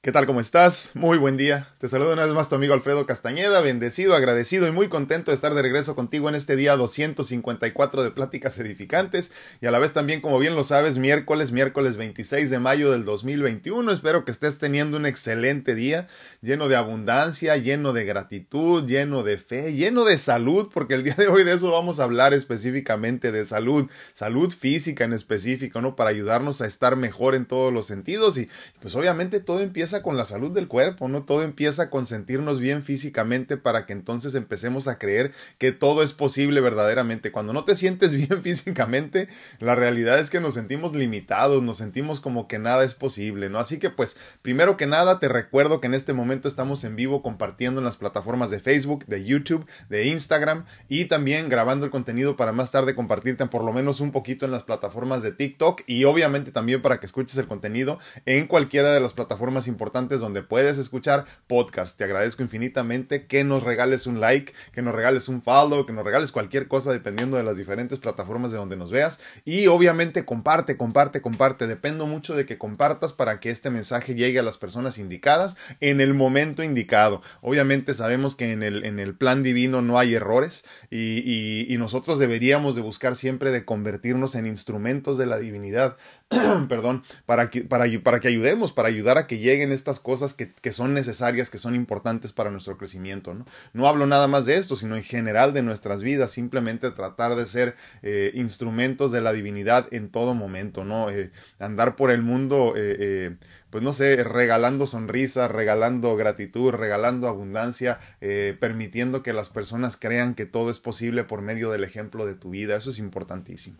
¿Qué tal? ¿Cómo estás? Muy buen día. Te saludo una vez más tu amigo Alfredo Castañeda, bendecido, agradecido y muy contento de estar de regreso contigo en este día 254 de Pláticas Edificantes y a la vez también, como bien lo sabes, miércoles, miércoles 26 de mayo del 2021. Espero que estés teniendo un excelente día, lleno de abundancia, lleno de gratitud, lleno de fe, lleno de salud, porque el día de hoy de eso vamos a hablar específicamente de salud, salud física en específico, ¿no? Para ayudarnos a estar mejor en todos los sentidos y pues obviamente todo empieza con la salud del cuerpo, ¿no? Todo empieza con sentirnos bien físicamente para que entonces empecemos a creer que todo es posible verdaderamente. Cuando no te sientes bien físicamente, la realidad es que nos sentimos limitados, nos sentimos como que nada es posible, ¿no? Así que pues, primero que nada, te recuerdo que en este momento estamos en vivo compartiendo en las plataformas de Facebook, de YouTube, de Instagram y también grabando el contenido para más tarde compartirte por lo menos un poquito en las plataformas de TikTok y obviamente también para que escuches el contenido en cualquiera de las plataformas importantes importantes donde puedes escuchar podcast. Te agradezco infinitamente que nos regales un like, que nos regales un follow, que nos regales cualquier cosa dependiendo de las diferentes plataformas de donde nos veas. Y obviamente comparte, comparte, comparte. Dependo mucho de que compartas para que este mensaje llegue a las personas indicadas en el momento indicado. Obviamente sabemos que en el, en el plan divino no hay errores y, y, y nosotros deberíamos de buscar siempre de convertirnos en instrumentos de la divinidad, perdón, para que, para, que ayudemos, para ayudar a que lleguen estas cosas que, que, son necesarias, que son importantes para nuestro crecimiento. ¿no? no hablo nada más de esto, sino en general de nuestras vidas, simplemente tratar de ser eh, instrumentos de la divinidad en todo momento, ¿no? Eh, andar por el mundo eh, eh pues no sé, regalando sonrisas, regalando gratitud, regalando abundancia, permitiendo que las personas crean que todo es posible por medio del ejemplo de tu vida. Eso es importantísimo.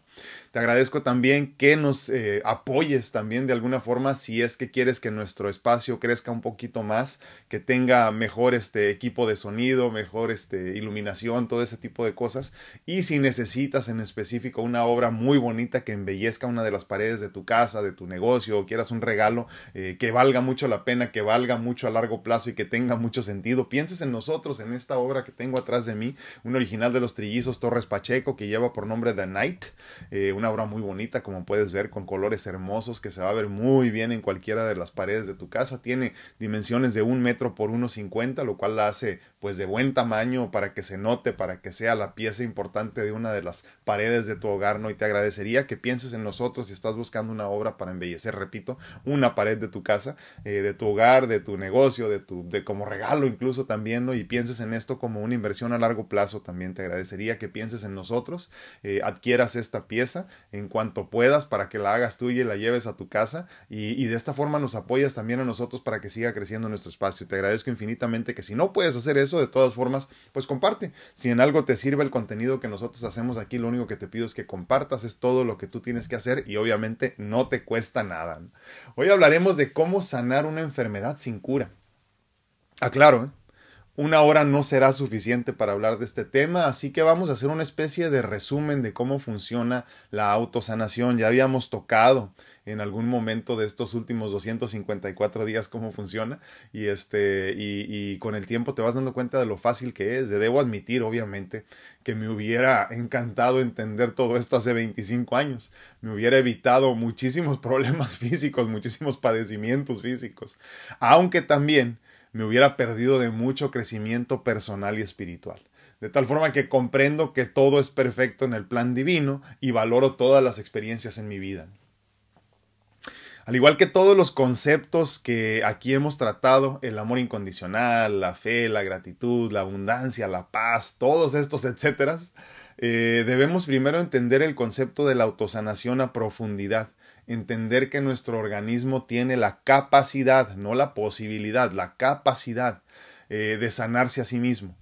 Te agradezco también que nos eh, apoyes también de alguna forma si es que quieres que nuestro espacio crezca un poquito más, que tenga mejor este equipo de sonido, mejor este iluminación, todo ese tipo de cosas. Y si necesitas en específico una obra muy bonita que embellezca una de las paredes de tu casa, de tu negocio, o quieras un regalo, eh, que valga mucho la pena, que valga mucho a largo plazo y que tenga mucho sentido. Pienses en nosotros, en esta obra que tengo atrás de mí, un original de los trillizos Torres Pacheco que lleva por nombre The Night, eh, una obra muy bonita como puedes ver con colores hermosos que se va a ver muy bien en cualquiera de las paredes de tu casa. Tiene dimensiones de un metro por uno cincuenta, lo cual la hace pues de buen tamaño para que se note, para que sea la pieza importante de una de las paredes de tu hogar, ¿no? Y te agradecería que pienses en nosotros si estás buscando una obra para embellecer, repito, una pared de tu casa, eh, de tu hogar, de tu negocio, de tu, de como regalo incluso también, ¿no? Y pienses en esto como una inversión a largo plazo también. Te agradecería que pienses en nosotros, eh, adquieras esta pieza en cuanto puedas para que la hagas tuya y la lleves a tu casa y, y de esta forma nos apoyas también a nosotros para que siga creciendo nuestro espacio. Te agradezco infinitamente que si no puedes hacer eso, de todas formas, pues comparte. Si en algo te sirve el contenido que nosotros hacemos aquí, lo único que te pido es que compartas, es todo lo que tú tienes que hacer y obviamente no te cuesta nada. Hoy hablaremos de cómo sanar una enfermedad sin cura. Aclaro, ¿eh? Una hora no será suficiente para hablar de este tema, así que vamos a hacer una especie de resumen de cómo funciona la autosanación. Ya habíamos tocado en algún momento de estos últimos 254 días cómo funciona y este y, y con el tiempo te vas dando cuenta de lo fácil que es. Debo admitir, obviamente, que me hubiera encantado entender todo esto hace 25 años. Me hubiera evitado muchísimos problemas físicos, muchísimos padecimientos físicos, aunque también me hubiera perdido de mucho crecimiento personal y espiritual. De tal forma que comprendo que todo es perfecto en el plan divino y valoro todas las experiencias en mi vida. Al igual que todos los conceptos que aquí hemos tratado, el amor incondicional, la fe, la gratitud, la abundancia, la paz, todos estos etcétera, eh, debemos primero entender el concepto de la autosanación a profundidad entender que nuestro organismo tiene la capacidad, no la posibilidad, la capacidad eh, de sanarse a sí mismo.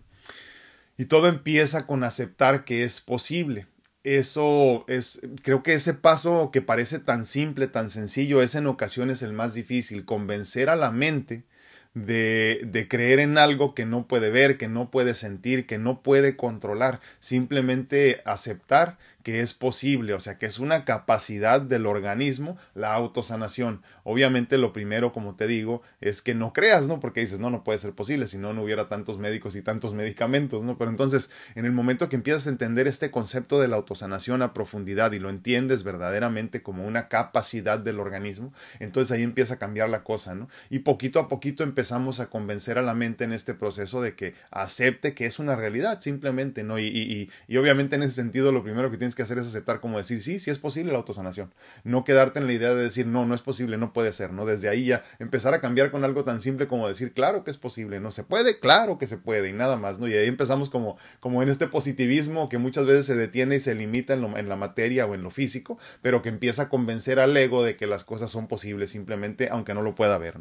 Y todo empieza con aceptar que es posible. Eso es, creo que ese paso que parece tan simple, tan sencillo, es en ocasiones el más difícil, convencer a la mente de, de, creer en algo que no puede ver, que no puede sentir, que no puede controlar, simplemente aceptar que es posible, o sea, que es una capacidad del organismo la autosanación. Obviamente lo primero, como te digo, es que no creas, ¿no? Porque dices, no, no puede ser posible, si no, no hubiera tantos médicos y tantos medicamentos, ¿no? Pero entonces, en el momento que empiezas a entender este concepto de la autosanación a profundidad y lo entiendes verdaderamente como una capacidad del organismo, entonces ahí empieza a cambiar la cosa, ¿no? Y poquito a poquito empezamos a convencer a la mente en este proceso de que acepte que es una realidad, simplemente, ¿no? Y, y, y obviamente en ese sentido lo primero que tienes que hacer es aceptar como decir, sí, sí es posible la autosanación. No quedarte en la idea de decir, no, no es posible, no puede ser, ¿no? Desde ahí ya empezar a cambiar con algo tan simple como decir, claro que es posible, ¿no? Se puede, claro que se puede y nada más, ¿no? Y ahí empezamos como, como en este positivismo que muchas veces se detiene y se limita en, la materia o en lo físico, pero que empieza a convencer al ego de que las cosas son posibles simplemente, aunque no lo pueda ver.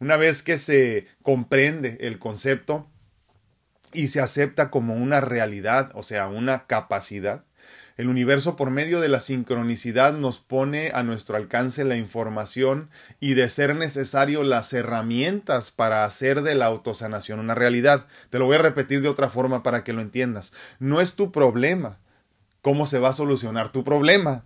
Una vez que se comprende el concepto, y se acepta como una realidad, o sea, una capacidad, el universo por medio de la sincronicidad nos pone a nuestro alcance la información y de ser necesario las herramientas para hacer de la autosanación una realidad. Te lo voy a repetir de otra forma para que lo entiendas. No es tu problema cómo se va a solucionar tu problema.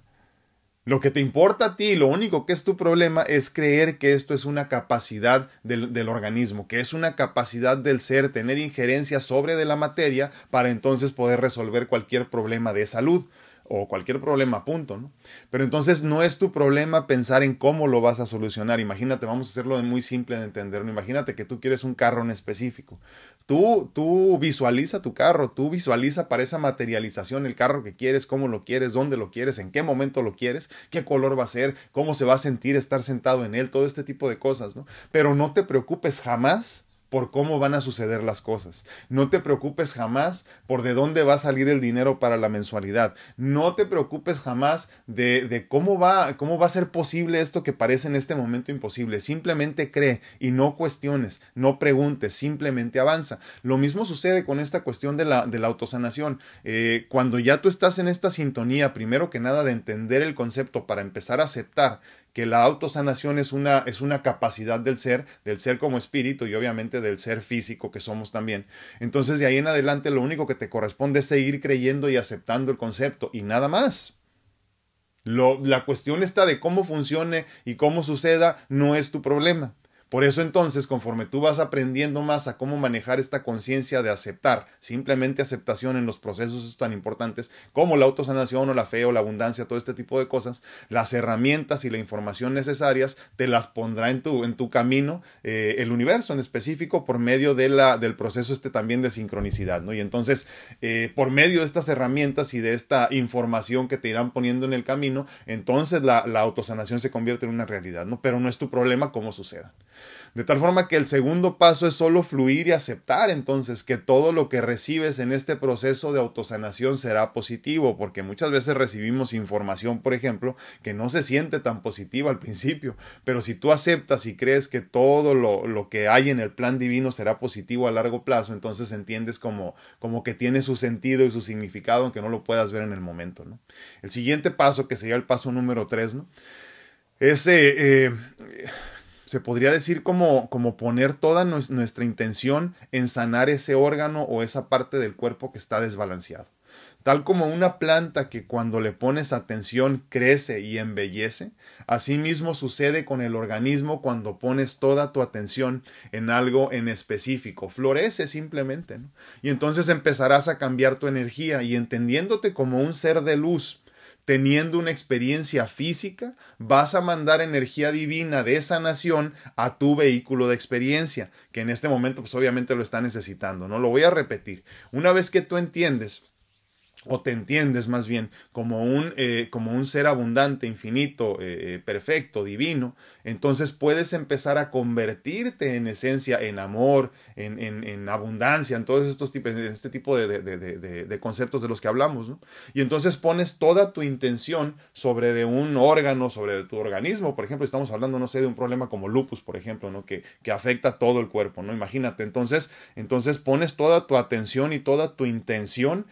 Lo que te importa a ti, lo único que es tu problema es creer que esto es una capacidad del, del, organismo, que es una capacidad del ser, tener injerencia sobre de la materia para entonces poder resolver cualquier problema de salud o cualquier problema, punto, ¿no? Pero entonces no es tu problema pensar en cómo lo vas a solucionar. Imagínate, vamos a hacerlo muy simple de entender. Imagínate que tú quieres un carro en específico. Tú, tú visualiza tu carro, tú visualiza para esa materialización el carro que quieres, cómo lo quieres, dónde lo quieres, en qué momento lo quieres, qué color va a ser, cómo se va a sentir estar sentado en él, todo este tipo de cosas, ¿no? Pero no te preocupes jamás por cómo van a suceder las cosas. No te preocupes jamás por de dónde va a salir el dinero para la mensualidad. No te preocupes jamás de, de, cómo, va, cómo va a ser posible esto que parece en este momento imposible. Simplemente cree y no cuestiones, no preguntes, simplemente avanza. Lo mismo sucede con esta cuestión de la, de la autosanación. Eh, cuando ya tú estás en esta sintonía, primero que nada de entender el concepto para empezar a aceptar que la autosanación es una, es una capacidad del ser, del ser como espíritu y obviamente del ser físico que somos también. Entonces de ahí en adelante lo único que te corresponde es seguir creyendo y aceptando el concepto y nada más. Lo, la cuestión está de cómo funcione y cómo suceda no es tu problema. Por eso entonces, conforme tú vas aprendiendo más a cómo manejar esta conciencia de aceptar, simplemente aceptación en los procesos tan importantes como la autosanación o la fe o la abundancia, todo este tipo de cosas, las herramientas y la información necesarias te las pondrá en tu, en tu camino eh, el universo en específico por medio del proceso este también de sincronicidad, ¿no? Y entonces, eh, por medio de estas herramientas y de esta información que te irán poniendo en el camino, entonces la, la autosanación se convierte en una realidad, ¿no? Pero no es tu problema cómo suceda. De tal forma que el segundo paso es solo fluir y aceptar entonces que todo lo que recibes en este proceso de autosanación será positivo, porque muchas veces recibimos información, por ejemplo, que no se siente tan positiva al principio, pero si tú aceptas y crees que todo lo, lo que hay en el plan divino será positivo a largo plazo, entonces entiendes como, como que tiene su sentido y su significado, aunque no lo puedas ver en el momento. ¿no? El siguiente paso, que sería el paso número tres, ¿no? Ese... Eh, se podría decir como, como poner toda nuestra intención en sanar ese órgano o esa parte del cuerpo que está desbalanceado. Tal como una planta que cuando le pones atención crece y embellece, asimismo sucede con el organismo cuando pones toda tu atención en algo en específico. Florece simplemente. Y entonces empezarás a cambiar tu energía y entendiéndote como un ser de luz, teniendo una experiencia física, vas a mandar energía divina de sanación a tu vehículo de experiencia, que en este momento pues obviamente lo está necesitando, ¿no? Lo voy a repetir. Una vez que tú entiendes o te entiendes más bien como un, eh, como un ser abundante, infinito, eh, perfecto, divino, entonces puedes empezar a convertirte en esencia, en amor, en, en, en abundancia, en todos estos tipos, este tipo de, de, de, de, conceptos de los que hablamos, ¿no? Y entonces pones toda tu intención sobre de un órgano, sobre tu organismo, por ejemplo, estamos hablando, no sé, de un problema como lupus, por ejemplo, ¿no? Que, que afecta todo el cuerpo, ¿no? Imagínate, entonces, entonces pones toda tu atención y toda tu intención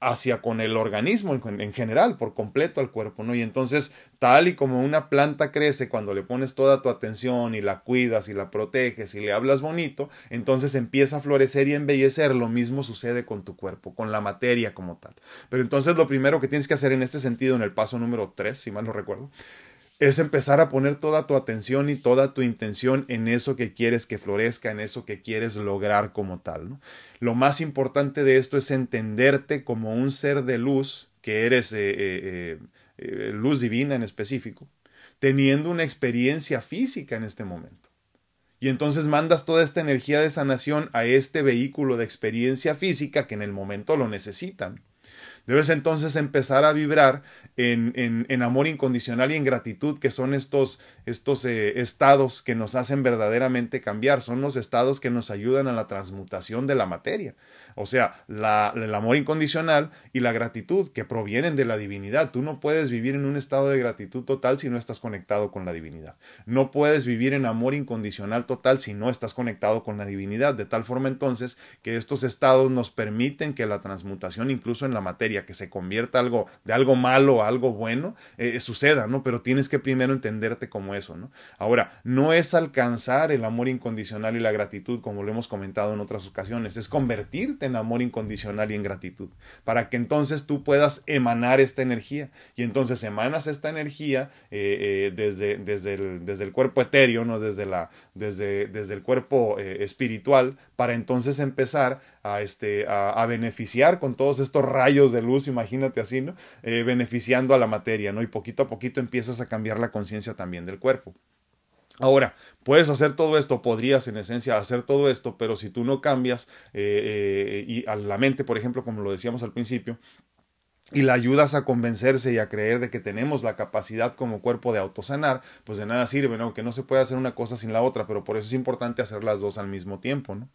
hacia con el organismo en, general, por completo al cuerpo, ¿no? Y entonces, tal y como una planta crece cuando le pones toda tu atención y la cuidas y la proteges y le hablas bonito, entonces empieza a florecer y embellecer, lo mismo sucede con tu cuerpo, con la materia como tal. Pero entonces lo primero que tienes que hacer en este sentido, en el paso número 3, si mal no recuerdo, es empezar a poner toda tu atención y toda tu intención en eso que quieres que florezca, en eso que quieres lograr como tal. Lo más importante de esto es entenderte como un ser de luz, que eres eh, eh, eh, luz divina en específico, teniendo una experiencia física en este momento. Y entonces mandas toda esta energía de sanación a este vehículo de experiencia física que en el momento lo necesitan. Debes entonces empezar a vibrar en, en, amor incondicional y en gratitud, que son estos, estos eh, estados que nos hacen verdaderamente cambiar, son los estados que nos ayudan a la transmutación de la materia. O sea, el amor incondicional y la gratitud que provienen de la divinidad. Tú no puedes vivir en un estado de gratitud total si no estás conectado con la divinidad. No puedes vivir en amor incondicional total si no estás conectado con la divinidad. De tal forma entonces que estos estados nos permiten que la transmutación incluso en la materia que se convierta algo de algo malo a algo bueno, eh, suceda, ¿no? Pero tienes que primero entenderte como eso, ¿no? Ahora, no es alcanzar el amor incondicional y la gratitud, como lo hemos comentado en otras ocasiones, es convertirte en amor incondicional y en gratitud, para que entonces tú puedas emanar esta energía. Y entonces emanas esta energía eh, eh, desde, desde, el, desde el cuerpo etéreo, ¿no? Desde, la, desde, desde el cuerpo espiritual, para entonces empezar a, este, a, beneficiar con todos estos rayos de luz, imagínate así, ¿no? Eh, beneficiando a la materia, ¿no? Y poquito a poquito empiezas a cambiar la conciencia también del cuerpo. Ahora, puedes hacer todo esto, podrías en esencia hacer todo esto, pero si tú no cambias eh, eh, y a la mente, por ejemplo, como lo decíamos al principio, y la ayudas a convencerse y a creer de que tenemos la capacidad como cuerpo de autosanar, pues de nada sirve, ¿no? Que no se puede hacer una cosa sin la otra, pero por eso es importante hacer las dos al mismo tiempo, ¿no?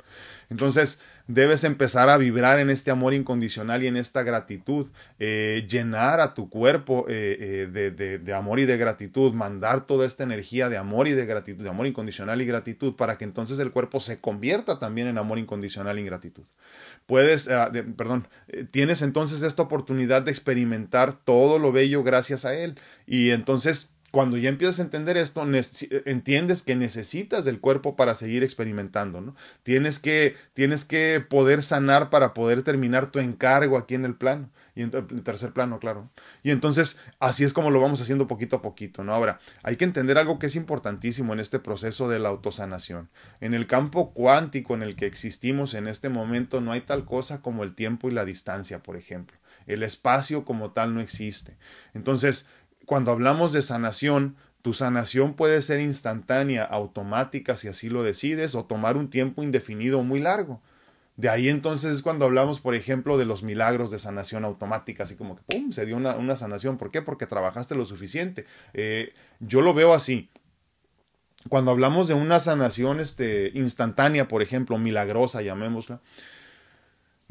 Entonces, debes empezar a vibrar en este amor incondicional y en esta gratitud, eh, llenar a tu cuerpo eh, eh, de, de, de, amor y de gratitud, mandar toda esta energía de amor y de gratitud, de amor incondicional y gratitud, para que entonces el cuerpo se convierta también en amor incondicional y gratitud. Puedes, ah, perdón, tienes entonces esta oportunidad de experimentar todo lo bello gracias a Él. Y entonces cuando ya empiezas a entender esto, entiendes que necesitas del cuerpo para seguir experimentando, ¿no? Tienes que, tienes que poder sanar para poder terminar tu encargo aquí en el plano, y en tercer plano, claro. Y entonces, así es como lo vamos haciendo poquito a poquito, ¿no? Ahora, hay que entender algo que es importantísimo en este proceso de la autosanación. En el campo cuántico en el que existimos en este momento, no hay tal cosa como el tiempo y la distancia, por ejemplo. El espacio como tal no existe. Entonces, cuando hablamos de sanación, tu sanación puede ser instantánea, automática, si así lo decides, o tomar un tiempo indefinido muy largo. De ahí entonces es cuando hablamos, por ejemplo, de los milagros de sanación automática, así como que ¡pum! se dio una, sanación. ¿Por qué? Porque trabajaste lo suficiente. Eh, yo lo veo así. Cuando hablamos de una sanación este, instantánea, por ejemplo, milagrosa, llamémosla,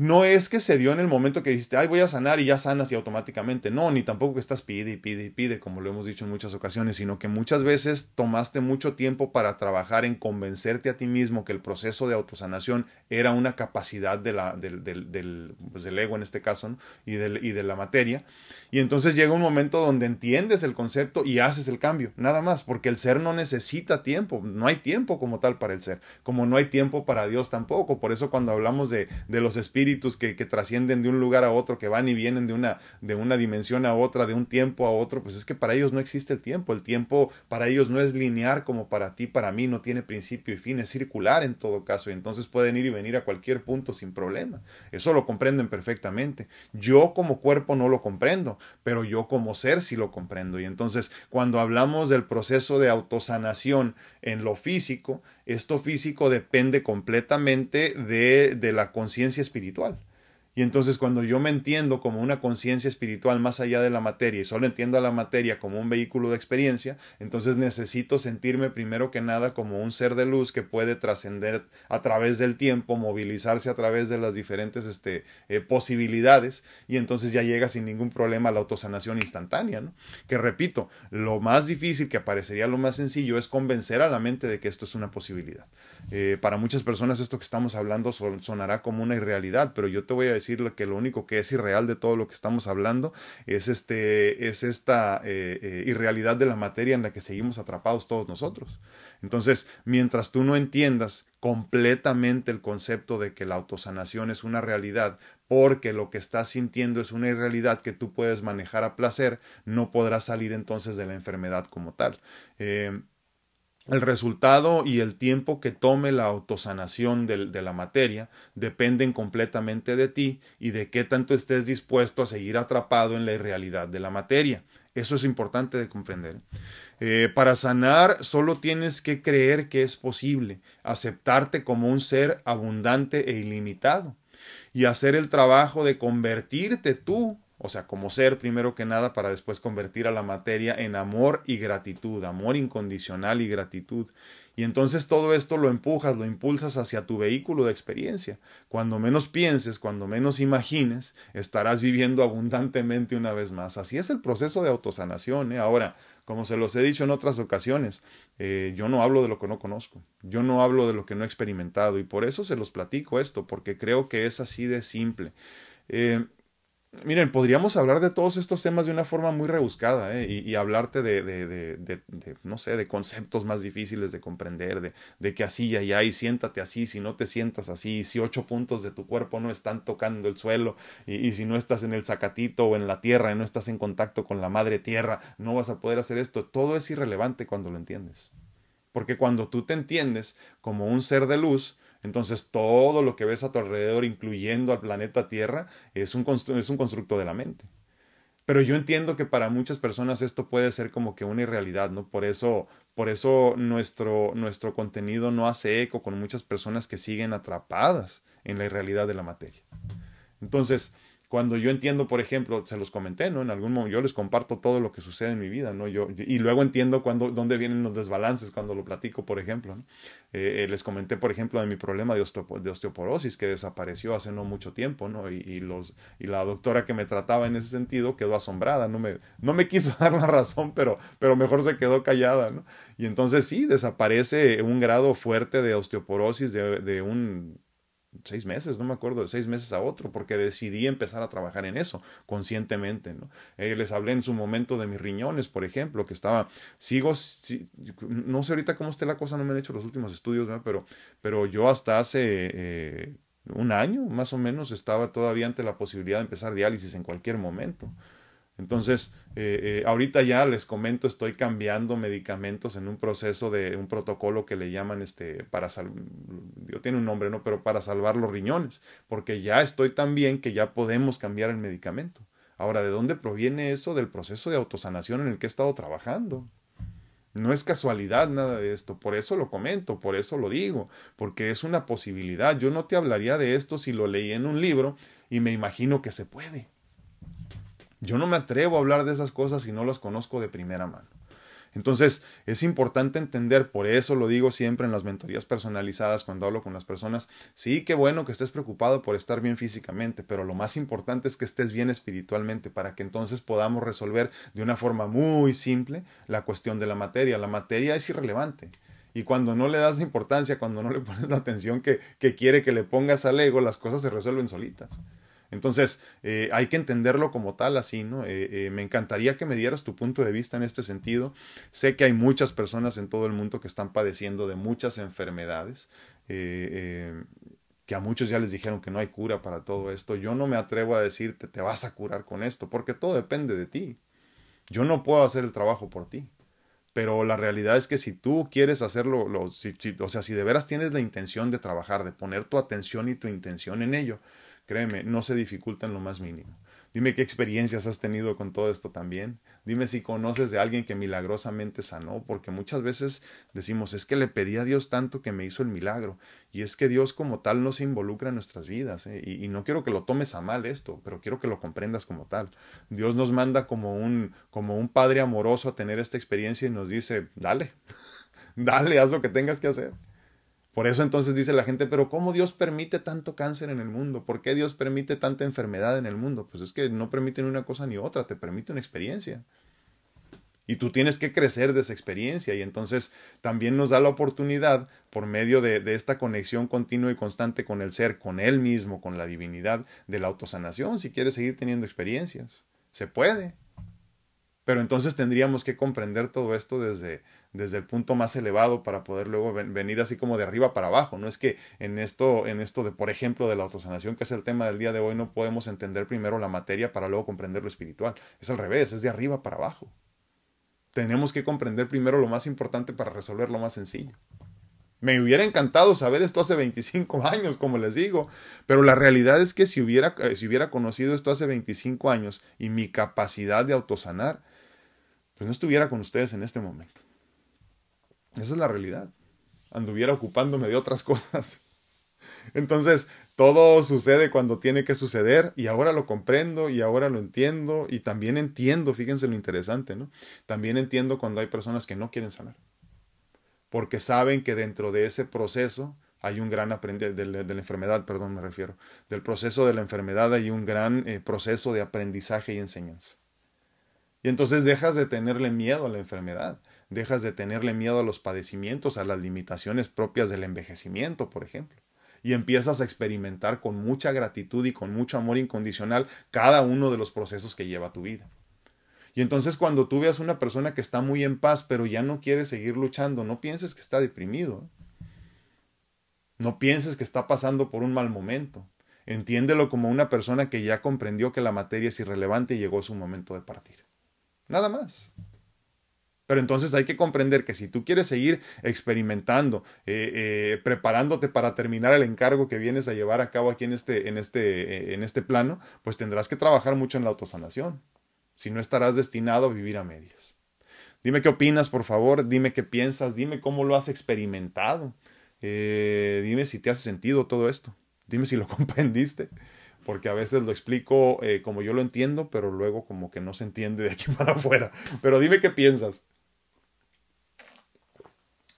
no es que se dio en el momento que dijiste, ay, voy a sanar y ya sanas y automáticamente. No, ni tampoco que estás pide y pide y pide, como lo hemos dicho en muchas ocasiones, sino que muchas veces tomaste mucho tiempo para trabajar en convencerte a ti mismo que el proceso de autosanación era una capacidad de la, del, del, pues del ego en este caso y, del, y de la materia. Y entonces llega un momento donde entiendes el concepto y haces el cambio, nada más, porque el ser no necesita tiempo, no hay tiempo como tal para el ser, como no hay tiempo para Dios tampoco. Por eso cuando hablamos de, de los espíritus, que, trascienden de un lugar a otro, que van y vienen de una, de una dimensión a otra, de un tiempo a otro, pues es que para ellos no existe el tiempo. El tiempo para ellos no es lineal como para ti, para mí, no tiene principio y fin, es circular en todo caso, y entonces pueden ir y venir a cualquier punto sin problema. Eso lo comprenden perfectamente. Yo como cuerpo no lo comprendo, pero yo como ser sí lo comprendo. Y entonces cuando hablamos del proceso de autosanación en lo físico, esto físico depende completamente de, de la conciencia espiritual. Y entonces cuando yo me entiendo como una conciencia espiritual más allá de la materia y solo entiendo a la materia como un vehículo de experiencia, entonces necesito sentirme primero que nada como un ser de luz que puede trascender a través del tiempo, movilizarse a través de las diferentes este, eh, posibilidades y entonces ya llega sin ningún problema la autosanación instantánea. Que repito, lo más difícil, que parecería lo más sencillo, es convencer a la mente de que esto es una posibilidad. Eh, para muchas personas esto que estamos hablando sonará como una irrealidad, pero yo te voy a decir que lo único que es irreal de todo lo que estamos hablando es, este, es esta eh, eh, irrealidad de la materia en la que seguimos atrapados todos nosotros. Entonces, mientras tú no entiendas completamente el concepto de que la autosanación es una realidad, porque lo que estás sintiendo es una irrealidad que tú puedes manejar a placer, no podrás salir entonces de la enfermedad como tal. El resultado y el tiempo que tome la autosanación de, de, la materia dependen completamente de ti y de qué tanto estés dispuesto a seguir atrapado en la irrealidad de la materia. Eso es importante de comprender. Eh, para sanar solo tienes que creer que es posible, aceptarte como un ser abundante e ilimitado y hacer el trabajo de convertirte tú o sea, como ser primero que nada para después convertir a la materia en amor y gratitud, amor incondicional y gratitud. Y entonces todo esto lo empujas, lo impulsas hacia tu vehículo de experiencia. Cuando menos pienses, cuando menos imagines, estarás viviendo abundantemente una vez más. Así es el proceso de autosanación. ¿eh? Ahora, como se los he dicho en otras ocasiones, eh, yo no hablo de lo que no conozco, yo no hablo de lo que no he experimentado y por eso se los platico esto, porque creo que es así de simple. Eh, Miren, podríamos hablar de todos estos temas de una forma muy rebuscada ¿eh? y, hablarte de, de, de, no sé, de conceptos más difíciles de comprender, de, que así y allá y siéntate así, si no te sientas así, si ocho puntos de tu cuerpo no están tocando el suelo y, y, si no estás en el zacatito o en la tierra y no estás en contacto con la madre tierra, no vas a poder hacer esto. Todo es irrelevante cuando lo entiendes. Porque cuando tú te entiendes como un ser de luz, entonces todo lo que ves a tu alrededor, incluyendo al planeta Tierra, es un, es un constructo de la mente. Pero yo entiendo que para muchas personas esto puede ser como que una irrealidad, ¿no? Por eso, por eso nuestro, nuestro contenido no hace eco con muchas personas que siguen atrapadas en la irrealidad de la materia. Entonces, cuando yo entiendo, por ejemplo, se los comenté, ¿no? En algún momento yo les comparto todo lo que sucede en mi vida, ¿no? Yo, y luego entiendo cuando, dónde vienen los desbalances cuando lo platico, por ejemplo, ¿no? Eh, eh, les comenté, por ejemplo, de mi problema de, osteoporosis que desapareció hace no mucho tiempo, ¿no? Y, los, y la doctora que me trataba en ese sentido quedó asombrada, no me, no me quiso dar la razón, pero, pero mejor se quedó callada, ¿no? Y entonces sí, desaparece un grado fuerte de osteoporosis de, de un seis meses, no me acuerdo, de seis meses a otro, porque decidí empezar a trabajar en eso conscientemente, ¿no? Eh, les hablé en su momento de mis riñones, por ejemplo, que estaba, sigo, no sé ahorita cómo esté la cosa, no me han hecho los últimos estudios, pero, pero yo hasta hace eh, un año, más o menos, estaba todavía ante la posibilidad de empezar diálisis en cualquier momento. Entonces, eh, eh, ahorita ya les comento, estoy cambiando medicamentos en un proceso de un protocolo que le llaman este para salvar, tiene un nombre, ¿no? Pero para salvar los riñones, porque ya estoy tan bien que ya podemos cambiar el medicamento. Ahora, ¿de dónde proviene eso? Del proceso de autosanación en el que he estado trabajando. No es casualidad nada de esto, por eso lo comento, por eso lo digo, porque es una posibilidad. Yo no te hablaría de esto si lo leí en un libro y me imagino que se puede. Yo no me atrevo a hablar de esas cosas si no las conozco de primera mano. Entonces, es importante entender, por eso lo digo siempre en las mentorías personalizadas cuando hablo con las personas, sí, qué bueno que estés preocupado por estar bien físicamente, pero lo más importante es que estés bien espiritualmente para que entonces podamos resolver de una forma muy simple la cuestión de la materia. La materia es irrelevante. Y cuando no le das importancia, cuando no le pones la atención que, que quiere que le pongas al ego, las cosas se resuelven solitas. Entonces, eh, hay que entenderlo como tal, así, ¿no? Eh, eh, me encantaría que me dieras tu punto de vista en este sentido. Sé que hay muchas personas en todo el mundo que están padeciendo de muchas enfermedades, que a muchos ya les dijeron que no hay cura para todo esto. Yo no me atrevo a decirte, te vas a curar con esto, porque todo depende de ti. Yo no puedo hacer el trabajo por ti. Pero la realidad es que si tú quieres hacerlo, o sea, si de veras tienes la intención de trabajar, de poner tu atención y tu intención en ello, Créeme, no se dificulta en lo más mínimo. Dime qué experiencias has tenido con todo esto también. Dime si conoces de alguien que milagrosamente sanó, porque muchas veces decimos, es que le pedí a Dios tanto que me hizo el milagro. Y es que Dios como tal no se involucra en nuestras vidas. ¿eh? Y, y, no quiero que lo tomes a mal esto, pero quiero que lo comprendas como tal. Dios nos manda como un, como un padre amoroso a tener esta experiencia y nos dice, dale, dale, haz lo que tengas que hacer. Por eso entonces dice la gente, pero ¿cómo Dios permite tanto cáncer en el mundo? ¿Por qué Dios permite tanta enfermedad en el mundo? Pues es que no permite ni una cosa ni otra, te permite una experiencia. Y tú tienes que crecer de esa experiencia y entonces también nos da la oportunidad, por medio de, de, esta conexión continua y constante con el ser, con él mismo, con la divinidad, de la autosanación, si quieres seguir teniendo experiencias. Se puede. Pero entonces tendríamos que comprender todo esto desde, desde el punto más elevado para poder luego venir así como de arriba para abajo. No es que en esto, en esto de, por ejemplo, de la autosanación, que es el tema del día de hoy, no podemos entender primero la materia para luego comprender lo espiritual. Es al revés, es de arriba para abajo. Tenemos que comprender primero lo más importante para resolver lo más sencillo. Me hubiera encantado saber esto hace 25 años, como les digo, pero la realidad es que si hubiera, eh, si hubiera conocido esto hace 25 años y mi capacidad de autosanar, pues no estuviera con ustedes en este momento. Esa es la realidad. Anduviera ocupándome de otras cosas. Entonces, todo sucede cuando tiene que suceder y ahora lo comprendo y ahora lo entiendo y también entiendo, fíjense lo interesante, ¿no? También entiendo cuando hay personas que no quieren sanar. Porque saben que dentro de ese proceso hay un gran aprendizaje, de, la enfermedad, perdón, me refiero, del proceso de la enfermedad hay un gran eh, proceso de aprendizaje y enseñanza. Y entonces dejas de tenerle miedo a la enfermedad, dejas de tenerle miedo a los padecimientos, a las limitaciones propias del envejecimiento, por ejemplo. Y empiezas a experimentar con mucha gratitud y con mucho amor incondicional cada uno de los procesos que lleva tu vida. Y entonces cuando tú veas una persona que está muy en paz, pero ya no quiere seguir luchando, no pienses que está deprimido. ¿eh? No pienses que está pasando por un mal momento. Entiéndelo como una persona que ya comprendió que la materia es irrelevante y llegó su momento de partir. Nada más. Pero entonces hay que comprender que si tú quieres seguir experimentando, eh, eh, preparándote para terminar el encargo que vienes a llevar a cabo aquí en este, en, este, eh, en este plano, pues tendrás que trabajar mucho en la autosanación. Si no estarás destinado a vivir a medias. Dime qué opinas, por favor, dime qué piensas, dime cómo lo has experimentado, dime si te hace sentido todo esto, dime si lo comprendiste porque a veces lo explico como yo lo entiendo, pero luego como que no se entiende de aquí para afuera. Pero dime qué piensas.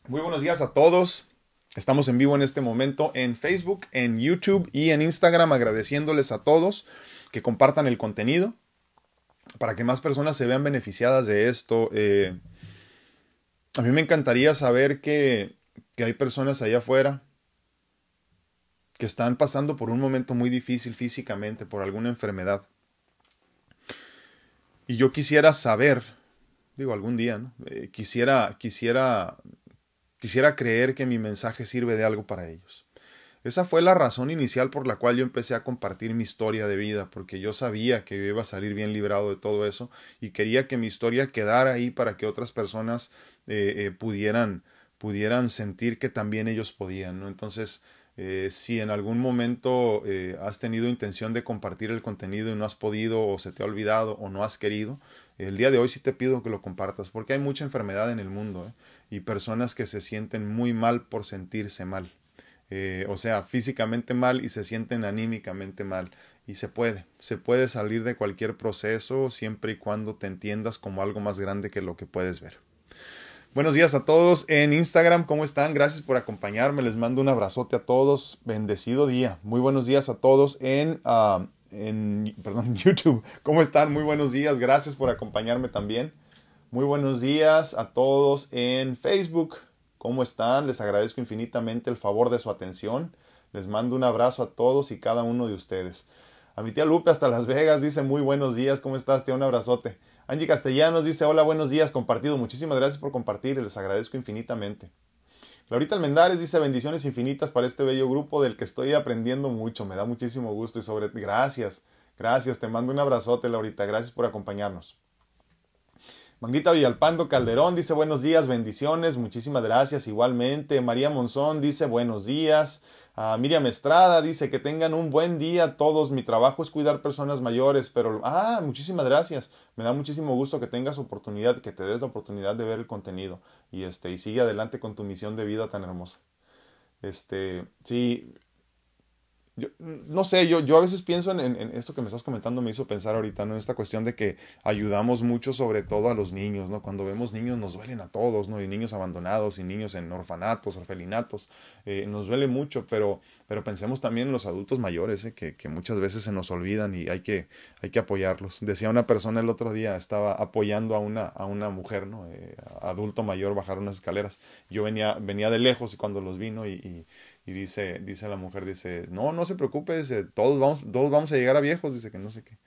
Muy buenos días a todos. Estamos en vivo en este momento en Facebook, en YouTube y en Instagram agradeciéndoles a todos que compartan el contenido para que más personas se vean beneficiadas de esto. Eh, a mí me encantaría saber que, hay personas allá afuera que están pasando por un momento muy difícil físicamente, por alguna enfermedad. Y yo quisiera saber, digo algún día, ¿no? Eh, quisiera, quisiera Quisiera creer que mi mensaje sirve de algo para ellos. Esa fue la razón inicial por la cual yo empecé a compartir mi historia de vida, porque yo sabía que yo iba a salir bien librado de todo eso y quería que mi historia quedara ahí para que otras personas eh, eh, pudieran, pudieran sentir que también ellos podían. ¿no? Entonces, eh, si en algún momento has tenido intención de compartir el contenido y no has podido o se te ha olvidado o no has querido, el día de hoy sí te pido que lo compartas porque hay mucha enfermedad en el mundo ¿eh? y personas que se sienten muy mal por sentirse mal. Eh, o sea, físicamente mal y se sienten anímicamente mal. Y se puede, se puede salir de cualquier proceso siempre y cuando te entiendas como algo más grande que lo que puedes ver. Buenos días a todos en Instagram, ¿cómo están? Gracias por acompañarme, les mando un abrazote a todos, bendecido día. Muy buenos días a todos en ah, en perdón, YouTube. ¿Cómo están? Muy buenos días. Gracias por acompañarme también. Muy buenos días a todos en Facebook. ¿Cómo están? Les agradezco infinitamente el favor de su atención. Les mando un abrazo a todos y cada uno de ustedes. A mi tía Lupe hasta Las Vegas dice muy buenos días. ¿Cómo estás, tía? Un abrazote. Angie Castellanos dice hola, buenos días, compartido. Muchísimas gracias por compartir. Les agradezco infinitamente. Laurita Almendares dice bendiciones infinitas para este bello grupo del que estoy aprendiendo mucho. Me da muchísimo gusto y sobre gracias, gracias. Te mando un abrazote, Laurita. Gracias por acompañarnos. Manguita Villalpando Calderón dice buenos días, bendiciones, muchísimas gracias igualmente. María Monzón dice buenos días. Uh, Miriam Estrada dice que tengan un buen día todos. Mi trabajo es cuidar personas mayores, pero ah, muchísimas gracias. Me da muchísimo gusto que tengas oportunidad, que te des la oportunidad de ver el contenido y este y sigue adelante con tu misión de vida tan hermosa. Este, sí, yo, no sé, yo, yo a veces pienso en, en, esto que me estás comentando, me hizo pensar ahorita, ¿no? En esta cuestión de que ayudamos mucho sobre todo a los niños, ¿no? Cuando vemos niños nos duelen a todos, ¿no? Y niños abandonados y niños en orfanatos, orfelinatos, eh, nos duele mucho, pero, pero pensemos también en los adultos mayores, ¿eh? que, que, muchas veces se nos olvidan y hay que, hay que apoyarlos. Decía una persona el otro día, estaba apoyando a una, a una mujer, ¿no? Eh, adulto mayor bajar unas escaleras. Yo venía, venía de lejos y cuando los vino y, y y dice, dice la mujer, dice, no, no se preocupe, dice, todos vamos, todos vamos a llegar a viejos, dice que no sé qué.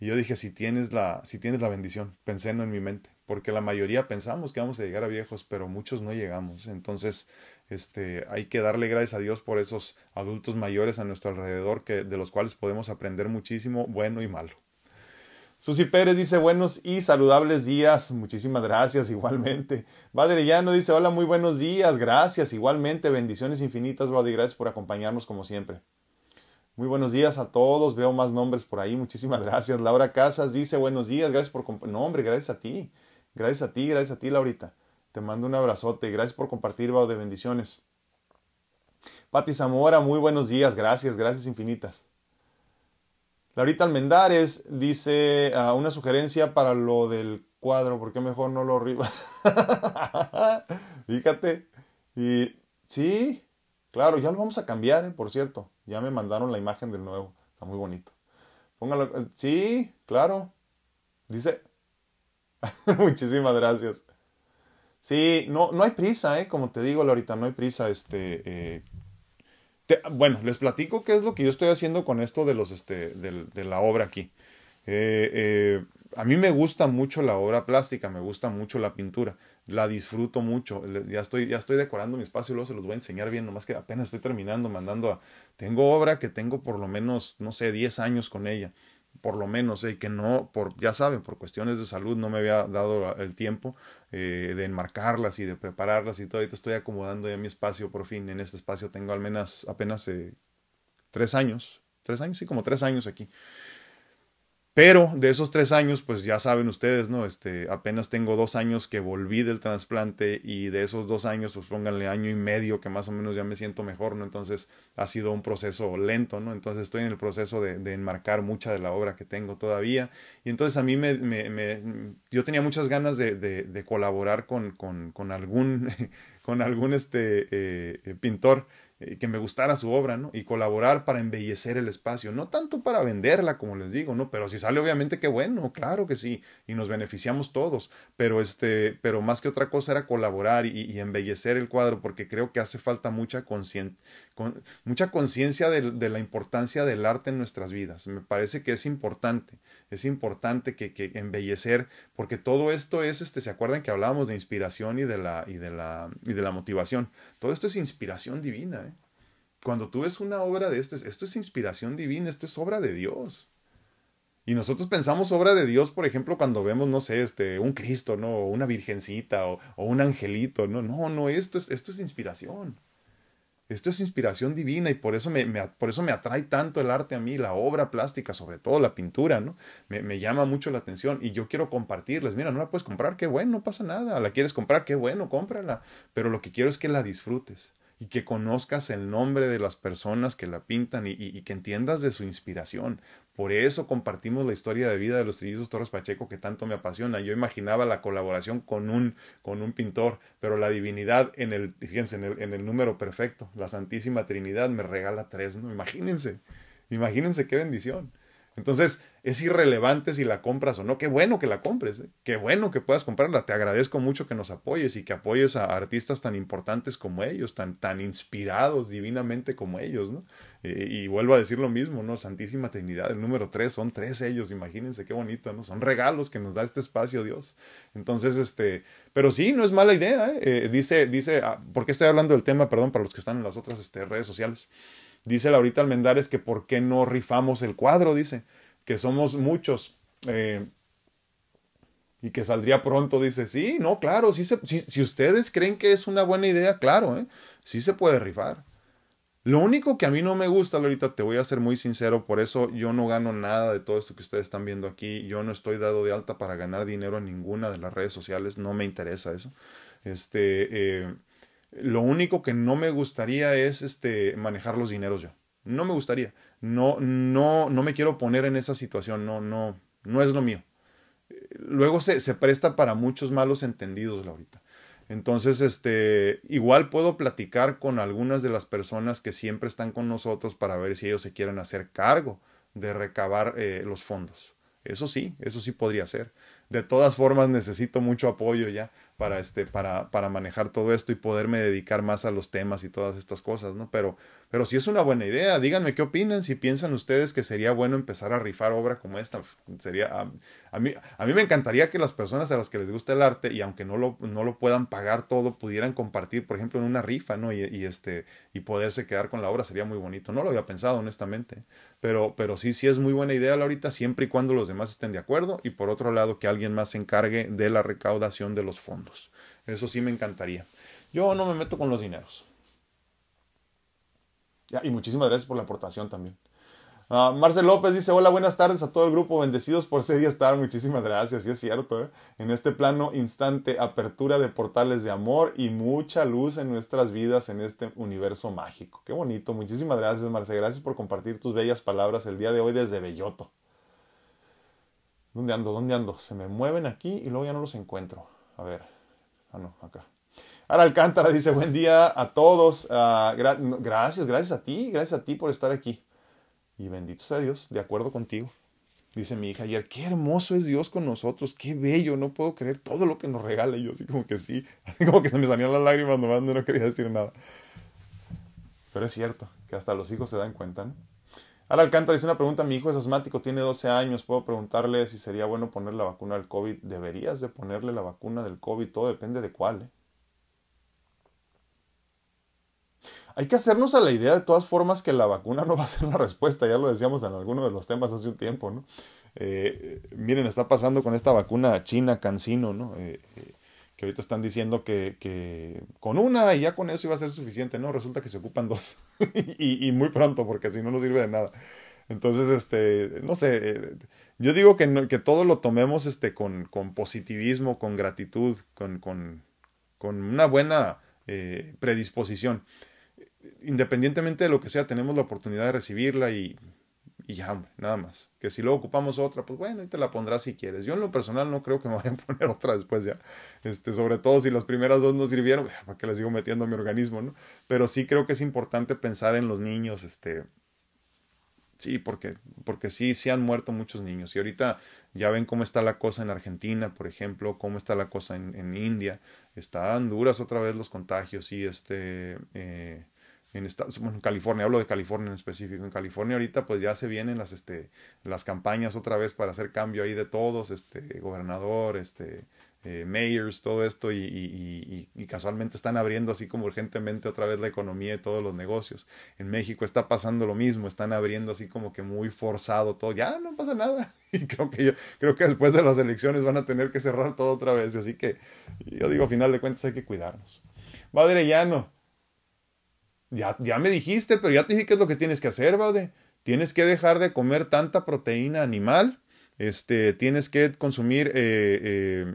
Y yo dije, si tienes la, si tienes la bendición, pensé en mi mente, porque la mayoría pensamos que vamos a llegar a viejos, pero muchos no llegamos. Entonces, este, hay que darle gracias a Dios por esos adultos mayores a nuestro alrededor, que, de los cuales podemos aprender muchísimo, bueno y malo. Susi Pérez dice buenos y saludables días. Muchísimas gracias, igualmente. Llano dice hola, muy buenos días. Gracias, igualmente. Bendiciones infinitas, y Gracias por acompañarnos como siempre. Muy buenos días a todos. Veo más nombres por ahí. Muchísimas gracias. Laura Casas dice buenos días. Gracias por... No, hombre, gracias a ti. Gracias a ti, gracias a ti, Laurita. Te mando un abrazote. Gracias por compartir, Bao de bendiciones. Pati Zamora, muy buenos días. Gracias, gracias infinitas. Laurita Almendares dice uh, una sugerencia para lo del cuadro, ¿por qué mejor no lo arriba? Fíjate. Y sí, claro, ya lo vamos a cambiar, ¿eh? por cierto. Ya me mandaron la imagen del nuevo. Está muy bonito. Póngalo. Eh, sí, claro. Dice. Muchísimas gracias. Sí, no, no hay prisa, ¿eh? Como te digo, Laurita, no hay prisa. Este, eh, bueno, les platico qué es lo que yo estoy haciendo con esto de, los, este, de, la obra aquí. Eh, eh, a mí me gusta mucho la obra plástica, me gusta mucho la pintura, la disfruto mucho. Ya estoy, ya estoy decorando mi espacio, luego se los voy a enseñar bien, nomás que apenas estoy terminando, mandando a... Tengo obra que tengo por lo menos, no sé, 10 años con ella por lo menos, y que no, por, ya saben, por cuestiones de salud no me había dado el tiempo eh, de enmarcarlas y de prepararlas y todo. Ahorita estoy acomodando ya mi espacio por fin. En este espacio tengo al menos apenas eh, tres años, tres años, sí, como tres años aquí. Pero de esos tres años, pues ya saben ustedes, ¿no? Este, apenas tengo dos años que volví del trasplante y de esos dos años, pues pónganle año y medio que más o menos ya me siento mejor, ¿no? Entonces ha sido un proceso lento, ¿no? Entonces estoy en el proceso de, enmarcar mucha de la obra que tengo todavía. Y entonces a mí me, me, me yo tenía muchas ganas de, de, de colaborar con, con, con, algún, con algún este, eh, pintor eh, que me gustara su obra, ¿no? Y colaborar para embellecer el espacio, no tanto para venderla, como les digo, ¿no? Pero si sale, obviamente, qué bueno, claro que sí, y nos beneficiamos todos, pero este, pero más que otra cosa era colaborar y, embellecer el cuadro, porque creo que hace falta mucha conciencia, con, mucha conciencia de, la importancia del arte en nuestras vidas. Me parece que es importante, es importante que, que embellecer, porque todo esto es, este, ¿se acuerdan que hablábamos de inspiración y de la, y de la, y de la motivación? Todo esto es inspiración divina, ¿eh? Cuando tú ves una obra de esto, esto es inspiración divina, esto es obra de Dios. Y nosotros pensamos obra de Dios, por ejemplo, cuando vemos, no sé, este, un Cristo, ¿no? O una virgencita o, un angelito, ¿no? No, no, esto es, esto es inspiración. Esto es inspiración divina y por eso me, por eso me atrae tanto el arte a mí, la obra plástica, sobre todo la pintura, ¿no? Me, me, llama mucho la atención y yo quiero compartirles. Mira, no la puedes comprar, qué bueno, no pasa nada. La quieres comprar, qué bueno, cómprala. Pero lo que quiero es que la disfrutes y que conozcas el nombre de las personas que la pintan y, que entiendas de su inspiración. Por eso compartimos la historia de vida de los trillizos Torres Pacheco que tanto me apasiona. Yo imaginaba la colaboración con un, con un pintor, pero la divinidad en el, fíjense, en el, en el número perfecto, la Santísima Trinidad me regala tres, ¿no? Imagínense, imagínense qué bendición. Entonces, es irrelevante si la compras o no. Qué bueno que la compres, ¿eh? qué bueno que puedas comprarla. Te agradezco mucho que nos apoyes y que apoyes a artistas tan importantes como ellos, tan, tan inspirados divinamente como ellos, ¿no? Eh, y vuelvo a decir lo mismo, ¿no? Santísima Trinidad, el número tres, son tres ellos, imagínense qué bonito, ¿no? Son regalos que nos da este espacio Dios. Entonces, este, pero sí, no es mala idea, ¿eh? eh dice, dice, ah, ¿por qué estoy hablando del tema? Perdón, para los que están en las otras este, redes sociales. Dice Laurita Almendares que por qué no rifamos el cuadro, dice, que somos muchos. Eh, y que saldría pronto, dice, sí, no, claro, sí se, si ustedes creen que es una buena idea, claro, ¿eh? sí se puede rifar. Lo único que a mí no me gusta, Laurita, te voy a ser muy sincero, por eso yo no gano nada de todo esto que ustedes están viendo aquí. Yo no estoy dado de alta para ganar dinero en ninguna de las redes sociales, no me interesa eso. Este, eh, lo único que no me gustaría es este, manejar los dineros yo. No me gustaría. No, no, no me quiero poner en esa situación. No, no, no es lo mío. Luego se, se presta para muchos malos entendidos, Laurita. Entonces, este, igual puedo platicar con algunas de las personas que siempre están con nosotros para ver si ellos se quieren hacer cargo de recabar eh, los fondos. Eso sí, eso sí podría ser. De todas formas, necesito mucho apoyo ya para, este, para, para manejar todo esto y poderme dedicar más a los temas y todas estas cosas, ¿no? Pero, pero si es una buena idea, díganme qué opinan, si piensan ustedes que sería bueno empezar a rifar obra como esta. Sería, a, mí, a mí me encantaría que las personas a las que les gusta el arte y aunque no lo, no lo puedan pagar todo, pudieran compartir, por ejemplo, en una rifa, ¿no? Y, este, y poderse quedar con la obra, sería muy bonito. No lo había pensado, honestamente. Pero, pero sí, sí es muy buena idea, ahorita siempre y cuando los demás estén de acuerdo. Y por otro lado, que alguien más se encargue de la recaudación de los fondos. Eso sí me encantaría. Yo no me meto con los dineros. Y muchísimas gracias por la aportación también. Uh, Marcel López dice, hola, buenas tardes a todo el grupo, bendecidos por ser y estar, muchísimas gracias, y es cierto, ¿eh? en este plano instante, apertura de portales de amor y mucha luz en nuestras vidas en este universo mágico. Qué bonito, muchísimas gracias Marcel, gracias por compartir tus bellas palabras el día de hoy desde Belloto. ¿Dónde ando? ¿Dónde ando? Se me mueven aquí y luego ya no los encuentro. A ver, Ah, no, acá. Ara Alcántara dice, buen día a todos. Uh, gracias, gracias a ti, gracias a ti por estar aquí. Y bendito sea Dios, de acuerdo contigo. Dice mi hija ayer, qué hermoso es Dios con nosotros, qué bello, no puedo creer todo lo que nos regala. Y yo así como que sí, como que se me salían las lágrimas nomás, no quería decir nada. Pero es cierto, que hasta los hijos se dan cuenta, ¿no? Ahora Alcántara dice una pregunta, mi hijo es asmático, tiene 12 años, puedo preguntarle si sería bueno poner la vacuna del COVID. ¿Deberías de ponerle la vacuna del COVID? Todo depende de cuál. ¿eh? Hay que hacernos a la idea de todas formas que la vacuna no va a ser la respuesta, ya lo decíamos en alguno de los temas hace un tiempo, ¿no? Eh, miren, está pasando con esta vacuna china, Cancino, ¿no? Eh, que ahorita están diciendo que, con una y ya con eso iba a ser suficiente, ¿no? Resulta que se ocupan dos y, muy pronto porque si no no sirve de nada. Entonces, este, no sé, eh, yo digo que, que todo lo tomemos este, con, positivismo, con gratitud, con, con, una buena eh, predisposición. Independientemente de lo que sea, tenemos la oportunidad de recibirla y ya, nada más. Que si luego ocupamos otra, pues bueno, y te la pondrás si quieres. Yo en lo personal no creo que me vayan a poner otra después ya. Este, sobre todo si las primeras dos no sirvieron, ¿para qué les sigo metiendo a mi organismo, no? Pero sí creo que es importante pensar en los niños, este. Sí, porque, porque sí, sí han muerto muchos niños. Y ahorita ya ven cómo está la cosa en Argentina, por ejemplo, cómo está la cosa en, en India. Están duras otra vez los contagios y este. Eh, en Estados, bueno, en California, hablo de California en específico. En California ahorita pues ya se vienen las, este, las campañas otra vez para hacer cambio ahí de todos, este, gobernador, este, eh, mayors, todo esto y, y, y, casualmente están abriendo así como urgentemente otra vez la economía y todos los negocios. En México está pasando lo mismo, están abriendo así como que muy forzado todo, ya no pasa nada. Y creo que yo, creo que después de las elecciones van a tener que cerrar todo otra vez. Así que yo digo, a final de cuentas hay que cuidarnos. Padre Llano, ya, ya me dijiste, pero ya te dije qué es lo que tienes que hacer, Baude. Tienes que dejar de comer tanta proteína animal. Este, tienes que consumir eh, eh,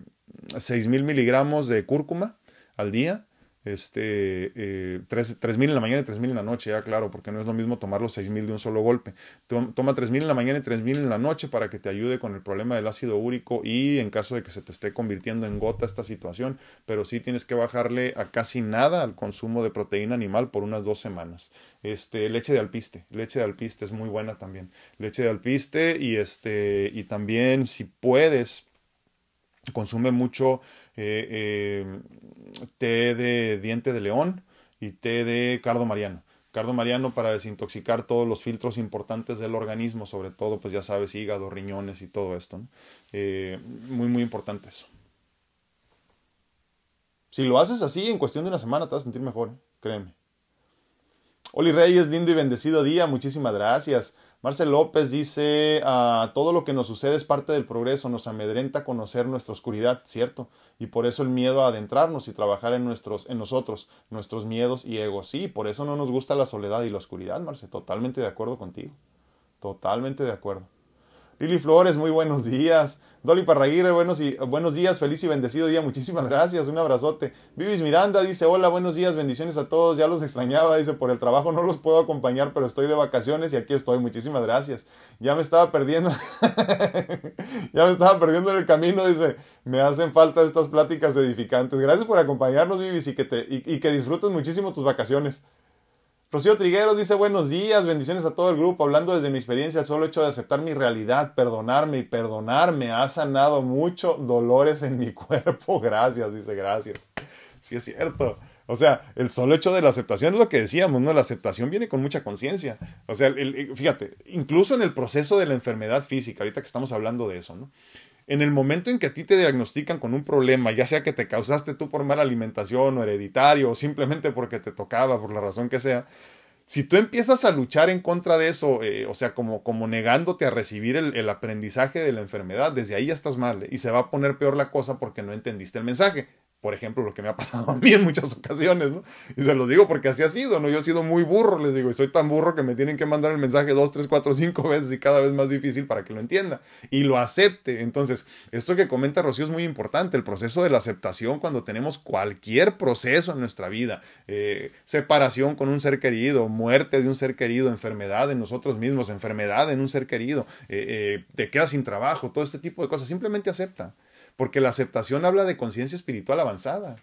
6.000 miligramos de cúrcuma al día este, eh, 3.000 en la mañana y 3.000 en la noche, ya claro, porque no es lo mismo tomar los 6.000 de un solo golpe. Toma 3.000 en la mañana y 3.000 en la noche para que te ayude con el problema del ácido úrico y en caso de que se te esté convirtiendo en gota esta situación, pero sí tienes que bajarle a casi nada al consumo de proteína animal por unas dos semanas. Este, leche de alpiste, leche de alpiste es muy buena también. Leche de alpiste y este, y también si puedes, consume mucho eh, eh, té de diente de león y té de cardo mariano. Cardo mariano para desintoxicar todos los filtros importantes del organismo, sobre todo, pues ya sabes, hígado, riñones y todo esto. Eh, muy, muy importante eso. Si lo haces así, en cuestión de una semana te vas a sentir mejor, créeme. Oli Reyes, lindo y bendecido día, muchísimas gracias. Marcel López dice, ah, todo lo que nos sucede es parte del progreso, nos amedrenta conocer nuestra oscuridad, ¿cierto? Y por eso el miedo a adentrarnos y trabajar en, nuestros, en nosotros, nuestros miedos y egos. Sí, por eso no nos gusta la soledad y la oscuridad, Marcel, totalmente de acuerdo contigo. Totalmente de acuerdo. Lili Flores, muy buenos días. Dolly Parraguirre, buenos, y, buenos días, feliz y bendecido día, muchísimas gracias, un abrazote. Vivis Miranda dice, hola, buenos días, bendiciones a todos, ya los extrañaba, dice, por el trabajo no los puedo acompañar, pero estoy de vacaciones y aquí estoy, muchísimas gracias. Ya me estaba perdiendo, ya me estaba perdiendo en el camino, dice, me hacen falta estas pláticas edificantes. Gracias por acompañarnos, Vivis, y que, te, y que disfrutes muchísimo tus vacaciones. Rocío Trigueros dice buenos días, bendiciones a todo el grupo. Hablando desde mi experiencia, el solo hecho de aceptar mi realidad, perdonarme y perdonarme ha sanado mucho dolores en mi cuerpo. Gracias, dice gracias. Sí es cierto. O sea, el solo hecho de la aceptación es lo que decíamos, ¿no? La aceptación viene con mucha conciencia. O sea, fíjate, incluso en el proceso de la enfermedad física, ahorita que estamos hablando de eso, ¿no? En el momento en que a ti te diagnostican con un problema, ya sea que te causaste tú por mala alimentación o hereditario o simplemente porque te tocaba, por la razón que sea, si tú empiezas a luchar en contra de eso, eh, o sea, como, como negándote a recibir el, el, aprendizaje de la enfermedad, desde ahí ya estás mal ¿eh? y se va a poner peor la cosa porque no entendiste el mensaje por ejemplo, lo que me ha pasado a mí en muchas ocasiones, ¿no? Y se los digo porque así ha sido, ¿no? Yo he sido muy burro, les digo, y soy tan burro que me tienen que mandar el mensaje dos, tres, cuatro, cinco veces y cada vez más difícil para que lo entienda y lo acepte. Entonces, esto que comenta Rocío es muy importante, el proceso de la aceptación cuando tenemos cualquier proceso en nuestra vida, eh, separación con un ser querido, muerte de un ser querido, enfermedad en nosotros mismos, enfermedad en un ser querido, eh, eh, te quedas sin trabajo, todo este tipo de cosas, simplemente acepta porque la aceptación habla de conciencia espiritual avanzada.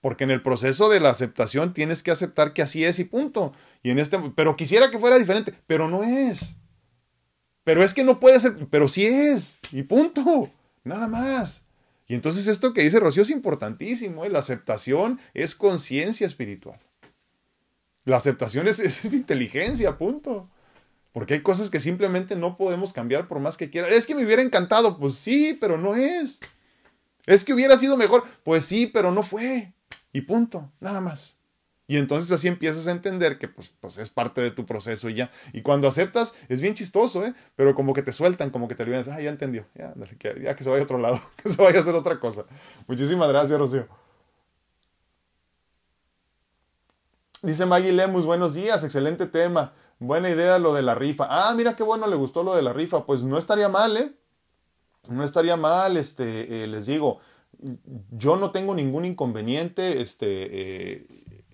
Porque en el proceso de la aceptación tienes que aceptar que así es y punto. Y en este, pero quisiera que fuera diferente, pero no es. Pero es que no puede ser, pero sí es y punto. Nada más. Y entonces esto que dice Rocío es importantísimo. ¿eh? La aceptación es conciencia espiritual. La aceptación es, es inteligencia, punto. Porque hay cosas que simplemente no podemos cambiar por más que quiera. Es que me hubiera encantado, pues sí, pero no es. Es que hubiera sido mejor, pues sí, pero no fue. Y punto, nada más. Y entonces así empiezas a entender que pues, pues, es parte de tu proceso y ya. Y cuando aceptas, es bien chistoso, ¿eh? Pero como que te sueltan, como que te olvidan, ah, ya entendió, ya, que, ya que se vaya a otro lado, que se vaya a hacer otra cosa. Muchísimas gracias, Rocío. Dice Maggie Lemus, buenos días, excelente tema. Buena idea lo de la rifa. Ah, mira qué bueno le gustó lo de la rifa. Pues no estaría mal, ¿eh? No estaría mal, este, eh, les digo, yo no tengo ningún inconveniente, este, eh,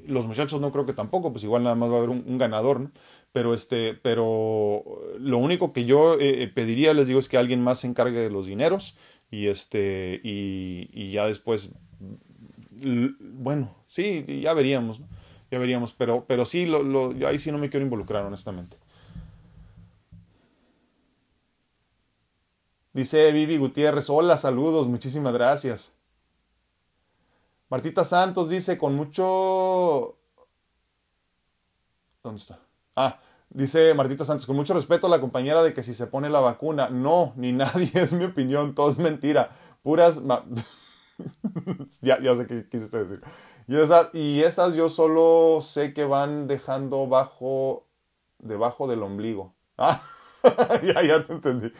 los muchachos no creo que tampoco, pues igual nada más va a haber un, ganador, ¿no? Pero este, pero lo único que yo eh, pediría, les digo, es que alguien más se encargue de los dineros y este, y, y ya después, bueno, sí, ya veríamos, ¿no? Ya veríamos, pero, pero sí, lo, lo, ahí sí no me quiero involucrar, honestamente. Dice Vivi Gutiérrez, hola, saludos, muchísimas gracias. Martita Santos dice, con mucho... ¿Dónde está? Ah, dice Martita Santos, con mucho respeto a la compañera de que si se pone la vacuna, no, ni nadie, es mi opinión, todo es mentira, puras... ya, ya sé qué quisiste decir. Y, y esas yo solo sé que van dejando bajo, debajo del ombligo. Ah, ya, ya te entendí.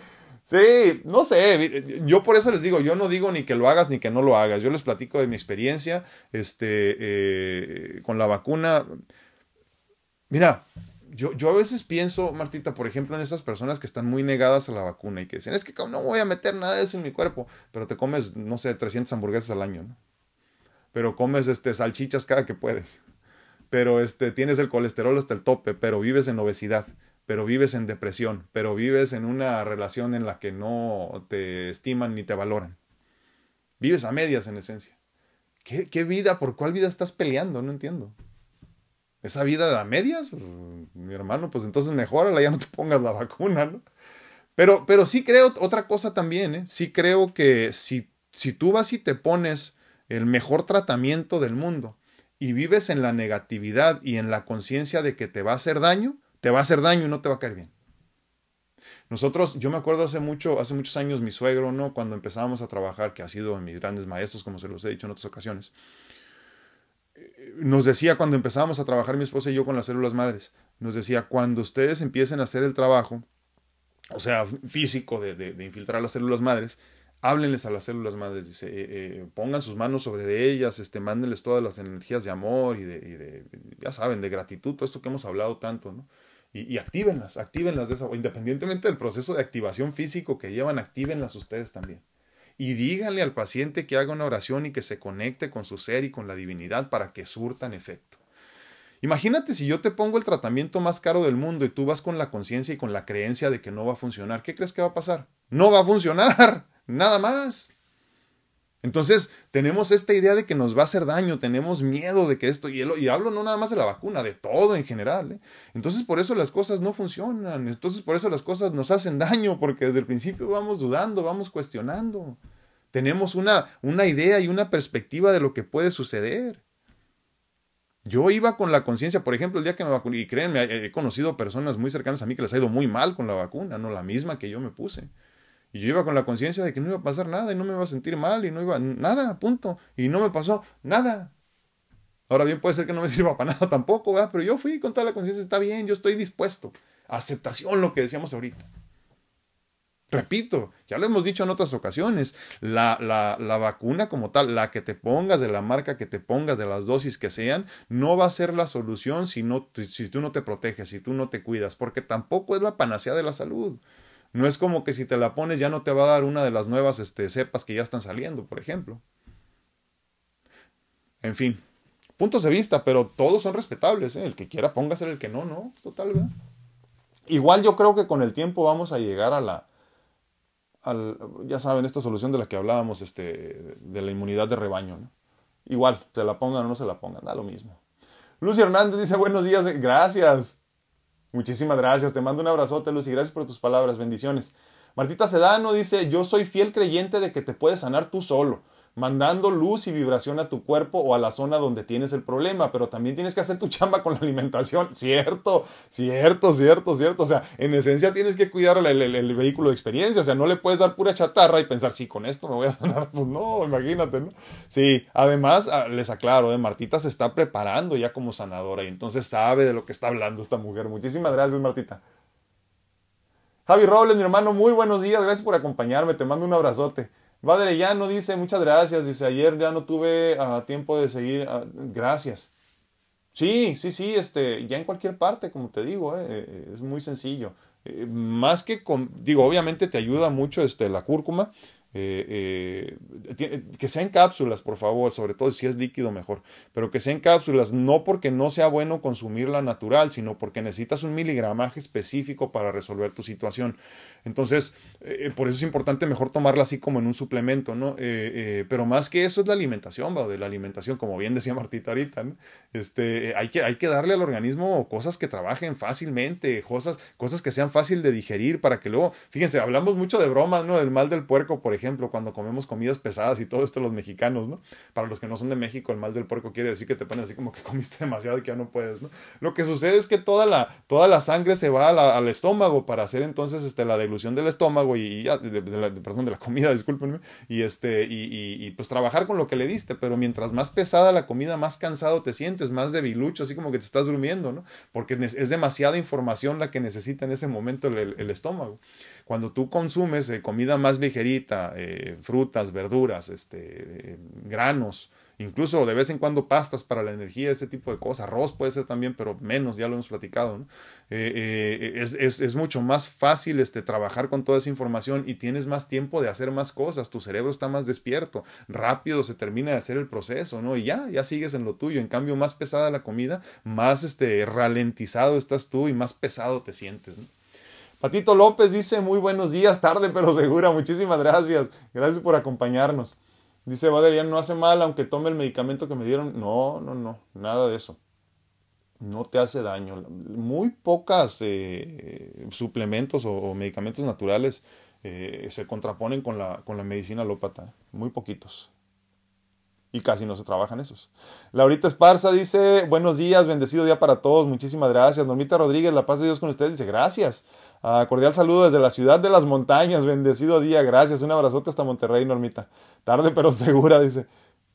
Sí, no sé, yo por eso les digo, yo no digo ni que lo hagas ni que no lo hagas, yo les platico de mi experiencia este, eh, con la vacuna. Mira, yo, yo a veces pienso, Martita, por ejemplo, en esas personas que están muy negadas a la vacuna y que dicen, es que no voy a meter nada de eso en mi cuerpo, pero te comes, no sé, 300 hamburguesas al año, ¿no? Pero comes este, salchichas cada que puedes. Pero este, tienes el colesterol hasta el tope, pero vives en obesidad, pero vives en depresión, pero vives en una relación en la que no te estiman ni te valoran. Vives a medias en esencia. ¿Qué, qué vida? ¿Por cuál vida estás peleando? No entiendo. ¿Esa vida a medias? Pues, mi hermano, pues entonces mejórala, ya no te pongas la vacuna, ¿no? Pero, pero sí creo otra cosa también, ¿eh? Sí creo que si, si tú vas y te pones el mejor tratamiento del mundo y vives en la negatividad y en la conciencia de que te va a hacer daño, te va a hacer daño y no te va a caer bien. Nosotros, yo me acuerdo hace mucho, hace muchos años, mi suegro, ¿no? Cuando empezábamos a trabajar, que ha sido mis grandes maestros, como se los he dicho en otras ocasiones, nos decía cuando empezábamos a trabajar mi esposa y yo con las células madres, nos decía, cuando ustedes empiecen a hacer el trabajo, o sea, físico de, de infiltrar las células madres, háblenles a las células madres, dice, eh, eh, pongan sus manos sobre ellas, este, mándenles todas las energías de amor y de, ya saben, de gratitud, todo esto que hemos hablado tanto, ¿no? y, actívenlas, actívenlas de esa, independientemente del proceso de activación físico que llevan, actívenlas ustedes también. Y díganle al paciente que haga una oración y que se conecte con su ser y con la divinidad para que surtan efecto. Imagínate si yo te pongo el tratamiento más caro del mundo y tú vas con la conciencia y con la creencia de que no va a funcionar. ¿Qué crees que va a pasar? No va a funcionar. Nada más. Entonces, tenemos esta idea de que nos va a hacer daño, tenemos miedo de que esto, y, y hablo no nada más de la vacuna, de todo en general. ¿eh? Entonces, por eso las cosas no funcionan, entonces por eso las cosas nos hacen daño, porque desde el principio vamos dudando, vamos cuestionando. Tenemos una, una idea y una perspectiva de lo que puede suceder. Yo iba con la conciencia, por ejemplo, el día que me vacuné, y créanme, he conocido personas muy cercanas a mí que les ha ido muy mal con la vacuna, no la misma que yo me puse. Y yo iba con la conciencia de que no iba a pasar nada y no me iba a sentir mal y no iba nada, punto. Y no me pasó nada. Ahora bien, puede ser que no me sirva para nada tampoco, ¿verdad? Pero yo fui con toda la conciencia, está bien, yo estoy dispuesto. Aceptación, lo que decíamos ahorita. Repito, ya lo hemos dicho en otras ocasiones, la, la, la, vacuna como tal, la que te pongas, de la marca que te pongas, de las dosis que sean, no va a ser la solución si, no, si tú no te proteges, si tú no te cuidas, porque tampoco es la panacea de la salud. No es como que si te la pones ya no te va a dar una de las nuevas este, cepas que ya están saliendo, por ejemplo. En fin, puntos de vista, pero todos son respetables. ¿eh? El que quiera póngase, el que no, no, total, ¿verdad? Igual yo creo que con el tiempo vamos a llegar a la, ya saben, esta solución de la que hablábamos, este, de la inmunidad de rebaño. Igual, se la pongan o no se la pongan, da lo mismo. Lucy Hernández dice buenos días, gracias. Muchísimas gracias, te mando un abrazote, Lucy, gracias por tus palabras, bendiciones. Martita Sedano dice, yo soy fiel creyente de que te puedes sanar tú solo mandando luz y vibración a tu cuerpo o a la zona donde tienes el problema, pero también tienes que hacer tu chamba con la alimentación. Cierto, cierto, cierto, cierto. O sea, en esencia tienes que cuidar el, vehículo de experiencia. O sea, no le puedes dar pura chatarra y pensar, sí, con esto me voy a sanar. Pues no, imagínate, ¿no? Sí, además, ah, les aclaro, ¿eh? Martita se está preparando ya como sanadora y entonces sabe de lo que está hablando esta mujer. Muchísimas gracias, Martita. Javi Robles, mi hermano, muy buenos días. Gracias por acompañarme. Te mando un abrazote. Padre ya no dice muchas gracias, dice ayer ya no tuve uh, tiempo de seguir, uh, gracias. Sí, sí, sí, este, ya en cualquier parte, como te digo, eh, eh es muy sencillo. Eh, más que con, digo, obviamente te ayuda mucho este, la cúrcuma, eh, eh, que sean cápsulas, por favor, sobre todo si es líquido mejor, pero que sean cápsulas, no porque no sea bueno consumirla natural, sino porque necesitas un miligramaje específico para resolver tu situación. Entonces, eh, por eso es importante mejor tomarla así como en un suplemento, ¿no? pero más que eso es la alimentación, ¿va? de la alimentación, como bien decía Martita ahorita, este, hay, que, hay que darle al organismo cosas que trabajen fácilmente, cosas, cosas que sean fácil de digerir para que luego, fíjense, hablamos mucho de bromas, ¿no? Del mal del puerco, por ejemplo ejemplo, cuando comemos comidas pesadas y todo esto los mexicanos, ¿no? Para los que no son de México, el mal del puerco quiere decir que te pones así como que comiste demasiado y que ya no puedes, ¿no? Lo que sucede es que toda la, toda la sangre se va al estómago para hacer entonces este, la dilución del estómago y, de, la, perdón, de la comida, discúlpenme, y, este, y, y, pues trabajar con lo que le diste, pero mientras más pesada la comida, más cansado te sientes, más debilucho, así como que te estás durmiendo, ¿no? Porque es demasiada información la que necesita en ese momento el estómago. Cuando tú consumes eh, comida más ligerita, eh, frutas, verduras, este, eh, granos, incluso de vez en cuando pastas para la energía, ese tipo de cosas, arroz puede ser también, pero menos, ya lo hemos platicado, es, es, es, mucho más fácil este, trabajar con toda esa información y tienes más tiempo de hacer más cosas, tu cerebro está más despierto, rápido se termina de hacer el proceso, ¿no? Y ya, ya sigues en lo tuyo, en cambio más pesada la comida, más este, ralentizado estás tú y más pesado te sientes, ¿no? Patito López dice, muy buenos días, tarde pero segura, muchísimas gracias, gracias por acompañarnos. Dice Valerian, no hace mal aunque tome el medicamento que me dieron. No, no, no, nada de eso. No te hace daño. Muy pocas eh, suplementos o, medicamentos naturales eh, se contraponen con la, con la medicina alópata. Muy poquitos y casi no se trabajan esos. Laurita Esparza dice, buenos días, bendecido día para todos, muchísimas gracias. Normita Rodríguez, la paz de Dios con ustedes, dice, gracias. Ah, cordial saludo desde la ciudad de las montañas, bendecido día, gracias. Un abrazote hasta Monterrey, Normita. Tarde pero segura, dice.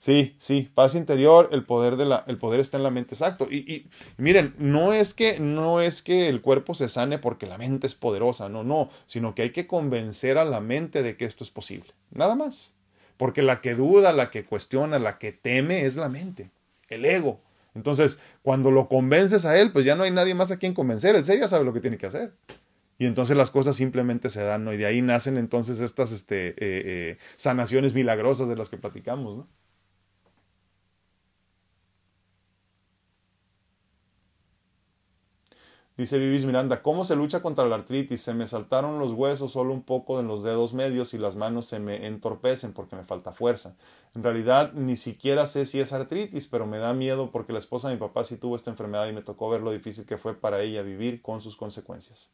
Sí, sí, paz interior, el poder, de la, el poder está en la mente, exacto. Y, y, miren, no es, que, no es que el cuerpo se sane porque la mente es poderosa, no, no, sino que hay que convencer a la mente de que esto es posible. Nada más. Porque la que duda, la que cuestiona, la que teme es la mente, el ego. Entonces, cuando lo convences a él, pues ya no hay nadie más a quien convencer, él ya sabe lo que tiene que hacer. Y entonces las cosas simplemente se dan, ¿no? Y de ahí nacen entonces estas este, eh, eh, sanaciones milagrosas de las que platicamos, ¿no? Dice Vivis Miranda, ¿cómo se lucha contra la artritis? Se me saltaron los huesos solo un poco en los dedos medios y las manos se me entorpecen porque me falta fuerza. En realidad ni siquiera sé si es artritis, pero me da miedo porque la esposa de mi papá sí tuvo esta enfermedad y me tocó ver lo difícil que fue para ella vivir con sus consecuencias.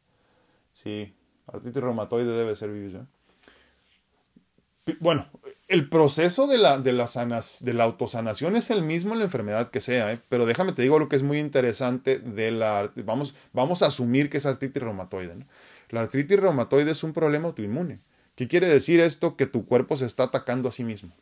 Sí, artritis reumatoide debe ser Vivis. Bueno, el proceso de la, de, la sanas, de la autosanación es el mismo en la enfermedad que sea, ¿eh? pero déjame te digo lo que es muy interesante de la... Vamos, vamos a asumir que es artritis reumatoide. La artritis reumatoide es un problema autoinmune. ¿Qué quiere decir esto? Que tu cuerpo se está atacando a sí mismo.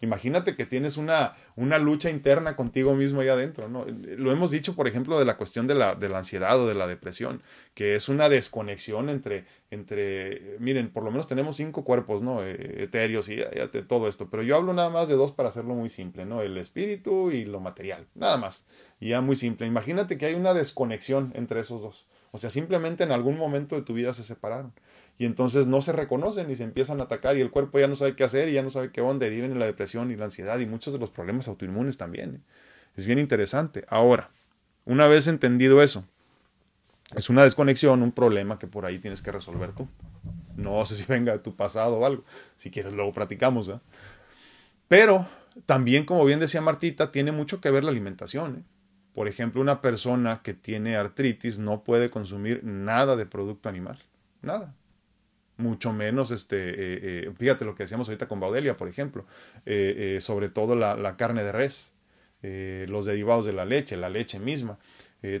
Imagínate que tienes una, una lucha interna contigo mismo ahí adentro, ¿no? Lo hemos dicho, por ejemplo, de la cuestión de la, de la ansiedad o de la depresión, que es una desconexión entre, entre, miren, por lo menos tenemos cinco cuerpos, ¿no? Eh, etéreos y todo esto, pero yo hablo nada más de dos para hacerlo muy simple, ¿no? El espíritu y lo material, nada más. Y ya muy simple. Imagínate que hay una desconexión entre esos dos. O sea, simplemente en algún momento de tu vida se separaron y entonces no se reconocen y se empiezan a atacar y el cuerpo ya no sabe qué hacer y ya no sabe qué onda y viven en la depresión y la ansiedad y muchos de los problemas autoinmunes también. ¿eh? Es bien interesante. Ahora, una vez entendido eso, es una desconexión, un problema que por ahí tienes que resolver tú. No sé si venga de tu pasado o algo. Si quieres, luego platicamos. Pero también, como bien decía Martita, tiene mucho que ver la alimentación. ¿eh? Por ejemplo, una persona que tiene artritis no puede consumir nada de producto animal. Nada mucho menos, este, eh, eh, fíjate lo que decíamos ahorita con Baudelia, por ejemplo, eh, sobre todo la, carne de res, los derivados de la leche, la leche misma.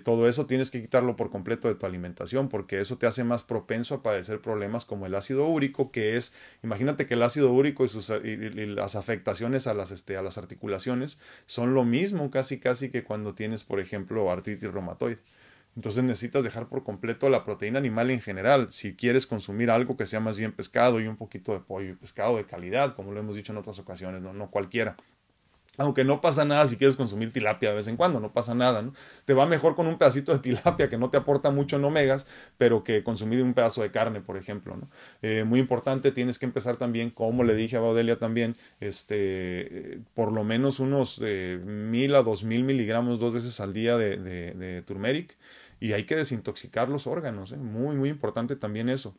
Todo eso tienes que quitarlo por completo de tu alimentación porque eso te hace más propenso a padecer problemas como el ácido úrico, que es, imagínate que el ácido úrico y, sus, las afectaciones a las, este, a las articulaciones son lo mismo casi casi que cuando tienes, por ejemplo, artritis reumatoide. Entonces necesitas dejar por completo la proteína animal en general. Si quieres consumir algo que sea más bien pescado y un poquito de pollo, pescado de calidad, como lo hemos dicho en otras ocasiones, no, no cualquiera. Aunque no pasa nada si quieres consumir tilapia de vez en cuando, no pasa nada, ¿no? Te va mejor con un pedacito de tilapia que no te aporta mucho en omegas, pero que consumir un pedazo de carne, por ejemplo, ¿no? Eh, muy importante, tienes que empezar también, como le dije a Baudelia también, este, por lo menos unos eh, mil a dos mil miligramos dos veces al día de, turmeric y hay que desintoxicar los órganos, ¿eh? muy, muy importante también eso.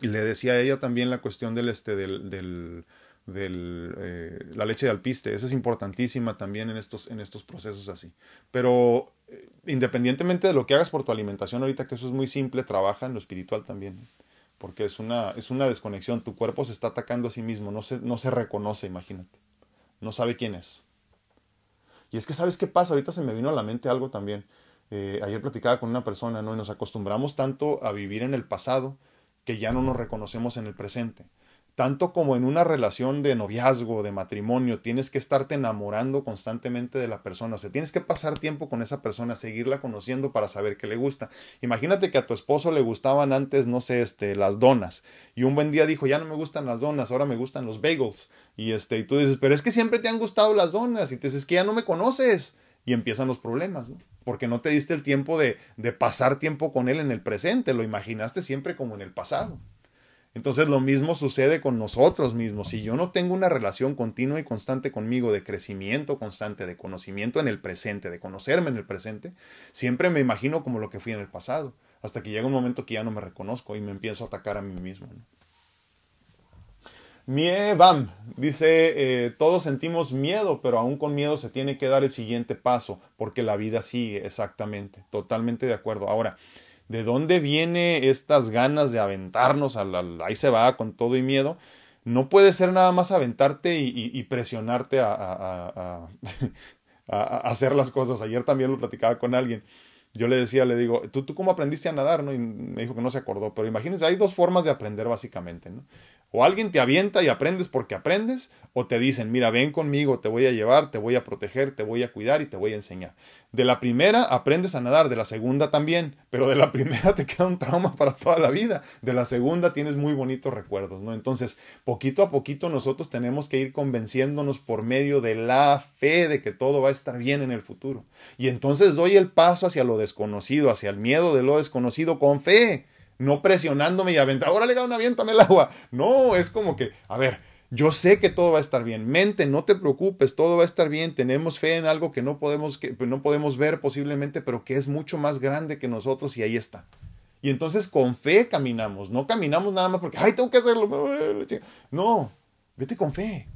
Y le decía a ella también la cuestión del, este, del, del eh, la leche de alpiste, esa es importantísima también en estos, en estos procesos así. Pero eh, independientemente de lo que hagas por tu alimentación ahorita, que eso es muy simple, trabaja en lo espiritual también, porque es una, es una desconexión, tu cuerpo se está atacando a sí mismo, no se, no se reconoce, imagínate, no sabe quién es. Y es que, ¿sabes qué pasa? Ahorita se me vino a la mente algo también. Eh, ayer platicaba con una persona, ¿no? Y nos acostumbramos tanto a vivir en el pasado que ya no nos reconocemos en el presente. Tanto como en una relación de noviazgo, de matrimonio, tienes que estarte enamorando constantemente de la persona. O sea, tienes que pasar tiempo con esa persona, seguirla conociendo para saber qué le gusta. Imagínate que a tu esposo le gustaban antes, no sé, este, las donas. Y un buen día dijo, ya no me gustan las donas, ahora me gustan los bagels. Y este, y tú dices, pero es que siempre te han gustado las donas. Y te dices, que ya no me conoces. Y empiezan los problemas, ¿no? porque no te diste el tiempo de, de, pasar tiempo con él en el presente, lo imaginaste siempre como en el pasado. Entonces lo mismo sucede con nosotros mismos. Si yo no tengo una relación continua y constante conmigo de crecimiento constante, de conocimiento en el presente, de conocerme en el presente, siempre me imagino como lo que fui en el pasado, hasta que llega un momento que ya no me reconozco y me empiezo a atacar a mí mismo. Mievam dice, eh, todos sentimos miedo, pero aún con miedo se tiene que dar el siguiente paso, porque la vida sigue, exactamente, totalmente de acuerdo. Ahora, ¿de dónde viene estas ganas de aventarnos ahí se va con todo y miedo? No puede ser nada más aventarte y, presionarte a, a, hacer las cosas. Ayer también lo platicaba con alguien yo le decía, le digo, ¿tú, ¿tú cómo aprendiste a nadar? ¿no? Y me dijo que no se acordó, pero imagínense, hay dos formas de aprender básicamente, ¿no? O alguien te avienta y aprendes porque aprendes, o te dicen, mira, ven conmigo, te voy a llevar, te voy a proteger, te voy a cuidar y te voy a enseñar. De la primera aprendes a nadar, de la segunda también, pero de la primera te queda un trauma para toda la vida, de la segunda tienes muy bonitos recuerdos, ¿no? Entonces, poquito a poquito nosotros tenemos que ir convenciéndonos por medio de la fe de que todo va a estar bien en el futuro. Y entonces doy el paso hacia lo desconocido, hacia el miedo de lo desconocido con fe no presionándome y aventando, órale, una aviéntame el agua. No, es como que, a ver, yo sé que todo va a estar bien. Mente, no te preocupes, todo va a estar bien. Tenemos fe en algo que no podemos, que no podemos ver posiblemente, pero que es mucho más grande que nosotros y ahí está. Y entonces con fe caminamos, no caminamos nada más porque, ay, tengo que hacerlo. No, vete con fe.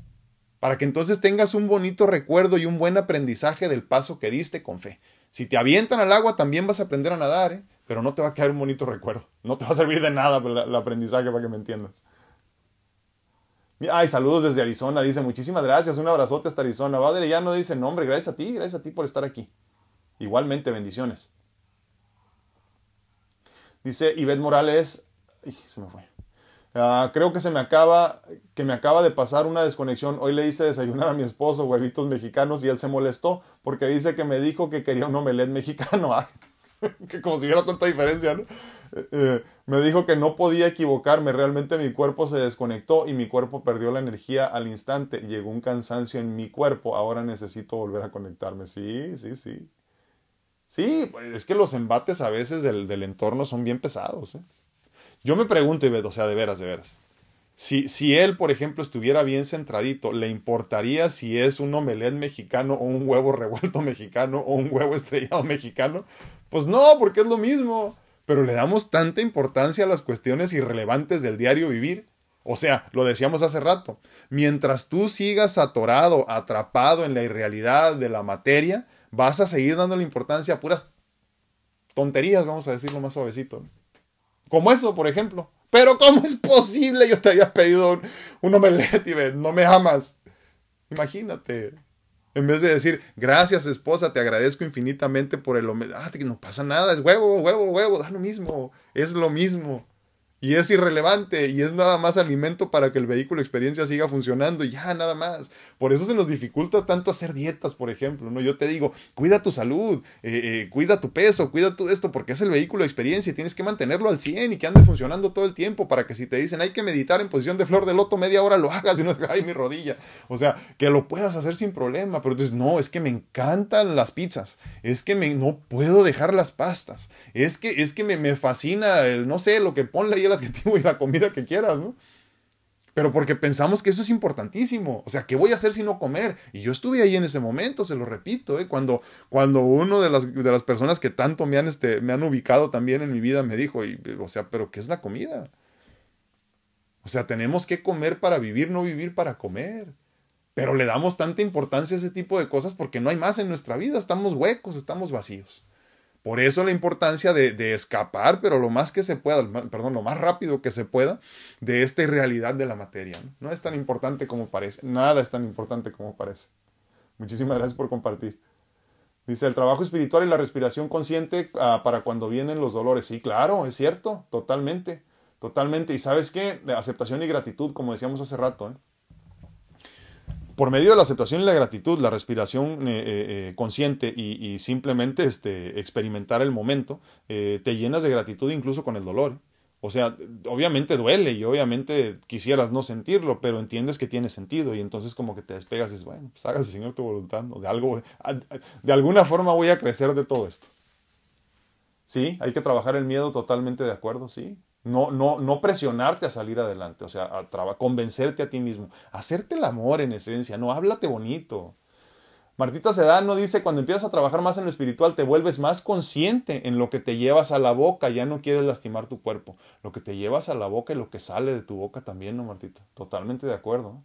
Para que entonces tengas un bonito recuerdo y un buen aprendizaje del paso que diste con fe. Si te avientan al agua, también vas a aprender a nadar, ¿eh? Pero no te va a quedar un bonito recuerdo. No te va a servir de nada el, aprendizaje para que me entiendas. Ay, saludos desde Arizona. Dice, muchísimas gracias. Un abrazote hasta Arizona. Padre, ya no dice nombre. Gracias a ti, gracias a ti por estar aquí. Igualmente, bendiciones. Dice Ivette Morales. se me fue. Ah, creo que se me acaba, que me acaba de pasar una desconexión. Hoy le hice desayunar a mi esposo huevitos mexicanos y él se molestó porque dice que me dijo que quería un omelette mexicano. Que como si hubiera tanta diferencia, ¿no? Eh, eh, me dijo que no podía equivocarme, realmente mi cuerpo se desconectó y mi cuerpo perdió la energía al instante. Llegó un cansancio en mi cuerpo, ahora necesito volver a conectarme. Sí, sí, sí. Sí, pues, es que los embates a veces del, del entorno son bien pesados. ¿eh? Yo me pregunto, o sea, de veras, de veras. Si, si él, por ejemplo, estuviera bien centradito, ¿le importaría si es un omelette mexicano o un huevo revuelto mexicano o un huevo estrellado mexicano? Pues no, porque es lo mismo. Pero le damos tanta importancia a las cuestiones irrelevantes del diario vivir. O sea, lo decíamos hace rato, mientras tú sigas atorado, atrapado en la irrealidad de la materia, vas a seguir dándole importancia a puras tonterías, vamos a decirlo más suavecito. Como eso, por ejemplo. Pero ¿cómo es posible? Yo te había pedido un, un y no me amas. Imagínate. En vez de decir, gracias esposa, te agradezco infinitamente por el omelette. Ah, no pasa nada, es huevo, huevo, huevo, da lo mismo. Es lo mismo y es irrelevante y es nada más alimento para que el vehículo experiencia siga funcionando y ya nada más. Por eso se nos dificulta tanto hacer dietas, por ejemplo, ¿no? Yo te digo, cuida tu salud, eh, eh, cuida tu peso, cuida todo esto porque es el vehículo de experiencia y tienes que mantenerlo al 100 y que ande funcionando todo el tiempo para que si te dicen hay que meditar en posición de flor de loto media hora lo hagas y no ay mi rodilla. O sea, que lo puedas hacer sin problema, pero dices, no, es que me encantan las pizzas, es que me, no puedo dejar las pastas, es que, es que me, me fascina el, no sé, lo que ponle ahí el adjetivo y la comida que quieras, ¿no? Pero porque pensamos que eso es importantísimo. O sea, ¿qué voy a hacer si no comer? Y yo estuve ahí en ese momento, se lo repito, ¿eh? cuando, cuando uno de las, de las personas que tanto me han, este, me han ubicado también en mi vida me dijo, o sea, ¿pero qué es la comida? O sea, tenemos que comer para vivir, no vivir para comer. Pero le damos tanta importancia a ese tipo de cosas porque no hay más en nuestra vida, estamos huecos, estamos vacíos. Por eso la importancia de, escapar, pero lo más que se pueda, perdón, lo más rápido que se pueda de esta irrealidad de la materia. ¿no? es tan importante como parece, nada es tan importante como parece. Muchísimas gracias por compartir. Dice, el trabajo espiritual y la respiración consciente ah, para cuando vienen los dolores. Sí, claro, es cierto, totalmente, totalmente. Y sabes qué, aceptación y gratitud, como decíamos hace rato. ¿eh? Por medio de la aceptación y la gratitud, la respiración eh, eh, eh, consciente y, simplemente este, experimentar el momento, te llenas de gratitud incluso con el dolor. O sea, obviamente duele y obviamente quisieras no sentirlo, pero entiendes que tiene sentido y entonces como que te despegas y dices, bueno, pues hágase Señor tu voluntad, de, algo, de alguna forma voy a crecer de todo esto. Sí, hay que trabajar el miedo totalmente de acuerdo, sí, no, no, no presionarte a salir adelante, o sea, a convencerte a ti mismo, hacerte el amor en esencia, no, háblate bonito. Martita Sedano dice, cuando empiezas a trabajar más en lo espiritual, te vuelves más consciente en lo que te llevas a la boca, ya no quieres lastimar tu cuerpo, lo que te llevas a la boca y lo que sale de tu boca también, ¿no, Martita? Totalmente de acuerdo.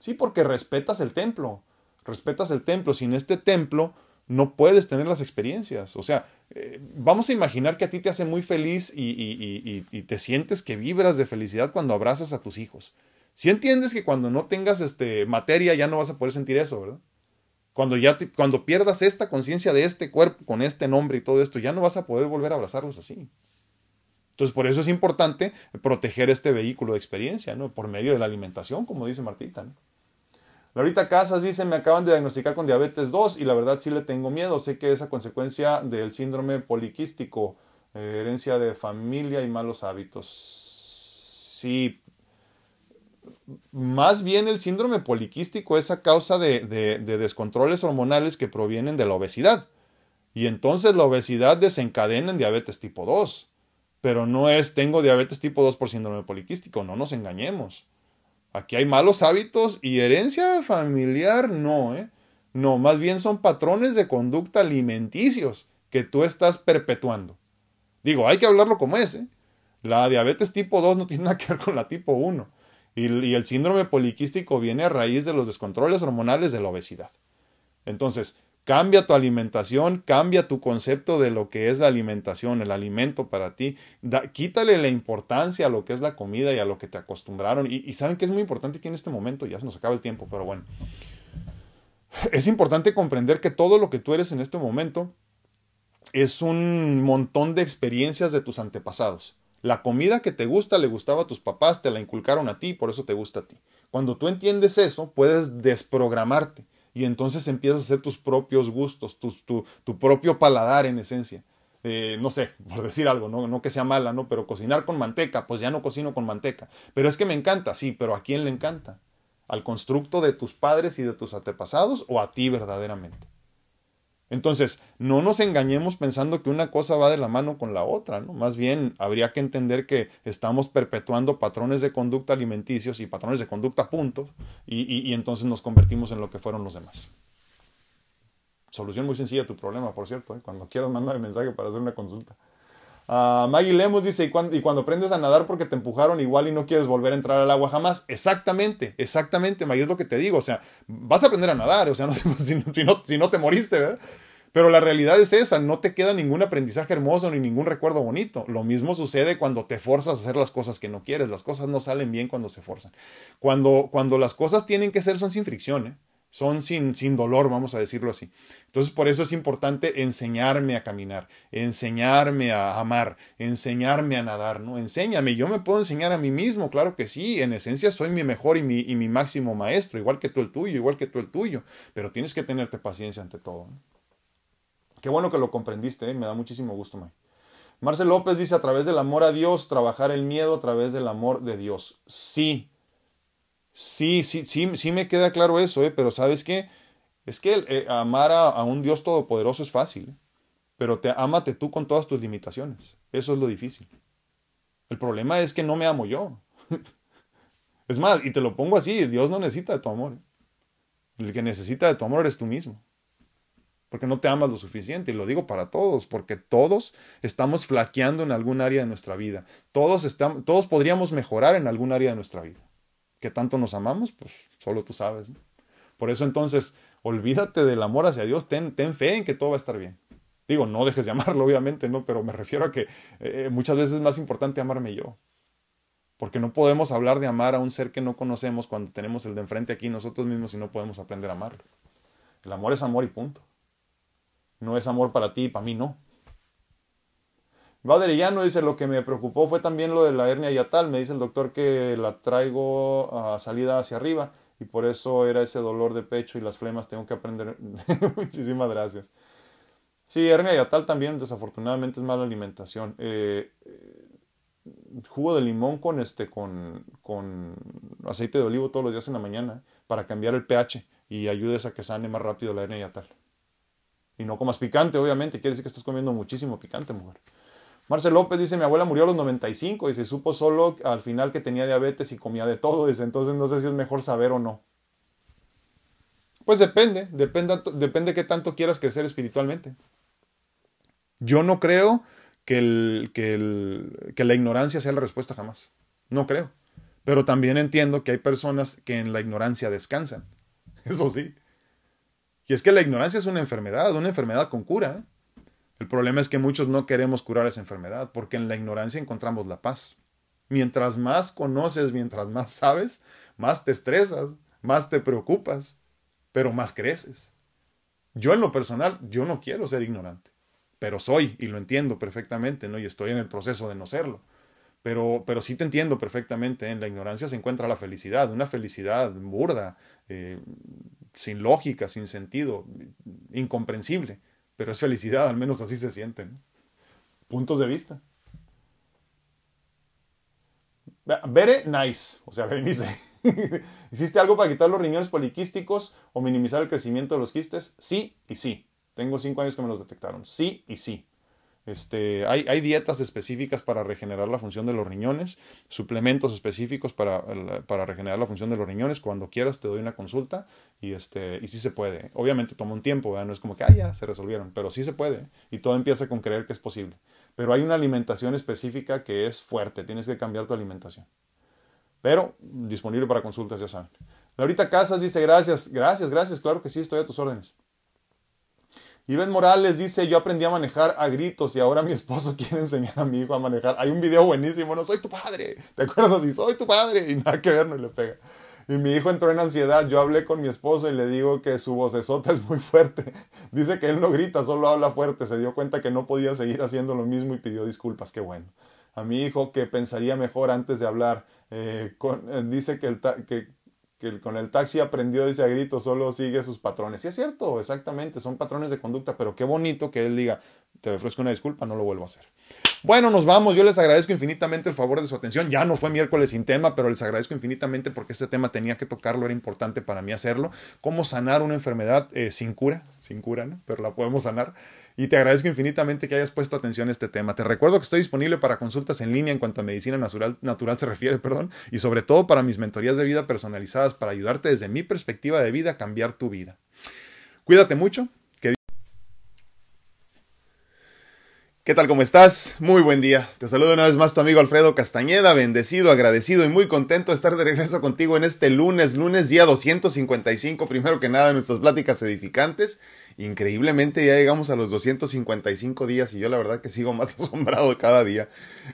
Sí, porque respetas el templo, respetas el templo, sin este templo no puedes tener las experiencias. O sea, eh, vamos a imaginar que a ti te hace muy feliz y, te sientes que vibras de felicidad cuando abrazas a tus hijos. Si entiendes que cuando no tengas este, materia ya no vas a poder sentir eso, ¿verdad? Cuando ya cuando pierdas esta conciencia de este cuerpo con este nombre y todo esto, ya no vas a poder volver a abrazarlos así. Entonces, por eso es importante proteger este vehículo de experiencia, ¿no? Por medio de la alimentación, como dice Martita, ¿no? Laurita Casas dice, me acaban de diagnosticar con diabetes 2 y la verdad sí le tengo miedo. Sé que es a consecuencia del síndrome poliquístico, eh, herencia de familia y malos hábitos. Sí, más bien el síndrome poliquístico es a causa de, de, descontroles hormonales que provienen de la obesidad. Y entonces la obesidad desencadena en diabetes tipo 2. Pero no es tengo diabetes tipo 2 por síndrome poliquístico, no nos engañemos. Aquí hay malos hábitos y herencia familiar, no, ¿eh? No, más bien son patrones de conducta alimenticios que tú estás perpetuando. Digo, hay que hablarlo como es, ¿eh? La diabetes tipo 2 no tiene nada que ver con la tipo 1. Y, y el síndrome poliquístico viene a raíz de los descontroles hormonales de la obesidad. Entonces, Cambia tu alimentación, cambia tu concepto de lo que es la alimentación, el alimento para ti. quítale la importancia a lo que es la comida y a lo que te acostumbraron. Y, saben que es muy importante que en este momento, ya se nos acaba el tiempo, pero bueno, es importante comprender que todo lo que tú eres en este momento es un montón de experiencias de tus antepasados. La comida que te gusta le gustaba a tus papás, te la inculcaron a ti, por eso te gusta a ti. Cuando tú entiendes eso, puedes desprogramarte y entonces empiezas a hacer tus propios gustos, tu, tu, propio paladar en esencia. Eh, no sé, por decir algo, ¿no? no que sea mala, ¿no? Pero cocinar con manteca, pues ya no cocino con manteca. Pero es que me encanta, sí, pero ¿a quién le encanta? ¿Al constructo de tus padres y de tus antepasados o a ti verdaderamente? Entonces, no nos engañemos pensando que una cosa va de la mano con la otra, ¿no? Más bien, habría que entender que estamos perpetuando patrones de conducta alimenticios y patrones de conducta puntos, y, entonces nos convertimos en lo que fueron los demás. Solución muy sencilla a tu problema, por cierto, ¿eh? cuando quieras mandar el mensaje para hacer una consulta. Uh, Maggie Lemos dice, ¿y cuando, aprendes a nadar porque te empujaron igual y no quieres volver a entrar al agua jamás. Exactamente, exactamente, Maggie, es lo que te digo. O sea, vas a aprender a nadar, o sea, si, no, si no te moriste, ¿verdad? Pero la realidad es esa, no te queda ningún aprendizaje hermoso ni ningún recuerdo bonito. Lo mismo sucede cuando te forzas a hacer las cosas que no quieres. Las cosas no salen bien cuando se forzan. Cuando, cuando las cosas tienen que ser son sin fricción, ¿eh? Son sin, sin dolor, vamos a decirlo así. Entonces, por eso es importante enseñarme a caminar, enseñarme a amar, enseñarme a nadar, ¿no? Enséñame, yo me puedo enseñar a mí mismo, claro que sí, en esencia soy mi mejor y mi, y mi máximo maestro, igual que tú el tuyo, igual que tú el tuyo, pero tienes que tenerte paciencia ante todo. Qué bueno que lo comprendiste, ¿eh? me da muchísimo gusto, May. Marcel López dice, a través del amor a Dios, trabajar el miedo a través del amor de Dios. Sí, sí, sí, sí, sí me queda claro eso, ¿eh? pero ¿sabes qué? Es que eh, amar a, un Dios todopoderoso es fácil, pero te ámate tú con todas tus limitaciones. Eso es lo difícil. El problema es que no me amo yo. es más, y te lo pongo así, Dios no necesita de tu amor. El que necesita de tu amor eres tú mismo porque no te amas lo suficiente. Y lo digo para todos, porque todos estamos flaqueando en algún área de nuestra vida. Todos, estamos, todos podríamos mejorar en algún área de nuestra vida. ¿Qué tanto nos amamos? Pues solo tú sabes. Por eso entonces, olvídate del amor hacia Dios, ten, ten fe en que todo va a estar bien. Digo, no dejes de amarlo, obviamente, ¿no? Pero me refiero a que eh, muchas veces es más importante amarme yo. Porque no podemos hablar de amar a un ser que no conocemos cuando tenemos el de enfrente aquí nosotros mismos y no podemos aprender a amarlo. El amor es amor y punto no es amor para ti y para mí no. Valderillano dice, lo que me preocupó fue también lo de la hernia yatal. Me dice el doctor que la traigo a salida hacia arriba y por eso era ese dolor de pecho y las flemas. Tengo que aprender. Muchísimas gracias. Sí, hernia yatal también desafortunadamente es mala alimentación. Eh, jugo de limón con, este, con, con aceite de olivo todos los días en la mañana para cambiar el pH y ayudes a que sane más rápido la hernia yatal. Y no comas picante, obviamente. Quiere decir que estás comiendo muchísimo picante, mujer. Marcel López dice, mi abuela murió a los 95 y se supo solo al final que tenía diabetes y comía de todo. Dice, entonces no sé si es mejor saber o no. Pues depende, depende, depende qué tanto quieras crecer espiritualmente. Yo no creo que, el, que, el, que la ignorancia sea la respuesta jamás. No creo. Pero también entiendo que hay personas que en la ignorancia descansan. Eso sí. Y es que la ignorancia es una enfermedad, una enfermedad con cura. ¿eh? El problema es que muchos no queremos curar esa enfermedad porque en la ignorancia encontramos la paz. Mientras más conoces, mientras más sabes, más te estresas, más te preocupas, pero más creces. Yo en lo personal, yo no quiero ser ignorante, pero soy y lo entiendo perfectamente, ¿no? Y estoy en el proceso de no serlo. Pero, pero sí te entiendo perfectamente, en la ignorancia se encuentra la felicidad, una felicidad burda, eh, sin lógica, sin sentido, incomprensible, pero es felicidad, al menos así se sienten. Puntos de vista. Very nice, o sea, Berenice. ¿Hiciste algo para quitar los riñones poliquísticos o minimizar el crecimiento de los quistes? Sí y sí. Tengo cinco años que me los detectaron. Sí y sí. Este, hay, dietas específicas para regenerar la función de los riñones, suplementos específicos para, para, regenerar la función de los riñones. Cuando quieras te doy una consulta y, este, y sí se puede. Obviamente toma un tiempo, no es como que ah, se resolvieron, pero sí se puede. Y todo empieza con creer que es posible. Pero hay una alimentación específica que es fuerte, tienes que cambiar tu alimentación. Pero disponible para consultas, ya saben. Laurita Casas dice gracias, gracias, gracias, claro que sí, estoy a tus órdenes. Iván Morales dice, yo aprendí a manejar a gritos y ahora mi esposo quiere enseñar a mi hijo a manejar. Hay un video buenísimo, no soy tu padre, ¿te acuerdas? Y soy tu padre y nada que ver, no le pega. Y mi hijo entró en ansiedad, yo hablé con mi esposo y le digo que su vocesota es muy fuerte. Dice que él no grita, solo habla fuerte. Se dio cuenta que no podía seguir haciendo lo mismo y pidió disculpas, qué bueno. A mi hijo que pensaría mejor antes de hablar, eh, eh, dice que, el que que con el taxi aprendió ese grito, solo sigue sus patrones. Y es cierto, exactamente, son patrones de conducta, pero qué bonito que él diga, te ofrezco una disculpa, no lo vuelvo a hacer. Bueno, nos vamos. Yo les agradezco infinitamente el favor de su atención. Ya no fue miércoles sin tema, pero les agradezco infinitamente porque este tema tenía que tocarlo, era importante para mí hacerlo. Cómo sanar una enfermedad eh, sin cura, sin cura, ¿no? Pero la podemos sanar y te agradezco infinitamente que hayas puesto atención a este tema. Te recuerdo que estoy disponible para consultas en línea en cuanto a medicina natural, natural se refiere, perdón, y sobre todo para mis mentorías de vida personalizadas para ayudarte desde mi perspectiva de vida a cambiar tu vida. Cuídate mucho. ¿Qué tal? ¿Cómo estás? Muy buen día. Te saludo una vez más tu amigo Alfredo Castañeda, bendecido, agradecido y muy contento de estar de regreso contigo en este lunes, lunes día 255, primero que nada en nuestras pláticas edificantes. Increíblemente ya llegamos a los 255 días y yo la verdad que sigo más asombrado cada día.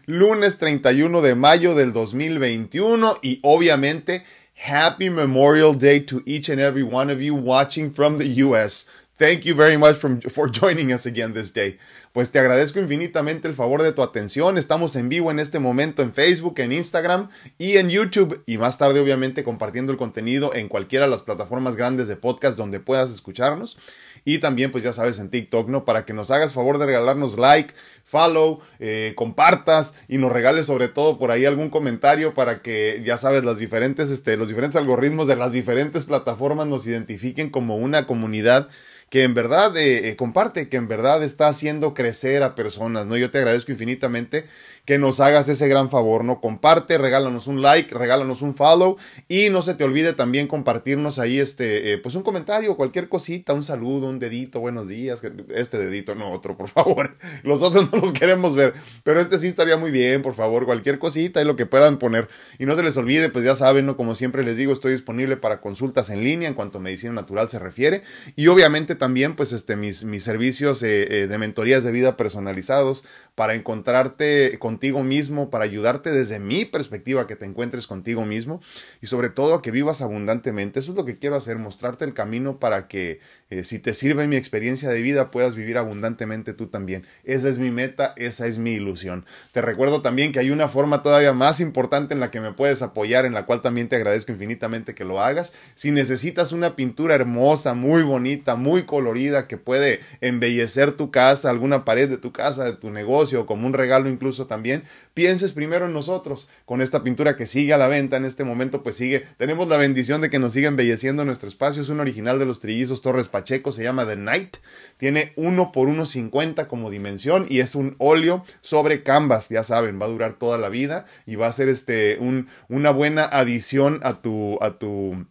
Lunes 31 de mayo del 2021 y obviamente Happy Memorial Day to each and every one of you watching from the US. Thank you very much for joining us again this day. Pues te agradezco infinitamente el favor de tu atención. Estamos en vivo en este momento en Facebook, en Instagram y en YouTube. Y más tarde, obviamente, compartiendo el contenido en cualquiera de las plataformas grandes de podcast donde puedas escucharnos. Y también, pues ya sabes, en TikTok, ¿no? Para que nos hagas favor de regalarnos like, follow, eh, compartas y nos regales sobre todo por ahí algún comentario para que, ya sabes, las diferentes, este, los diferentes algoritmos de las diferentes plataformas nos identifiquen como una comunidad que en verdad eh, eh, comparte, que en verdad está haciendo crecer a personas, ¿no? Yo te agradezco infinitamente que nos hagas ese gran favor, ¿no? Comparte, regálanos un like, regálanos un follow y no se te olvide también compartirnos ahí este, eh, pues un comentario, cualquier cosita, un saludo, un dedito, buenos días, este dedito, no otro, por favor. Los otros no los queremos ver, pero este sí estaría muy bien, por favor, cualquier cosita y lo que puedan poner. Y no se les olvide, pues ya saben, ¿no? Como siempre les digo, estoy disponible para consultas en línea en cuanto a medicina natural se refiere y obviamente también, pues este, mis, mis servicios eh, eh, de mentorías de vida personalizados para encontrarte con contigo mismo, para ayudarte desde mi perspectiva que te encuentres contigo mismo y sobre todo a que vivas abundantemente. Eso es lo que quiero hacer, mostrarte el camino para que eh, si te sirve mi experiencia de vida puedas vivir abundantemente tú también. Esa es mi meta, esa es mi ilusión. Te recuerdo también que hay una forma todavía más importante en la que me puedes apoyar, en la cual también te agradezco infinitamente que lo hagas. Si necesitas una pintura hermosa, muy bonita, muy colorida, que puede embellecer tu casa, alguna pared de tu casa, de tu negocio, como un regalo incluso también, pienses primero en nosotros. Con esta pintura que sigue a la venta en este momento, pues sigue. Tenemos la bendición de que nos siga embelleciendo nuestro espacio. Es un original de los trillizos Torres Pacheco, se llama The Night. Tiene 1 por 1.50 como dimensión y es un óleo sobre canvas, ya saben, va a durar toda la vida y va a ser este un, una buena adición a tu a tu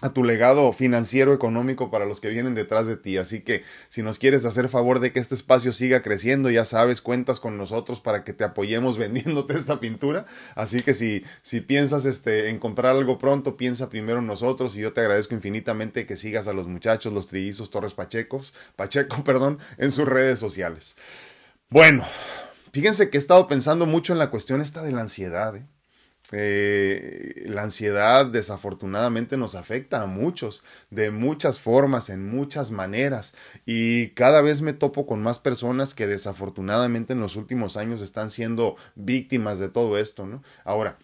a tu legado financiero económico para los que vienen detrás de ti. Así que si nos quieres hacer favor de que este espacio siga creciendo, ya sabes, cuentas con nosotros para que te apoyemos vendiéndote esta pintura. Así que si, si piensas este, en comprar algo pronto, piensa primero en nosotros y yo te agradezco infinitamente que sigas a los muchachos, los trillizos Torres Pachecos, Pacheco, perdón, en sus redes sociales. Bueno, fíjense que he estado pensando mucho en la cuestión esta de la ansiedad. ¿eh? Eh, la ansiedad desafortunadamente nos afecta a muchos, de muchas formas, en muchas maneras. Y cada vez me topo con más personas que desafortunadamente en los últimos años están siendo víctimas de todo esto, ¿no? Ahora,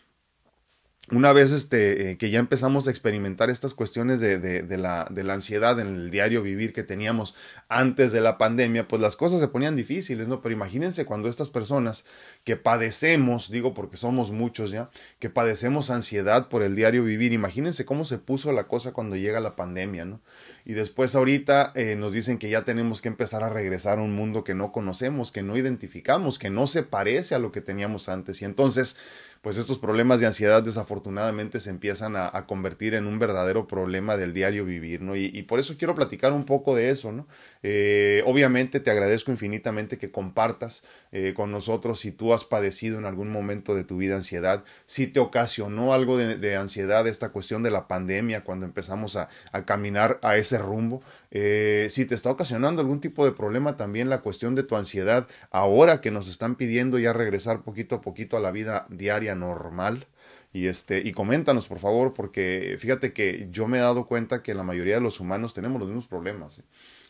una vez este, eh, que ya empezamos a experimentar estas cuestiones de, de, la, de, la, ansiedad en el diario vivir que teníamos antes de la pandemia, pues las cosas se ponían difíciles, ¿no? Pero imagínense cuando estas personas que padecemos, digo porque somos muchos ya, que padecemos ansiedad por el diario vivir, imagínense cómo se puso la cosa cuando llega la pandemia, ¿no? Y después ahorita eh, nos dicen que ya tenemos que empezar a regresar a un mundo que no conocemos, que no identificamos, que no se parece a lo que teníamos antes. Y entonces pues estos problemas de ansiedad desafortunadamente se empiezan a, convertir en un verdadero problema del diario vivir, ¿no? Y, por eso quiero platicar un poco de eso, ¿no? Eh, obviamente te agradezco infinitamente que compartas eh, con nosotros si tú has padecido en algún momento de tu vida ansiedad, si te ocasionó algo de, ansiedad esta cuestión de la pandemia cuando empezamos a, caminar a ese rumbo, eh, si te está ocasionando algún tipo de problema también la cuestión de tu ansiedad ahora que nos están pidiendo ya regresar poquito a poquito a la vida diaria normal. Y, este, y coméntanos, por favor, porque fíjate que yo me he dado cuenta que la mayoría de los humanos tenemos los mismos problemas. ¿eh?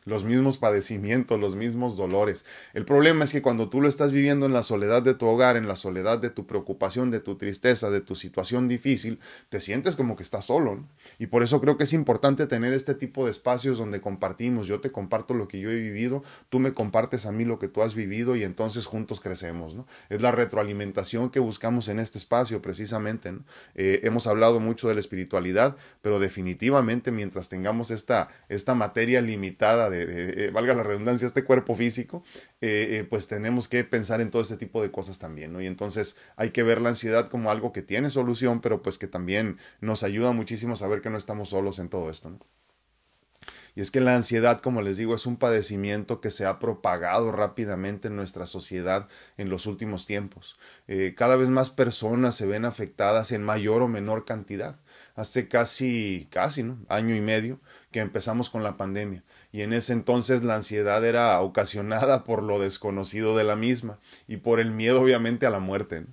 Los mismos padecimientos, los mismos dolores. El problema es que cuando tú lo estás viviendo en la soledad de tu hogar, en la soledad de tu preocupación, de tu tristeza, de tu situación difícil, te sientes como que estás solo. Y por eso creo que es importante tener este tipo de espacios donde compartimos. Yo te comparto lo que yo he vivido, tú me compartes a mí lo que tú has vivido y entonces juntos crecemos. Es la retroalimentación que buscamos en este espacio precisamente. Eh, hemos hablado mucho de la espiritualidad, pero definitivamente mientras tengamos esta, esta materia limitada eh, valga la redundancia, este cuerpo físico, eh, eh, pues tenemos que pensar en todo este tipo de cosas también. Y entonces hay que ver la ansiedad como algo que tiene solución, pero pues que también nos ayuda muchísimo a saber que no estamos solos en todo esto. Y es que la ansiedad, como les digo, es un padecimiento que se ha propagado rápidamente en nuestra sociedad en los últimos tiempos. cada vez más personas se ven afectadas en mayor o menor cantidad. Hace casi, casi, ¿no? Año y medio que empezamos con la pandemia y en ese entonces la ansiedad era ocasionada por lo desconocido de la misma y por el miedo obviamente a la muerte,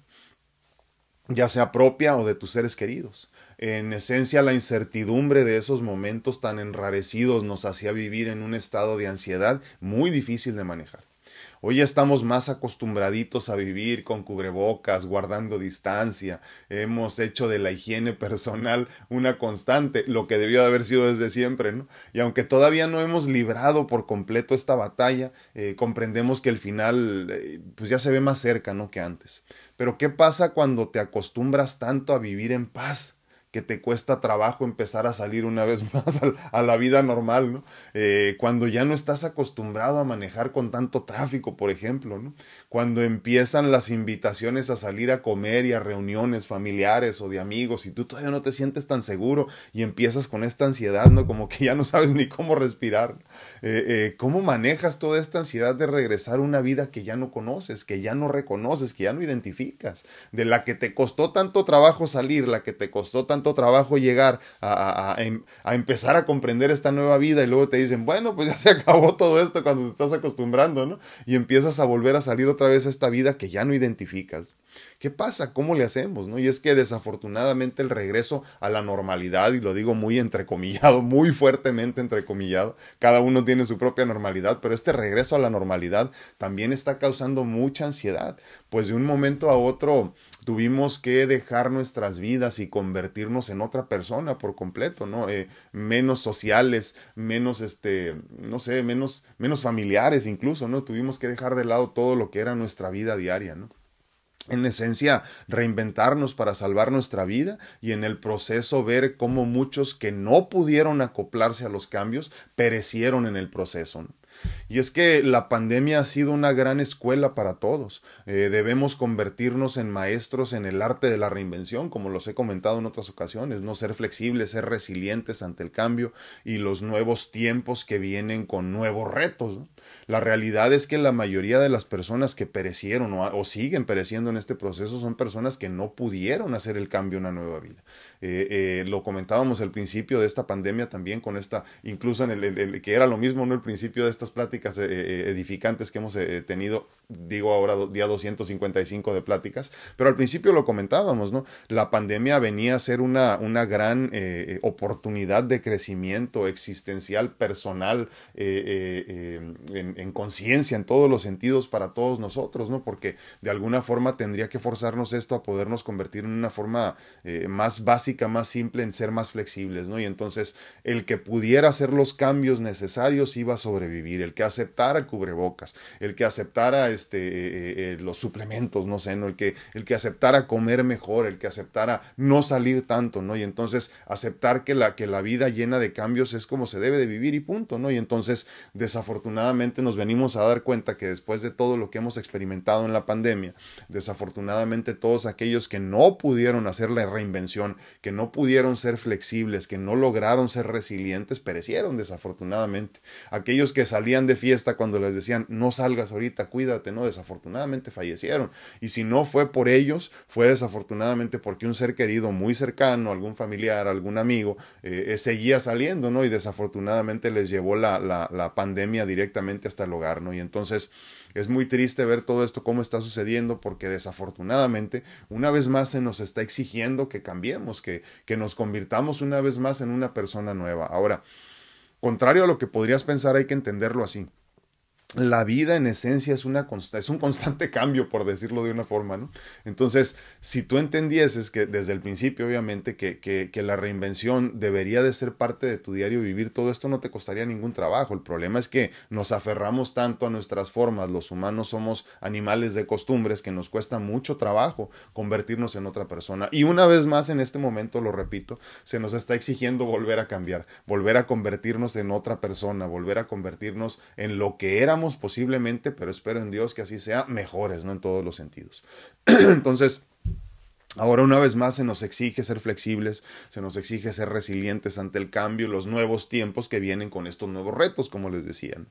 ya sea propia o de tus seres queridos. En esencia, la incertidumbre de esos momentos tan enrarecidos nos hacía vivir en un estado de ansiedad muy difícil de manejar. Hoy estamos más acostumbraditos a vivir con cubrebocas, guardando distancia. Hemos hecho de la higiene personal una constante, lo que debió de haber sido desde siempre, ¿no? Y aunque todavía no hemos librado por completo esta batalla, eh, comprendemos que el final eh, pues ya se ve más cerca, ¿no? Que antes. Pero ¿qué pasa cuando te acostumbras tanto a vivir en paz? Que te cuesta trabajo empezar a salir una vez más a, la vida normal, ¿no? Eh, cuando ya no estás acostumbrado a manejar con tanto tráfico, por ejemplo, ¿no? Cuando empiezan las invitaciones a salir a comer y a reuniones familiares o de amigos y tú todavía no te sientes tan seguro y empiezas con esta ansiedad, ¿no? Como que ya no sabes ni cómo respirar. Eh, eh, ¿Cómo manejas toda esta ansiedad de regresar a una vida que ya no conoces, que ya no reconoces, que ya no identificas, de la que te costó tanto trabajo salir, la que te costó tanto trabajo llegar a, em, a, empezar a comprender esta nueva vida y luego te dicen, bueno, pues ya se acabó todo esto cuando te estás acostumbrando, ¿no? Y empiezas a volver a salir otra vez a esta vida que ya no identificas. ¿Qué pasa? ¿Cómo le hacemos? ¿no? Y es que desafortunadamente el regreso a la normalidad, y lo digo muy entrecomillado, muy fuertemente entrecomillado, cada uno tiene su propia normalidad, pero este regreso a la normalidad también está causando mucha ansiedad, pues de un momento a otro tuvimos que dejar nuestras vidas y convertirnos en otra persona por completo, ¿no? Eh, menos sociales, menos, este, no sé, menos, menos familiares incluso, ¿no? Tuvimos que dejar de lado todo lo que era nuestra vida diaria, ¿no? En esencia reinventarnos para salvar nuestra vida y en el proceso ver cómo muchos que no pudieron acoplarse a los cambios perecieron en el proceso. Y es que la pandemia ha sido una gran escuela para todos. Eh, debemos convertirnos en maestros en el arte de la reinvención, como los he comentado en otras ocasiones, no ser flexibles, ser resilientes ante el cambio y los nuevos tiempos que vienen con nuevos retos. La realidad es que la mayoría de las personas que perecieron o, siguen pereciendo en este proceso son personas que no pudieron hacer el cambio a una nueva vida. Eh, eh, lo comentábamos al principio de esta pandemia también con esta, incluso en el, que era lo mismo, ¿no? El principio de estas pláticas edificantes que hemos tenido digo ahora día 255 de pláticas, pero al principio lo comentábamos, ¿no? La pandemia venía a ser una, una gran eh, eh, oportunidad de crecimiento existencial, personal, eh, en, en conciencia, en todos los sentidos para todos nosotros, ¿no? Porque de alguna forma tendría que forzarnos esto a podernos convertir en una forma más básica, más simple, en ser más flexibles, ¿no? Y entonces el que pudiera hacer los cambios necesarios iba a sobrevivir, el que aceptara cubrebocas, el que aceptara este, eh, eh, los suplementos, no sé. El que, el que aceptara comer mejor, el que aceptara no salir tanto, ¿no? Y entonces aceptar que la, que la vida llena de cambios es como se debe de vivir y punto, ¿no? Y entonces desafortunadamente nos venimos a dar cuenta que después de todo lo que hemos experimentado en la pandemia, desafortunadamente todos aquellos que no pudieron hacer la reinvención, que no pudieron ser flexibles, que no lograron ser resilientes, perecieron desafortunadamente. Aquellos que salían de fiesta cuando les decían, no salgas ahorita, cuídate, ¿no? Desafortunadamente fallecieron. Y si no fue por ellos, fue desafortunadamente porque un ser querido muy cercano, algún familiar, algún amigo, eh, eh, seguía saliendo, ¿no? Y desafortunadamente les llevó la, la, la pandemia directamente hasta el hogar, ¿no? Y entonces es muy triste ver todo esto cómo está sucediendo porque desafortunadamente una vez más se nos está exigiendo que cambiemos, que, que nos convirtamos una vez más en una persona nueva. Ahora, contrario a lo que podrías pensar, hay que entenderlo así la vida en esencia es, una es un constante cambio, por decirlo de una forma, ¿no? Entonces, si tú entendieses que desde el principio, obviamente, que, que, que, la reinvención debería de ser parte de tu diario vivir, todo esto no te costaría ningún trabajo. El problema es que nos aferramos tanto a nuestras formas, los humanos somos animales de costumbres que nos cuesta mucho trabajo convertirnos en otra persona. Y una vez más, en este momento, lo repito, se nos está exigiendo volver a cambiar, volver a convertirnos en otra persona, volver a convertirnos en lo que éramos posiblemente, pero espero en Dios que así sea, mejores, ¿no? En todos los sentidos. Entonces, Ahora una vez más se nos exige ser flexibles, se nos exige ser resilientes ante el cambio, los nuevos tiempos que vienen con estos nuevos retos, como les decían.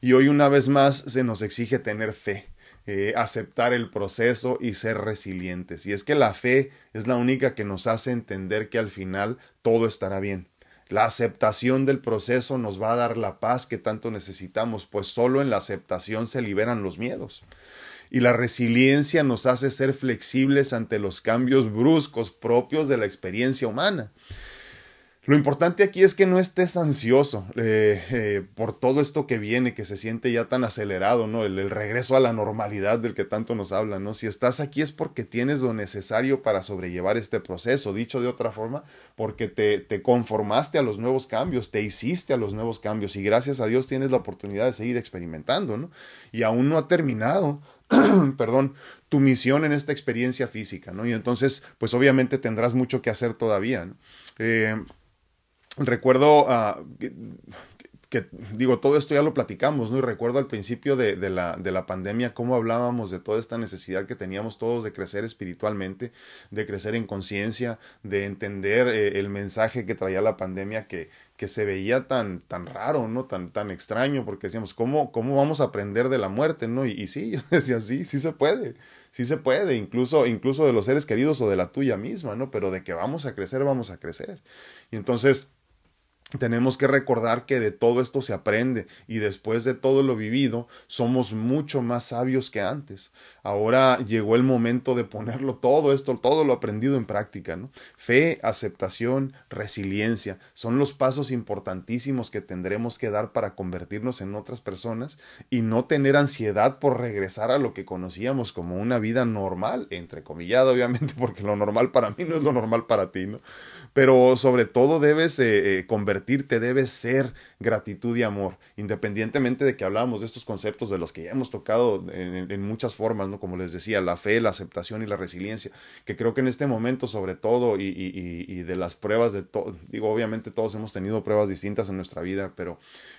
Y hoy una vez más se nos exige tener fe, eh, aceptar el proceso y ser resilientes. Y es que la fe es la única que nos hace entender que al final todo estará bien. La aceptación del proceso nos va a dar la paz que tanto necesitamos, pues solo en la aceptación se liberan los miedos. Y la resiliencia nos hace ser flexibles ante los cambios bruscos propios de la experiencia humana. Lo importante aquí es que no estés ansioso eh, eh, por todo esto que viene, que se siente ya tan acelerado, ¿no? El, regreso a la normalidad del que tanto nos hablan, ¿no? Si estás aquí es porque tienes lo necesario para sobrellevar este proceso, dicho de otra forma, porque te, te conformaste a los nuevos cambios, te hiciste a los nuevos cambios y gracias a Dios tienes la oportunidad de seguir experimentando, ¿no? Y aún no ha terminado perdón, tu misión en esta experiencia física, ¿no? Y entonces, pues obviamente tendrás mucho que hacer todavía, ¿no? Eh, recuerdo uh, que, digo, todo esto ya lo platicamos, ¿no? Y recuerdo al principio de, de, la, de la pandemia cómo hablábamos de toda esta necesidad que teníamos todos de crecer espiritualmente, de crecer en conciencia, de entender eh, el mensaje que traía la pandemia que, que se veía tan, tan raro, ¿no? Tan, tan extraño, porque decíamos, ¿cómo, ¿cómo vamos a aprender de la muerte, ¿no? Y, y sí, yo decía, sí, sí se puede, sí se puede, incluso, incluso de los seres queridos o de la tuya misma, ¿no? Pero de que vamos a crecer, vamos a crecer. Y entonces tenemos que recordar que de todo esto se aprende y después de todo lo vivido somos mucho más sabios que antes. Ahora llegó el momento de ponerlo todo esto, todo lo aprendido en práctica. Fe, aceptación, resiliencia son los pasos importantísimos que tendremos que dar para convertirnos en otras personas y no tener ansiedad por regresar a lo que conocíamos como una vida normal, entrecomillada obviamente porque lo normal para mí no es lo normal para ti, ¿no? Pero sobre todo debes eh, eh, convertirte convertirte debe ser gratitud y amor, independientemente de que hablamos de estos conceptos de los que ya hemos tocado en, muchas formas, ¿no? Como les decía, la fe, la aceptación y la resiliencia, que creo que en este momento, sobre todo, y, y de las pruebas de todo, digo, obviamente todos hemos tenido pruebas distintas en nuestra vida, pero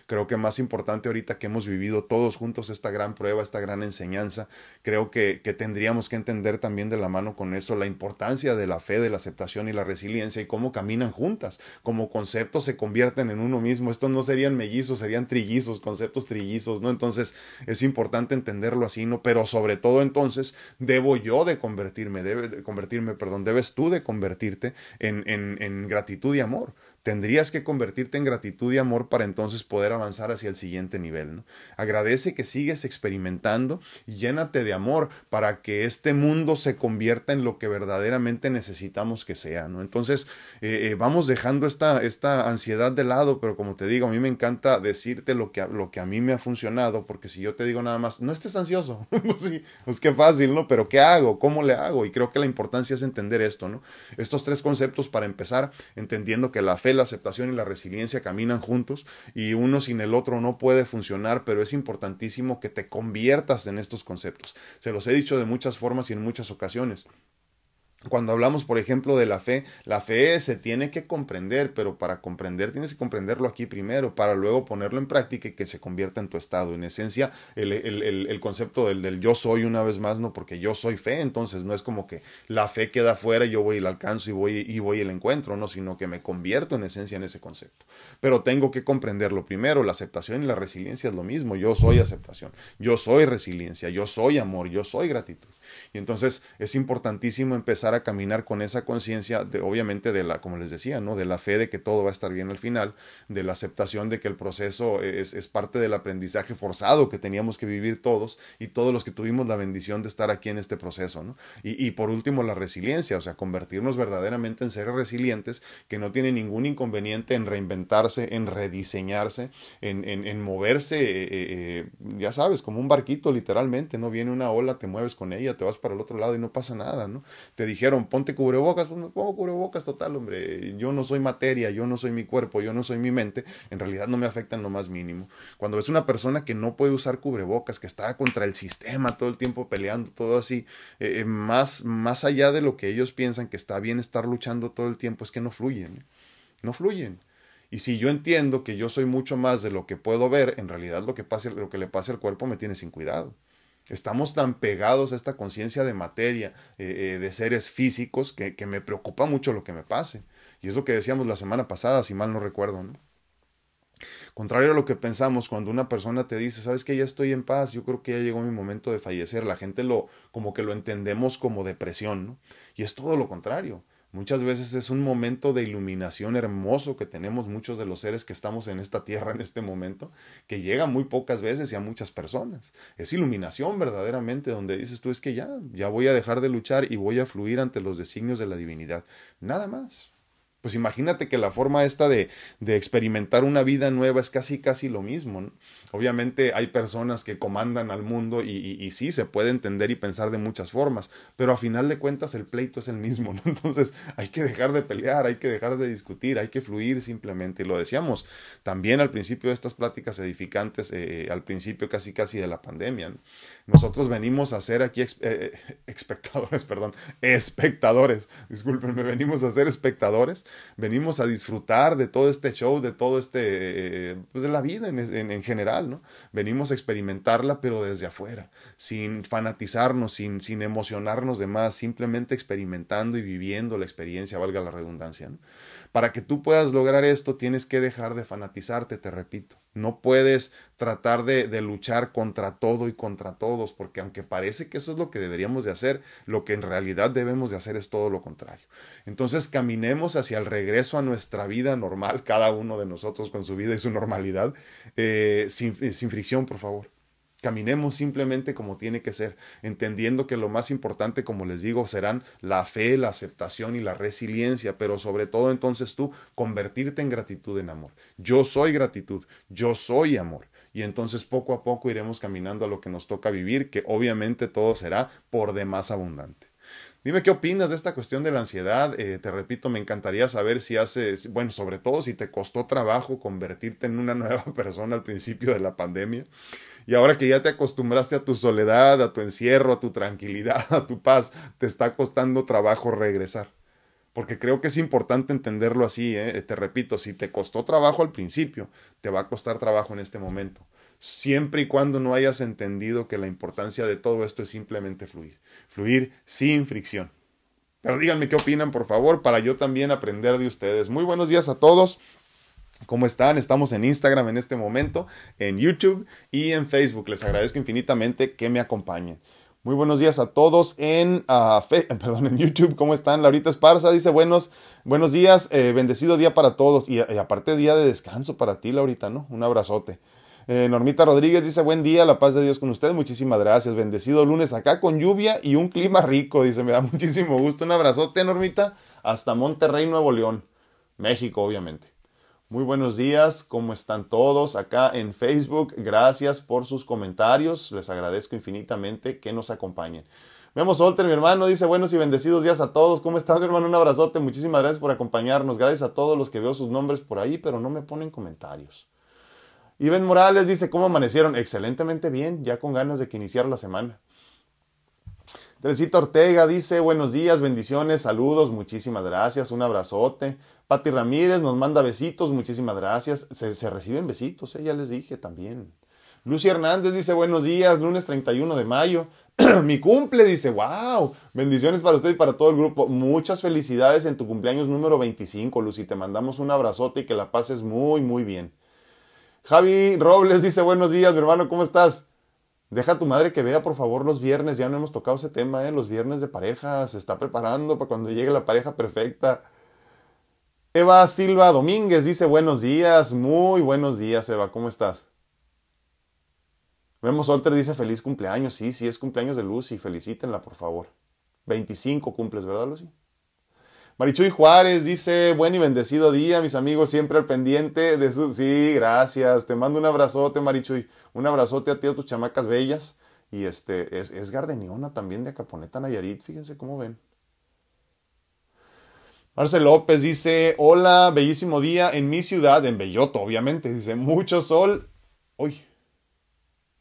creo que más importante ahorita que hemos vivido todos juntos esta gran prueba, esta gran enseñanza, creo que, tendríamos que entender también de la mano con eso la importancia de la fe, de la aceptación y la resiliencia y cómo caminan juntas, como conceptos se convierten en uno mismo. Estos no serían mellizos, serían trillizos, conceptos trillizos, ¿no? Entonces es importante entenderlo así, ¿no? Pero sobre todo entonces debo yo de convertirme, debe de convertirme, perdón, debes tú de convertirte en, en, en gratitud y amor Tendrías que convertirte en gratitud y amor para entonces poder avanzar hacia el siguiente nivel. ¿no? Agradece que sigues experimentando y llénate de amor para que este mundo se convierta en lo que verdaderamente necesitamos que sea. ¿no? Entonces, eh, eh, vamos dejando esta, esta ansiedad de lado, pero como te digo, a mí me encanta decirte lo que, lo que a mí me ha funcionado, porque si yo te digo nada más, no estés ansioso, pues, sí, pues qué fácil, ¿no? Pero ¿qué hago? ¿Cómo le hago? Y creo que la importancia es entender esto, ¿no? Estos tres conceptos para empezar, entendiendo que la fe la aceptación y la resiliencia caminan juntos y uno sin el otro no puede funcionar, pero es importantísimo que te conviertas en estos conceptos. Se los he dicho de muchas formas y en muchas ocasiones. Cuando hablamos, por ejemplo, de la fe, la fe se tiene que comprender, pero para comprender tienes que comprenderlo aquí primero, para luego ponerlo en práctica y que se convierta en tu estado. En esencia, el, el, el, concepto del, del, yo soy una vez más, no porque yo soy fe, entonces no es como que la fe queda fuera y yo voy y la alcanzo y voy y voy y la encuentro, no, sino que me convierto en esencia en ese concepto. Pero tengo que comprenderlo primero, la aceptación y la resiliencia es lo mismo, yo soy aceptación, yo soy resiliencia, yo soy amor, yo soy gratitud. Y entonces es importantísimo empezar a caminar con esa conciencia, de, obviamente de la, como les decía, ¿no? de la fe de que todo va a estar bien al final, de la aceptación de que el proceso es, es parte del aprendizaje forzado que teníamos que vivir todos y todos los que tuvimos la bendición de estar aquí en este proceso. ¿no? Y, y por último, la resiliencia, o sea, convertirnos verdaderamente en seres resilientes que no tienen ningún inconveniente en reinventarse, en rediseñarse, en, en, en moverse, eh, eh, ya sabes, como un barquito literalmente, ¿no? Viene una ola, te mueves con ella, te vas para el otro lado y no pasa nada, ¿no? Te dijeron, ponte cubrebocas, pues me pongo cubrebocas total, hombre, yo no soy materia, yo no soy mi cuerpo, yo no soy mi mente, en realidad no me afecta lo más mínimo. Cuando ves una persona que no puede usar cubrebocas, que está contra el sistema todo el tiempo peleando, todo así, eh, más, más allá de lo que ellos piensan que está bien estar luchando todo el tiempo, es que no fluyen, no fluyen. Y si yo entiendo que yo soy mucho más de lo que puedo ver, en realidad lo que, pase, lo que le pase al cuerpo me tiene sin cuidado. Estamos tan pegados a esta conciencia de materia, eh, eh, de seres físicos, que, me preocupa mucho lo que me pase. Y es lo que decíamos la semana pasada, si mal no recuerdo. Contrario a lo que pensamos, cuando una persona te dice, sabes que ya estoy en paz, yo creo que ya llegó mi momento de fallecer, la gente lo, como que lo entendemos como depresión, ¿no? Y es todo lo contrario. Muchas veces es un momento de iluminación hermoso que tenemos muchos de los seres que estamos en esta tierra en este momento, que llega muy pocas veces y a muchas personas. Es iluminación verdaderamente donde dices tú es que ya, ya voy a dejar de luchar y voy a fluir ante los designios de la divinidad. Nada más. Pues imagínate que la forma esta de, de, experimentar una vida nueva es casi casi lo mismo. ¿no? Obviamente hay personas que comandan al mundo y, y, sí, se puede entender y pensar de muchas formas, pero a final de cuentas el pleito es el mismo. ¿no? Entonces hay que dejar de pelear, hay que dejar de discutir, hay que fluir simplemente. Y lo decíamos también al principio de estas pláticas edificantes, eh, al principio casi casi de la pandemia. ¿no? Nosotros venimos a ser aquí eh, espectadores, perdón, espectadores, discúlpenme, venimos a ser espectadores venimos a disfrutar de todo este show, de todo este, pues de la vida en, en, en, general, ¿no? Venimos a experimentarla, pero desde afuera, sin fanatizarnos, sin, sin emocionarnos de más, simplemente experimentando y viviendo la experiencia, valga la redundancia, ¿no? Para que tú puedas lograr esto, tienes que dejar de fanatizarte, te repito. No puedes tratar de, luchar contra todo y contra todos, porque aunque parece que eso es lo que deberíamos de hacer, lo que en realidad debemos de hacer es todo lo contrario. Entonces caminemos hacia el regreso a nuestra vida normal, cada uno de nosotros con su vida y su normalidad, eh, sin, sin fricción, por favor. Caminemos simplemente como tiene que ser, entendiendo que lo más importante, como les digo, serán la fe, la aceptación y la resiliencia, pero sobre todo entonces tú convertirte en gratitud en amor. Yo soy gratitud, yo soy amor. Y entonces poco a poco iremos caminando a lo que nos toca vivir, que obviamente todo será por demás abundante. Dime qué opinas de esta cuestión de la ansiedad. Eh, te repito, me encantaría saber si haces, bueno, sobre todo si te costó trabajo convertirte en una nueva persona al principio de la pandemia. Y ahora que ya te acostumbraste a tu soledad, a tu encierro, a tu tranquilidad, a tu paz, te está costando trabajo regresar. Porque creo que es importante entenderlo así, ¿eh? te repito, si te costó trabajo al principio, te va a costar trabajo en este momento. Siempre y cuando no hayas entendido que la importancia de todo esto es simplemente fluir. Fluir sin fricción. Pero díganme qué opinan, por favor, para yo también aprender de ustedes. Muy buenos días a todos. ¿Cómo están? Estamos en Instagram en este momento, en YouTube y en Facebook. Les agradezco infinitamente que me acompañen. Muy buenos días a todos en, perdón, en YouTube. ¿Cómo están? Laurita Esparza dice buenos, buenos días, eh, bendecido día para todos. Y, y, aparte día de descanso para ti, Laurita, ¿no? Un abrazote. Eh, Normita Rodríguez dice buen día, la paz de Dios con ustedes. Muchísimas gracias. Bendecido lunes acá con lluvia y un clima rico. Dice, me da muchísimo gusto. Un abrazote, Normita, hasta Monterrey, Nuevo León. México, obviamente. Muy buenos días, ¿cómo están todos acá en Facebook? Gracias por sus comentarios, les agradezco infinitamente que nos acompañen. Vemos Olter, mi hermano, dice buenos y bendecidos días a todos. ¿Cómo estás, mi hermano? Un abrazote, muchísimas gracias por acompañarnos. Gracias a todos los que veo sus nombres por ahí, pero no me ponen comentarios. Iben Morales dice, ¿cómo amanecieron? Excelentemente bien, ya con ganas de que iniciara la semana. Teresita Ortega dice, buenos días, bendiciones, saludos, muchísimas gracias, un abrazote. Pati Ramírez nos manda besitos, muchísimas gracias. Se, reciben besitos, eh, ya les dije también. Lucy Hernández dice, buenos días, lunes 31 de mayo. Mi cumple, dice, wow, bendiciones para usted y para todo el grupo. Muchas felicidades en tu cumpleaños número 25, Lucy. Te mandamos un abrazote y que la pases muy, muy bien. Javi Robles dice, buenos días, mi hermano, ¿cómo estás? Deja a tu madre que vea, por favor, los viernes. Ya no hemos tocado ese tema, ¿eh? Los viernes de pareja. Se está preparando para cuando llegue la pareja perfecta. Eva Silva Domínguez dice buenos días. Muy buenos días, Eva. ¿Cómo estás? Vemos Solter dice feliz cumpleaños. Sí, sí, es cumpleaños de Lucy. Felicítenla, por favor. 25 cumples, ¿verdad, Lucy? Marichuy Juárez dice, buen y bendecido día, mis amigos, siempre al pendiente de su... Sí, gracias, te mando un abrazote, Marichuy, un abrazote a ti, a tus chamacas bellas. Y este, es, es Gardeniona también de Acaponeta Nayarit, fíjense cómo ven. Marcel López dice, hola, bellísimo día en mi ciudad, en Belloto, obviamente. Dice, mucho sol. Uy,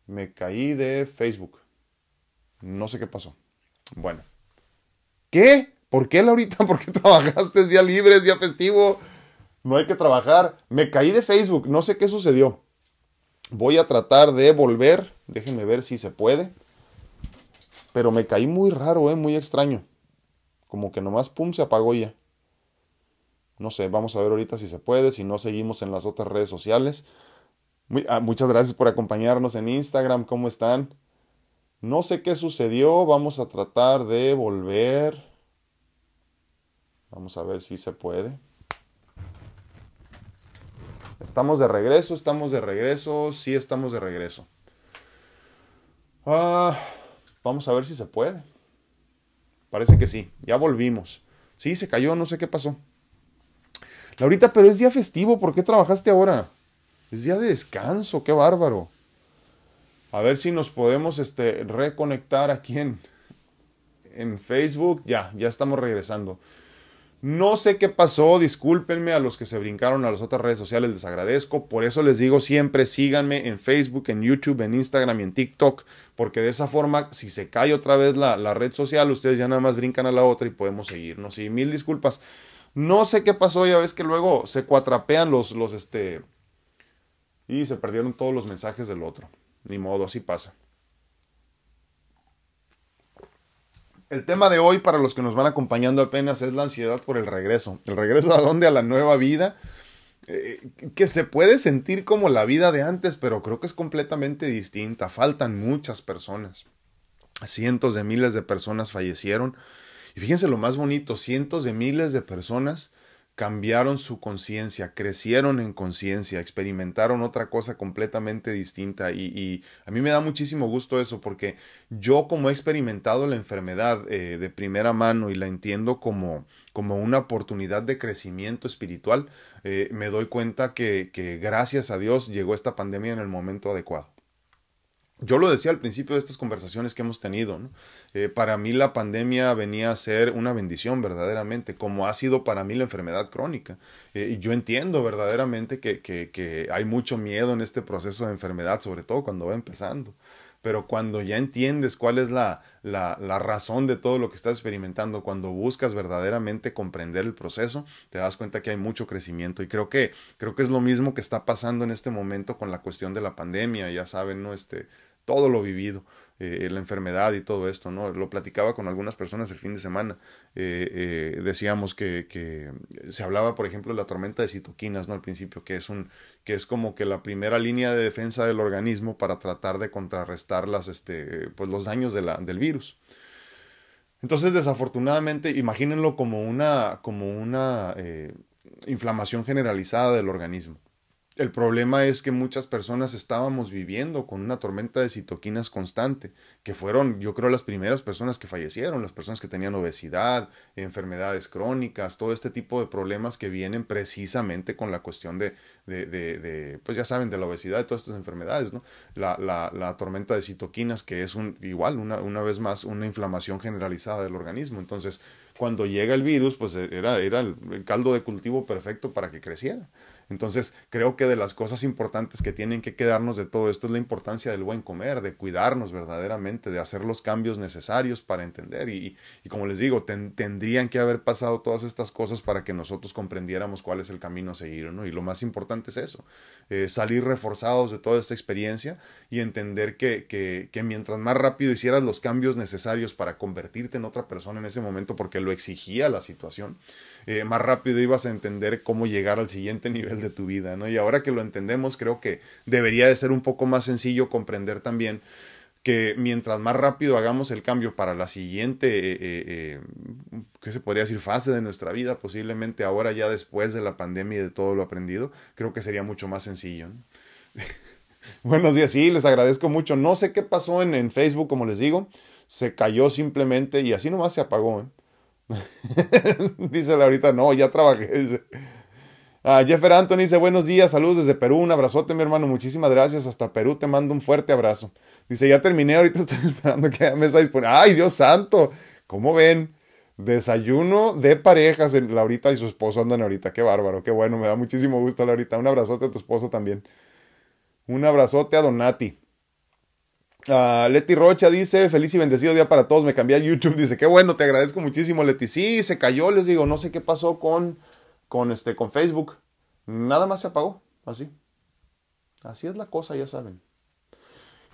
me caí de Facebook. No sé qué pasó. Bueno. ¿Qué? ¿Por qué, Laurita? ¿Por qué trabajaste? Es día libre, es día festivo. No hay que trabajar. Me caí de Facebook. No sé qué sucedió. Voy a tratar de volver. Déjenme ver si se puede. Pero me caí muy raro, ¿eh? muy extraño. Como que nomás, pum, se apagó ya. No sé, vamos a ver ahorita si se puede. Si no, seguimos en las otras redes sociales. Ah, muchas gracias por acompañarnos en Instagram. ¿Cómo están? No sé qué sucedió. Vamos a tratar de volver. Vamos a ver si se puede. Estamos de regreso, estamos de regreso, sí estamos de regreso. Ah, vamos a ver si se puede. Parece que sí, ya volvimos. Sí, se cayó, no sé qué pasó. Laurita, pero es día festivo, ¿por qué trabajaste ahora? Es día de descanso, qué bárbaro. A ver si nos podemos este, reconectar aquí en, en Facebook. Ya, ya estamos regresando. No sé qué pasó, discúlpenme a los que se brincaron a las otras redes sociales, les agradezco. Por eso les digo siempre síganme en Facebook, en YouTube, en Instagram y en TikTok, porque de esa forma, si se cae otra vez la, red social, ustedes ya nada más brincan a la otra y podemos seguirnos. Y mil disculpas. No sé qué pasó, ya ves que luego se cuatrapean los, los, este... Y se perdieron todos los mensajes del otro. Ni modo, así pasa. El tema de hoy, para los que nos van acompañando apenas, es la ansiedad por el regreso. ¿El regreso a dónde? A la nueva vida. Eh, que se puede sentir como la vida de antes, pero creo que es completamente distinta. Faltan muchas personas. Cientos de miles de personas fallecieron. Y fíjense lo más bonito, cientos de miles de personas cambiaron su conciencia, crecieron en conciencia, experimentaron otra cosa completamente distinta y, a mí me da muchísimo gusto eso porque yo como he experimentado la enfermedad eh, de primera mano y la entiendo como, como una oportunidad de crecimiento espiritual, eh, me doy cuenta que, que gracias a Dios llegó esta pandemia en el momento adecuado. Yo lo decía al principio de estas conversaciones que hemos tenido, ¿no? Eh, para mí la pandemia venía a ser una bendición verdaderamente, como ha sido para mí la enfermedad crónica. Eh, y yo entiendo verdaderamente que, que, que, hay mucho miedo en este proceso de enfermedad, sobre todo cuando va empezando. Pero cuando ya entiendes cuál es la, la, la razón de todo lo que estás experimentando, cuando buscas verdaderamente comprender el proceso, te das cuenta que hay mucho crecimiento. Y creo que, creo que es lo mismo que está pasando en este momento con la cuestión de la pandemia. Ya saben, ¿no? Este, todo lo vivido. Eh, la enfermedad y todo esto, ¿no? Lo platicaba con algunas personas el fin de semana. Eh, eh, decíamos que, se hablaba, por ejemplo, de la tormenta de citoquinas, ¿no? Al principio, que es un, que es como que la primera línea de defensa del organismo para tratar de contrarrestar las, este, pues los daños de la, del virus. Entonces, desafortunadamente, imagínenlo como una, como una inflamación generalizada del organismo. El problema es que muchas personas estábamos viviendo con una tormenta de citoquinas constante, que fueron, yo creo, las primeras personas que fallecieron, las personas que tenían obesidad, enfermedades crónicas, todo este tipo de problemas que vienen precisamente con la cuestión de, de, de, pues ya saben, de la obesidad y todas estas enfermedades, ¿no? La, la, la tormenta de citoquinas, que es un, igual, una, una vez más, una inflamación generalizada del organismo. Entonces, cuando llega el virus, pues era, era el caldo de cultivo perfecto para que creciera. Entonces, creo que de las cosas importantes que tienen que quedarnos de todo esto es la importancia del buen comer, de cuidarnos verdaderamente, de hacer los cambios necesarios para entender. Y, como les digo, tendrían que haber pasado todas estas cosas para que nosotros comprendiéramos cuál es el camino a seguir, ¿no? Y lo más importante es eso, eh, salir reforzados de toda esta experiencia y entender que, que mientras más rápido hicieras los cambios necesarios para convertirte en otra persona en ese momento, porque lo exigía la situación, eh, más rápido ibas a entender cómo llegar al siguiente nivel de tu vida, ¿no? Y ahora que lo entendemos, creo que debería de ser un poco más sencillo comprender también que mientras más rápido hagamos el cambio para la siguiente, eh, eh, ¿qué se podría decir? Fase de nuestra vida, posiblemente ahora ya después de la pandemia y de todo lo aprendido, creo que sería mucho más sencillo. Buenos días, sí, les agradezco mucho. No sé qué pasó en, en Facebook, como les digo, se cayó simplemente y así nomás se apagó. ¿eh? dice ahorita, no, ya trabajé. Dice. Ah, Jeffer Anthony dice, buenos días, saludos desde Perú, un abrazote mi hermano, muchísimas gracias, hasta Perú te mando un fuerte abrazo. Dice, ya terminé, ahorita estoy esperando que me está disponible. ¡Ay, Dios santo! ¿Cómo ven? Desayuno de parejas, Laurita y su esposo andan ahorita, qué bárbaro, qué bueno, me da muchísimo gusto Laurita, un abrazote a tu esposo también. Un abrazote a Donati. Uh, Leti Rocha dice, feliz y bendecido día para todos, me cambié a YouTube, dice, qué bueno, te agradezco muchísimo Leti. Sí, se cayó, les digo, no sé qué pasó con, con, este, con Facebook. Nada más se apagó, así. Así es la cosa, ya saben.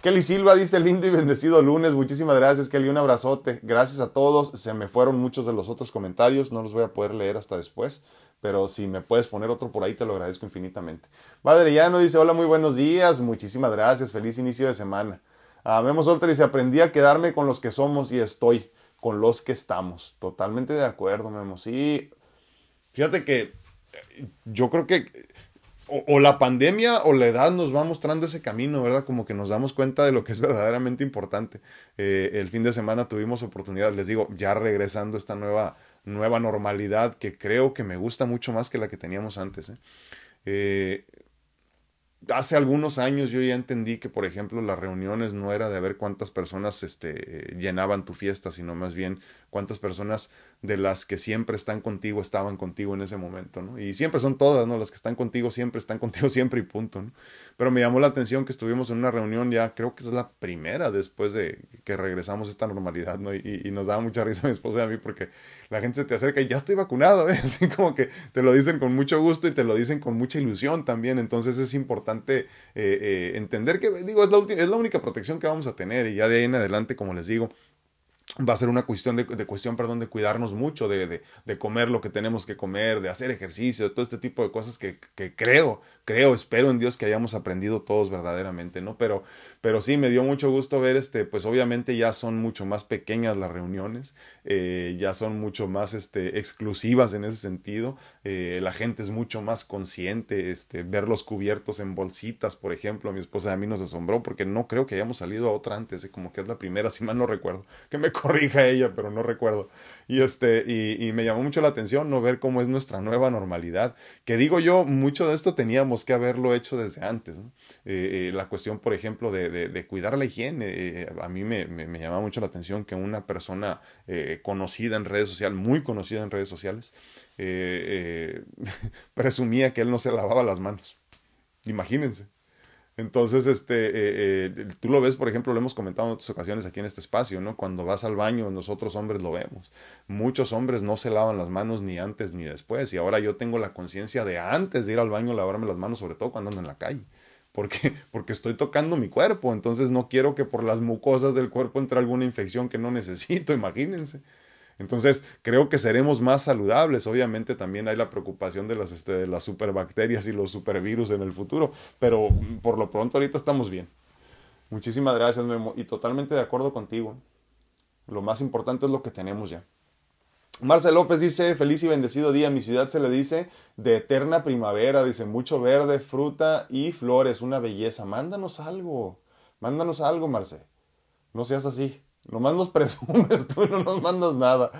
Kelly Silva dice, lindo y bendecido lunes, muchísimas gracias Kelly, un abrazote. Gracias a todos, se me fueron muchos de los otros comentarios, no los voy a poder leer hasta después pero si me puedes poner otro por ahí, te lo agradezco infinitamente. Padre Llano dice, hola, muy buenos días, muchísimas gracias, feliz inicio de semana. Uh, Memo Solter dice, aprendí a quedarme con los que somos y estoy con los que estamos. Totalmente de acuerdo, Memo. Sí, fíjate que eh, yo creo que o, la pandemia o la edad nos va mostrando ese camino, ¿verdad? Como que nos damos cuenta de lo que es verdaderamente importante. Eh, el fin de semana tuvimos oportunidad, les digo, ya regresando a esta nueva, nueva normalidad que creo que me gusta mucho más que la que teníamos antes. ¿eh? eh hace algunos años yo ya entendí que, por ejemplo, las reuniones no era de ver cuántas personas este, llenaban tu fiesta, sino más bien cuántas personas de las que siempre están contigo estaban contigo en ese momento, ¿no? Y siempre son todas, ¿no? Las que están contigo siempre están contigo siempre y punto, ¿no? Pero me llamó la atención que estuvimos en una reunión ya, creo que es la primera después de que regresamos a esta normalidad, ¿no? Y, nos daba mucha risa a mi esposa y a mí porque la gente se te acerca y ya estoy vacunado, ¿eh? Así como que te lo dicen con mucho gusto y te lo dicen con mucha ilusión también, entonces es importante eh, eh, entender que, digo, es la, es la única protección que vamos a tener y ya de ahí en adelante, como les digo, va a ser una cuestión de, cuestión, perdón, de cuidarnos mucho, de, de, de, comer lo que tenemos que comer, de hacer ejercicio, de todo este tipo de cosas que, que, creo, creo, espero en Dios que hayamos aprendido todos verdaderamente, ¿no? Pero, pero sí, me dio mucho gusto ver, este, pues obviamente ya son mucho más pequeñas las reuniones, eh, ya son mucho más, este, exclusivas en ese sentido, eh, la gente es mucho más consciente, este, verlos cubiertos en bolsitas, por ejemplo, mi esposa a mí nos asombró porque no creo que hayamos salido a otra antes, como que es la primera, si mal no recuerdo, que me corrija ella, pero no recuerdo. Y, este, y, me llamó mucho la atención no ver cómo es nuestra nueva normalidad. Que digo yo, mucho de esto teníamos que haberlo hecho desde antes. ¿no? Eh, eh, la cuestión, por ejemplo, de, cuidar la higiene. Eh, a mí me, me, me, llama mucho la atención que una persona conocida en redes sociales, muy conocida en redes sociales, presumía que él no se lavaba las manos. Imagínense. Entonces, este, eh, eh, tú lo ves, por ejemplo, lo hemos comentado en otras ocasiones aquí en este espacio, ¿no? Cuando vas al baño, nosotros hombres lo vemos. Muchos hombres no se lavan las manos ni antes ni después. Y ahora yo tengo la conciencia de antes de ir al baño lavarme las manos, sobre todo cuando ando en la calle. porque, porque estoy tocando mi cuerpo, entonces no quiero que por las mucosas del cuerpo entre alguna infección que no necesito, imagínense. Entonces, creo que seremos más saludables. Obviamente también hay la preocupación de las, este, de las superbacterias y los supervirus en el futuro, pero por lo pronto ahorita estamos bien. Muchísimas gracias, Memo, y totalmente de acuerdo contigo. Lo más importante es lo que tenemos ya. Marcel López dice, feliz y bendecido día, mi ciudad se le dice de eterna primavera, dice, mucho verde, fruta y flores, una belleza. Mándanos algo, mándanos algo, Marcel. No seas así, nomás nos presumes, tú no nos mandas nada.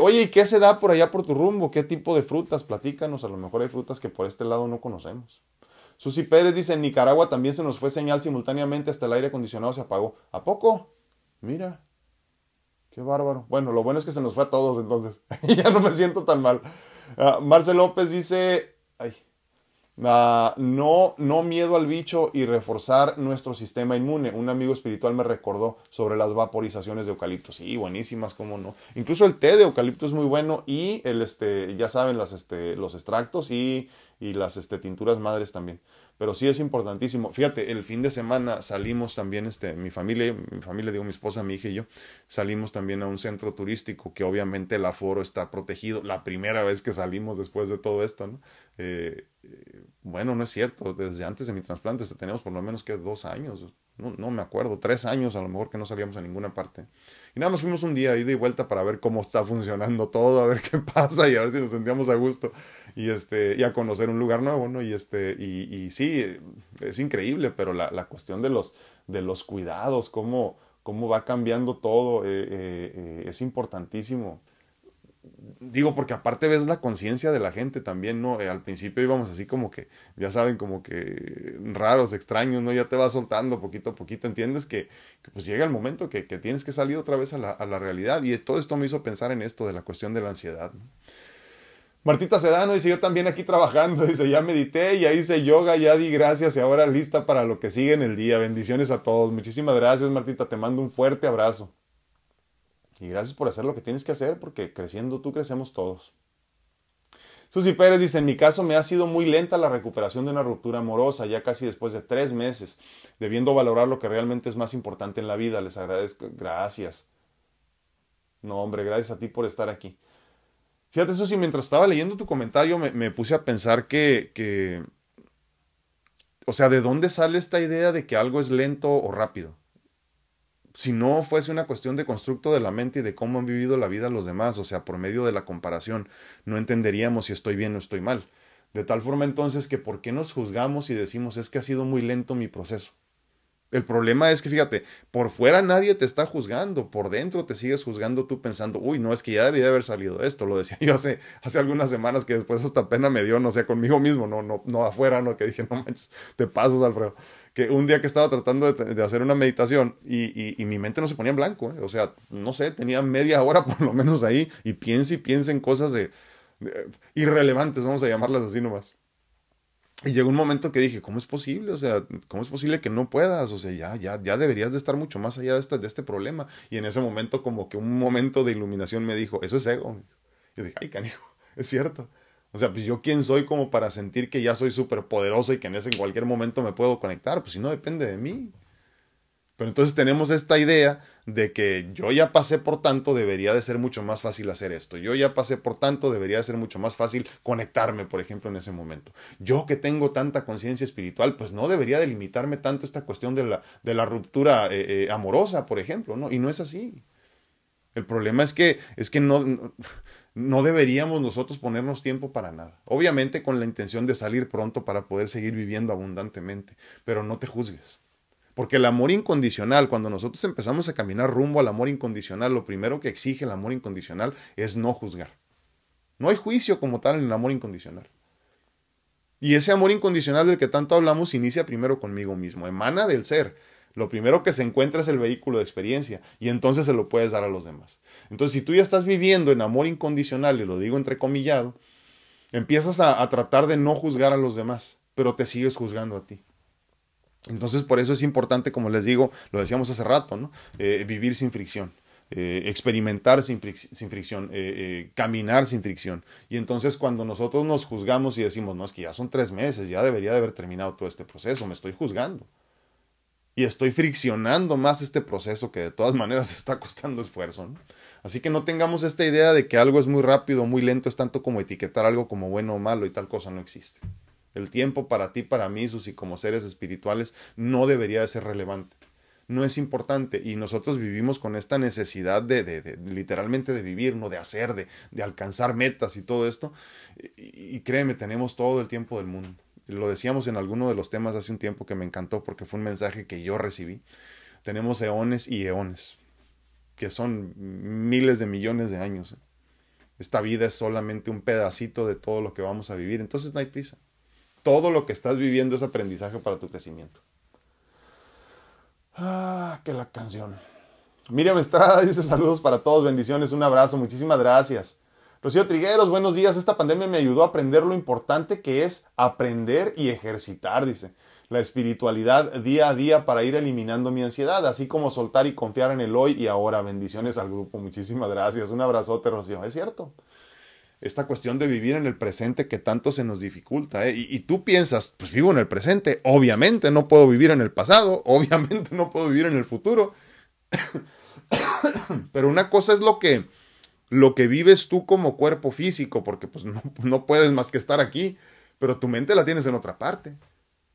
oye, ¿y qué se da por allá por tu rumbo? ¿Qué tipo de frutas? Platícanos, a lo mejor hay frutas que por este lado no conocemos. Susi Pérez dice, en Nicaragua también se nos fue señal simultáneamente hasta el aire acondicionado se apagó. ¿A poco? Mira, Qué bárbaro. Bueno, lo bueno es que se nos fue a todos entonces. ya no me siento tan mal. Uh, Marcel López dice, ay, uh, no, no miedo al bicho y reforzar nuestro sistema inmune. Un amigo espiritual me recordó sobre las vaporizaciones de eucalipto. Sí, buenísimas, cómo no. Incluso el té de eucalipto es muy bueno y el, este, ya saben, las, este, los extractos y, y las este, tinturas madres también pero sí es importantísimo. Fíjate, el fin de semana salimos también, este, mi familia, mi familia, digo, mi esposa, mi hija y yo, salimos también a un centro turístico que obviamente el aforo está protegido. La primera vez que salimos después de todo esto, ¿no? Eh, eh, bueno, no es cierto, desde antes de mi trasplante tenemos por lo menos que dos años, no, no, me acuerdo, tres años a lo mejor que no salíamos a ninguna parte. Y nada más fuimos un día ida y vuelta para ver cómo está funcionando todo, a ver qué pasa y a ver si nos sentíamos a gusto y, este, y a conocer un lugar nuevo, ¿no? Y, este, y, y sí, es increíble, pero la, la cuestión de los, de los cuidados, cómo, cómo va cambiando todo, eh, eh, eh es importantísimo digo, porque aparte ves la conciencia de la gente también, ¿no? Eh, al principio íbamos así como que, ya saben, como que raros, extraños, ¿no? Ya te va soltando poquito a poquito, entiendes que, pues llega el momento que, que, tienes que salir otra vez a la, a la, realidad y todo esto me hizo pensar en esto de la cuestión de la ansiedad, ¿no? Martita Sedano dice, yo también aquí trabajando, dice, ya medité, ya hice yoga, ya di gracias y ahora lista para lo que sigue en el día. Bendiciones a todos. Muchísimas gracias, Martita, te mando un fuerte abrazo. Y gracias por hacer lo que tienes que hacer, porque creciendo tú crecemos todos. Susi Pérez dice, en mi caso me ha sido muy lenta la recuperación de una ruptura amorosa, ya casi después de tres meses, debiendo valorar lo que realmente es más importante en la vida. Les agradezco. Gracias. No, hombre, gracias a ti por estar aquí. Fíjate, Susi, mientras estaba leyendo tu comentario, me, me puse a pensar que, que, o sea, ¿de dónde sale esta idea de que algo es lento o rápido? Si no fuese una cuestión de constructo de la mente y de cómo han vivido la vida los demás, o sea, por medio de la comparación, no entenderíamos si estoy bien o estoy mal. De tal forma entonces que por qué nos juzgamos y decimos es que ha sido muy lento mi proceso. El problema es que, fíjate, por fuera nadie te está juzgando, por dentro te sigues juzgando tú pensando, uy, no, es que ya debía haber salido esto, lo decía yo hace, hace algunas semanas que después hasta pena me dio, no sé, conmigo mismo, no, no, no afuera, no, que dije, no manches, te pasas, Alfredo. Que un día que estaba tratando de, hacer una meditación y, y, mi mente no se ponía en blanco, ¿eh? o sea, no sé, tenía media hora por lo menos ahí y piensa y piensa en cosas de irrelevantes, vamos a llamarlas así nomás. Y llegó un momento que dije, ¿cómo es posible? O sea, ¿cómo es posible que no puedas? O sea, ya, ya, ya deberías de estar mucho más allá de este, de este problema. Y en ese momento, como que un momento de iluminación me dijo, eso es ego. Yo dije, ay, canijo, es cierto. O sea, pues yo quién soy como para sentir que ya soy súper poderoso y que en ese en cualquier momento me puedo conectar. Pues si no depende de mí. Pero entonces tenemos esta idea de que yo ya pasé por tanto, debería de ser mucho más fácil hacer esto. Yo ya pasé por tanto, debería de ser mucho más fácil conectarme, por ejemplo, en ese momento. Yo que tengo tanta conciencia espiritual, pues no debería de limitarme tanto esta cuestión de la, ruptura eh, eh, amorosa, por ejemplo, ¿no? Y no es así. El problema es que, es que no deberíamos nosotros ponernos tiempo para nada. Obviamente con la intención de salir pronto para poder seguir viviendo abundantemente, pero no te juzgues. Porque el amor incondicional, cuando nosotros empezamos a caminar rumbo al amor incondicional, lo primero que exige el amor incondicional es no juzgar. No hay juicio como tal en el amor incondicional. Y ese amor incondicional del que tanto hablamos inicia primero conmigo mismo, emana del ser. Lo primero que se encuentra es el vehículo de experiencia y entonces se lo puedes dar a los demás. Entonces, si tú ya estás viviendo en amor incondicional, y lo digo entrecomillado, empiezas a, a tratar de no juzgar a los demás, pero te sigues juzgando a ti. Entonces, por eso es importante, como les digo, lo decíamos hace rato, ¿no? Eh, vivir sin fricción. eh, experimentar sin, fricción, eh, caminar sin fricción. Y entonces cuando nosotros nos juzgamos y decimos, no, es que ya son tres meses, ya debería de haber terminado todo este proceso, me estoy juzgando. Y estoy friccionando más este proceso que de todas maneras está costando esfuerzo. Así que no tengamos esta idea de que algo es muy rápido muy lento, es tanto como etiquetar algo como bueno o malo y tal cosa no existe. El tiempo para ti, para mí, sus y como seres espirituales no debería de ser relevante no es importante y nosotros vivimos con esta necesidad de, de, literalmente de vivir, no de hacer, de, de alcanzar metas y todo esto. Y, y, créeme, tenemos todo el tiempo del mundo. Lo decíamos en alguno de los temas hace un tiempo que me encantó porque fue un mensaje que yo recibí. Tenemos eones y eones, que son miles de millones de años. Esta vida es solamente un pedacito de todo lo que vamos a vivir, entonces no hay prisa. Todo lo que estás viviendo es aprendizaje para tu crecimiento. Ah, que la canción. Miriam Estrada dice saludos para todos, bendiciones, un abrazo, muchísimas gracias. Rocío Trigueros, buenos días. Esta pandemia me ayudó a aprender lo importante que es aprender y ejercitar, dice. La espiritualidad día a día para ir eliminando mi ansiedad, así como soltar y confiar en el hoy y ahora. Bendiciones al grupo. Muchísimas gracias. Un abrazote, Rocío. Es cierto esta cuestión de vivir en el presente que tanto se nos dificulta. ¿eh? Y, tú piensas, pues vivo en el presente, obviamente no puedo vivir en el pasado, obviamente no puedo vivir en el futuro. Pero una cosa es lo que, lo que vives tú como cuerpo físico, porque pues no, no, puedes más que estar aquí, pero tu mente la tienes en otra parte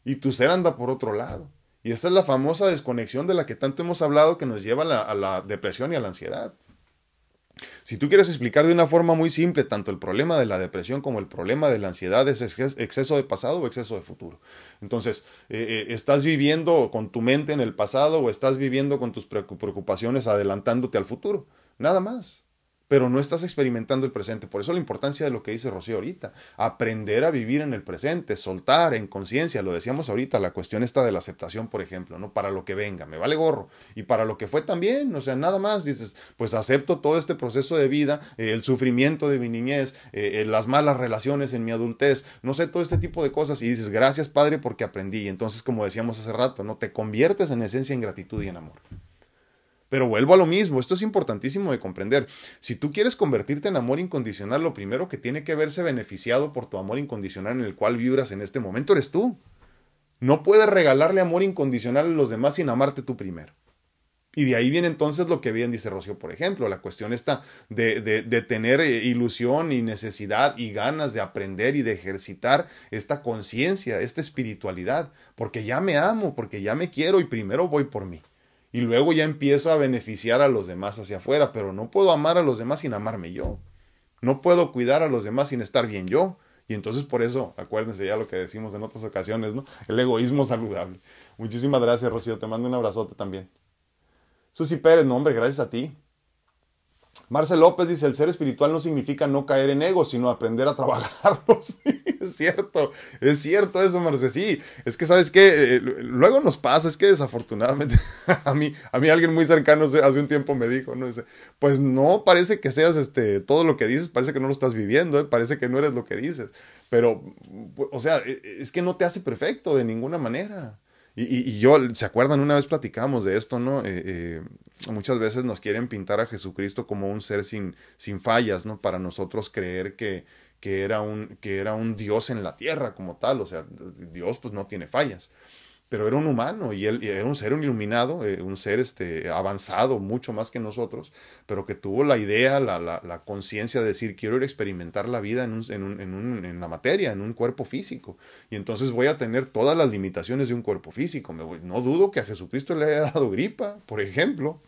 y tu ser anda por otro lado. Y esta es la famosa desconexión de la que tanto hemos hablado que nos lleva a la depresión y a la ansiedad. Si tú quieres explicar de una forma muy simple tanto el problema de la depresión como el problema de la ansiedad es exceso de pasado o exceso de futuro. Entonces, eh, eh, ¿estás viviendo con tu mente en el pasado o estás viviendo con tus preocupaciones adelantándote al futuro? Nada más pero no estás experimentando el presente. Por eso la importancia de lo que dice Rocío ahorita, aprender a vivir en el presente, soltar en conciencia, lo decíamos ahorita, la cuestión está de la aceptación, por ejemplo, ¿no? Para lo que venga, me vale gorro. Y para lo que fue también, o sea, nada más, dices, pues acepto todo este proceso de vida, eh, el sufrimiento de mi niñez, eh, eh, las malas relaciones en mi adultez, no sé, todo este tipo de cosas, y dices, gracias Padre porque aprendí. Y entonces, como decíamos hace rato, ¿no? Te conviertes en esencia en gratitud y en amor. Pero vuelvo a lo mismo, esto es importantísimo de comprender. Si tú quieres convertirte en amor incondicional, lo primero que tiene que verse beneficiado por tu amor incondicional en el cual vibras en este momento eres tú. No puedes regalarle amor incondicional a los demás sin amarte tú primero. Y de ahí viene entonces lo que bien dice Rocío, por ejemplo, la cuestión está de, de, de, tener eh, ilusión y necesidad y ganas de aprender y de ejercitar esta conciencia, esta espiritualidad, porque ya me amo, porque ya me quiero y primero voy por mí y luego ya empiezo a beneficiar a los demás hacia afuera, pero no puedo amar a los demás sin amarme yo. No puedo cuidar a los demás sin estar bien yo. Y entonces por eso, acuérdense ya lo que decimos en otras ocasiones, ¿no? El egoísmo saludable. Muchísimas gracias, Rocío. Te mando un abrazote también. Susi Pérez, no, hombre, gracias a ti. Marcel López dice, el ser espiritual no significa no caer en ego, sino aprender a trabajarlo. Sí, es cierto, es cierto eso, Marcel. Sí, es que sabes qué, eh, luego nos pasa, es que desafortunadamente a mí, a mí alguien muy cercano hace un tiempo me dijo, ¿no? Dice, pues no parece que seas este, todo lo que dices, parece que no lo estás viviendo, ¿eh? parece que no eres lo que dices. Pero, o sea, e, e, es que no te hace perfecto de ninguna manera. Y, yo, ¿se acuerdan? Una vez platicamos de esto, ¿no? Eh, muchas veces nos quieren pintar a Jesucristo como un ser sin, sin fallas, ¿no? Para nosotros creer que, que, era un, que era un Dios en la tierra como tal, o sea, Dios pues no tiene fallas pero era un humano y él era un ser iluminado, eh, un ser este, avanzado, mucho más que nosotros, pero que tuvo la idea, la, la, la conciencia de decir, quiero ir a experimentar la vida en, un, en, un, en, un, en, la materia, en un cuerpo físico, y entonces voy a tener todas las limitaciones de un cuerpo físico. No dudo que a Jesucristo le haya dado gripa, por ejemplo,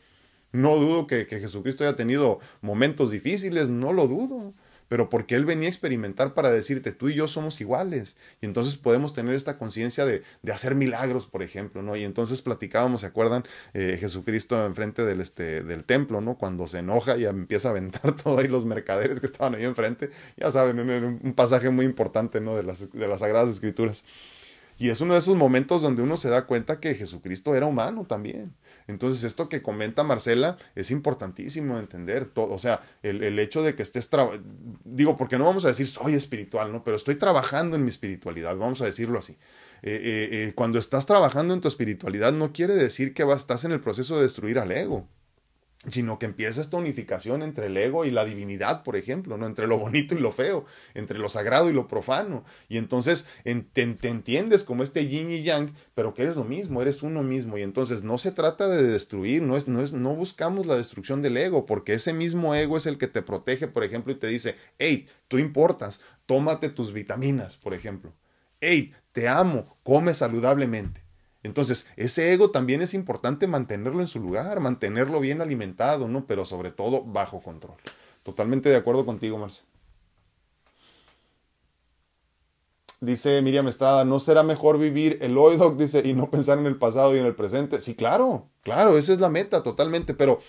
no dudo que, que Jesucristo haya tenido momentos difíciles, no lo dudo pero porque Él venía a experimentar para decirte, tú y yo somos iguales. Y entonces podemos tener esta conciencia de, de, hacer milagros, por ejemplo, ¿no? Y entonces platicábamos, ¿se acuerdan? Eh, Jesucristo enfrente del, este, del templo, ¿no? Cuando se enoja y empieza a aventar todo ahí los mercaderes que estaban ahí enfrente. Ya saben, un, un pasaje muy importante, ¿no? De las, de las Sagradas Escrituras. Y es uno de esos momentos donde uno se da cuenta que Jesucristo era humano también. Entonces, esto que comenta Marcela es importantísimo entender todo. O sea, el, el hecho de que estés, digo, porque no vamos a decir soy espiritual, ¿no? Pero estoy trabajando en mi espiritualidad, vamos a decirlo así. Eh, eh, eh, cuando estás trabajando en tu espiritualidad, no quiere decir que vas, estás en el proceso de destruir al ego. Sino que empieza esta unificación entre el ego y la divinidad, por ejemplo, ¿no? Entre lo bonito y lo feo, entre lo sagrado y lo profano. Y entonces te, entiendes como este yin y yang, pero que eres lo mismo, eres uno mismo. Y entonces no se trata de destruir, no, es, no, es, no buscamos la destrucción del ego, porque ese mismo ego es el que te protege, por ejemplo, y te dice, hey, tú importas, tómate tus vitaminas, por ejemplo. Hey, te amo, come saludablemente. Entonces, ese ego también es importante mantenerlo en su lugar, mantenerlo bien alimentado, ¿no? Pero sobre todo bajo control. Totalmente de acuerdo contigo, Marce. Dice Miriam Estrada, ¿no será mejor vivir el hoy? Dice, y no pensar en el pasado y en el presente. Sí, claro, claro, esa es la meta, totalmente, pero,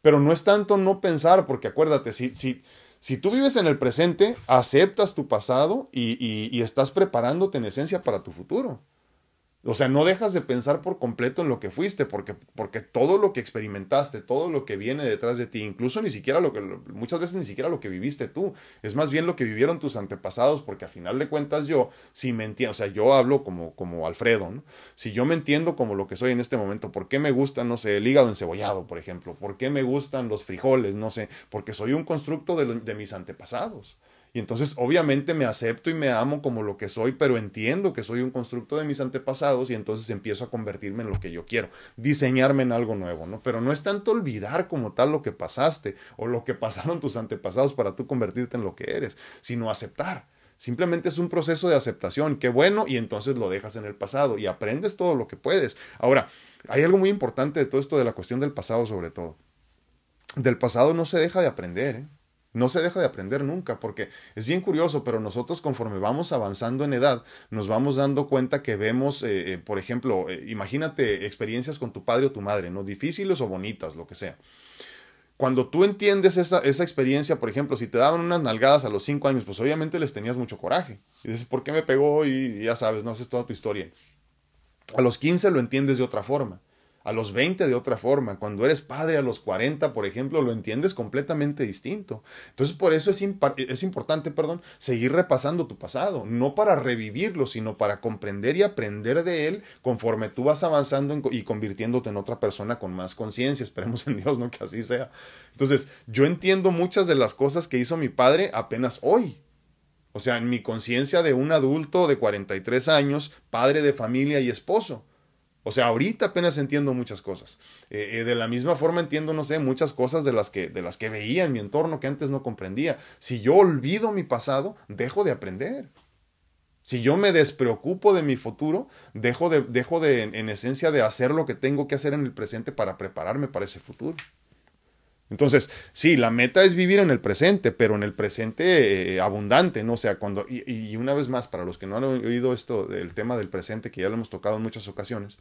pero no es tanto no pensar, porque acuérdate, si, si, si tú vives en el presente, aceptas tu pasado y, y estás preparándote en esencia para tu futuro. O sea, no dejas de pensar por completo en lo que fuiste, porque, porque todo lo que experimentaste, todo lo que viene detrás de ti, incluso ni siquiera lo que, muchas veces ni siquiera lo que viviste tú, es más bien lo que vivieron tus antepasados, porque a final de cuentas yo, si me entiendo, o sea, yo hablo como, como Alfredo, ¿no? Si yo me entiendo como lo que soy en este momento, ¿por qué me gusta, no sé, el hígado encebollado, por ejemplo? ¿Por qué me gustan los frijoles? No sé, porque soy un constructo de, de mis antepasados. Y entonces obviamente me acepto y me amo como lo que soy, pero entiendo que soy un constructo de mis antepasados y entonces empiezo a convertirme en lo que yo quiero, diseñarme en algo nuevo, ¿no? Pero no es tanto olvidar como tal lo que pasaste o lo que pasaron tus antepasados para tú convertirte en lo que eres, sino aceptar. Simplemente es un proceso de aceptación, qué bueno, y entonces lo dejas en el pasado y aprendes todo lo que puedes. Ahora, hay algo muy importante de todo esto de la cuestión del pasado sobre todo. Del pasado no se deja de aprender, ¿eh? No se deja de aprender nunca, porque es bien curioso, pero nosotros conforme vamos avanzando en edad, nos vamos dando cuenta que vemos, eh, eh, por ejemplo, eh, imagínate experiencias con tu padre o tu madre, ¿no? Difíciles o bonitas, lo que sea. Cuando tú entiendes esa, esa experiencia, por ejemplo, si te daban unas nalgadas a los cinco años, pues obviamente les tenías mucho coraje. Y dices, ¿por qué me pegó? Y ya sabes, no haces toda tu historia. A los 15 lo entiendes de otra forma a los 20 de otra forma, cuando eres padre a los 40, por ejemplo, lo entiendes completamente distinto. Entonces, por eso es, es, importante, perdón, seguir repasando tu pasado, no para revivirlo, sino para comprender y aprender de él conforme tú vas avanzando y convirtiéndote en otra persona con más conciencia. Esperemos en Dios, ¿no? Que así sea. Entonces, yo entiendo muchas de las cosas que hizo mi padre apenas hoy. O sea, en mi conciencia de un adulto de 43 años, padre de familia y esposo. O sea, ahorita apenas entiendo muchas cosas. Eh, eh, de la misma forma entiendo, no sé, muchas cosas de las, que, de las que veía en mi entorno que antes no comprendía. Si yo olvido mi pasado, dejo de aprender. Si yo me despreocupo de mi futuro, dejo de, dejo de en esencia, de hacer lo que tengo que hacer en el presente para prepararme para ese futuro. Entonces, sí, la meta es vivir en el presente, pero en el presente eh, abundante, ¿no? Sea, cuando, y, una vez más, para los que no han oído esto del tema del presente, que ya lo hemos tocado en muchas ocasiones,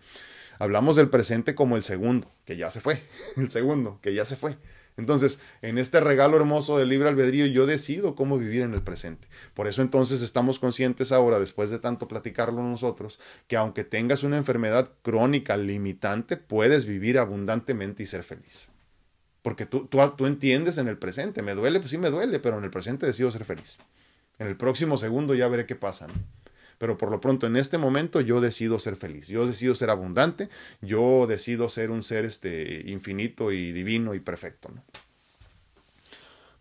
hablamos del presente como el segundo, que ya se fue, el segundo, que ya se fue. Entonces, en este regalo hermoso del libre albedrío, yo decido cómo vivir en el presente. Por eso entonces estamos conscientes ahora, después de tanto platicarlo nosotros, que aunque tengas una enfermedad crónica limitante, puedes vivir abundantemente y ser feliz. Porque tú, tú, tú, entiendes en el presente, me duele, pues sí me duele, pero en el presente decido ser feliz. En el próximo segundo ya veré qué pasa. Pero por lo pronto, en este momento yo decido ser feliz, yo decido ser abundante, yo decido ser un ser este, infinito y divino y perfecto.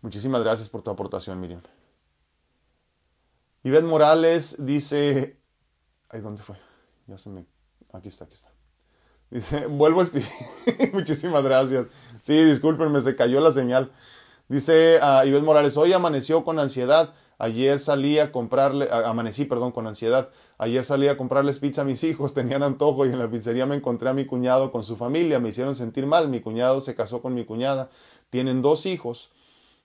Muchísimas gracias por tu aportación, Miriam. Ivette Morales dice... Ay, ¿dónde fue? Ya se me... Aquí está, aquí está. Dice, vuelvo a escribir. Muchísimas gracias. Sí, discúlpenme, se cayó la señal. Dice a uh, Morales, hoy amaneció con ansiedad. Ayer salí a comprarle, amanecí, perdón, con ansiedad. Ayer salí a comprarles pizza a mis hijos, tenían antojo y en la pizzería me encontré a mi cuñado con su familia. Me hicieron sentir mal. Mi cuñado se casó con mi cuñada. Tienen dos hijos.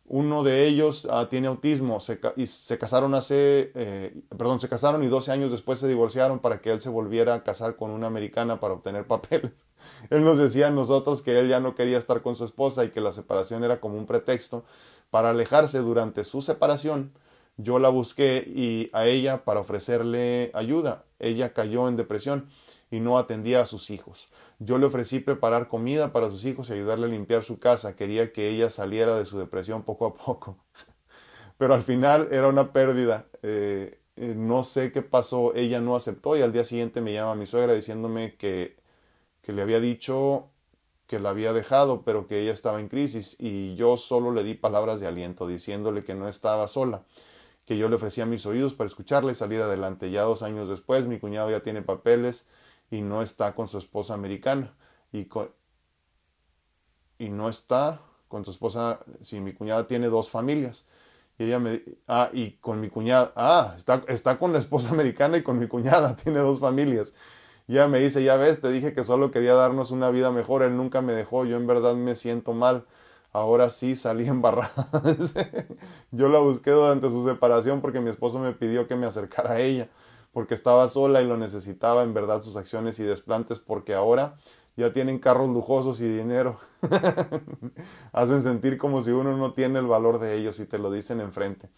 Uno de ellos uh, tiene autismo y se casaron hace, eh, perdón, se casaron y 12 años después se divorciaron para que él se volviera a casar con una americana para obtener papeles. Él nos decía a nosotros que él ya no quería estar con su esposa y que la separación era como un pretexto para alejarse durante su separación. Yo la busqué y a ella para ofrecerle ayuda. Ella cayó en depresión y no atendía a sus hijos. Yo le ofrecí preparar comida para sus hijos y ayudarle a limpiar su casa. Quería que ella saliera de su depresión poco a poco. Pero al final era una pérdida. Eh, eh, no sé qué pasó. Ella no aceptó y al día siguiente me llama mi suegra diciéndome que, que le había dicho que la había dejado, pero que ella estaba en crisis y yo solo le di palabras de aliento, diciéndole que no estaba sola, que yo le ofrecía mis oídos para escucharla y salir adelante. Ya dos años después, mi cuñado ya tiene papeles y no está con su esposa americana y, y no está con su esposa, si mi cuñada tiene dos familias. Y ella me, ah, y con mi cuñada, ah, está, está con la esposa americana y con mi cuñada, tiene dos familias. Ya me dice, ya ves, te dije que solo quería darnos una vida mejor, él nunca me dejó, yo en verdad me siento mal. Ahora sí salí embarrada. yo la busqué durante su separación porque mi esposo me pidió que me acercara a ella, porque estaba sola y lo necesitaba en verdad sus acciones y desplantes, porque ahora ya tienen carros lujosos y dinero. Hacen sentir como si uno no tiene el valor de ellos y te lo dicen enfrente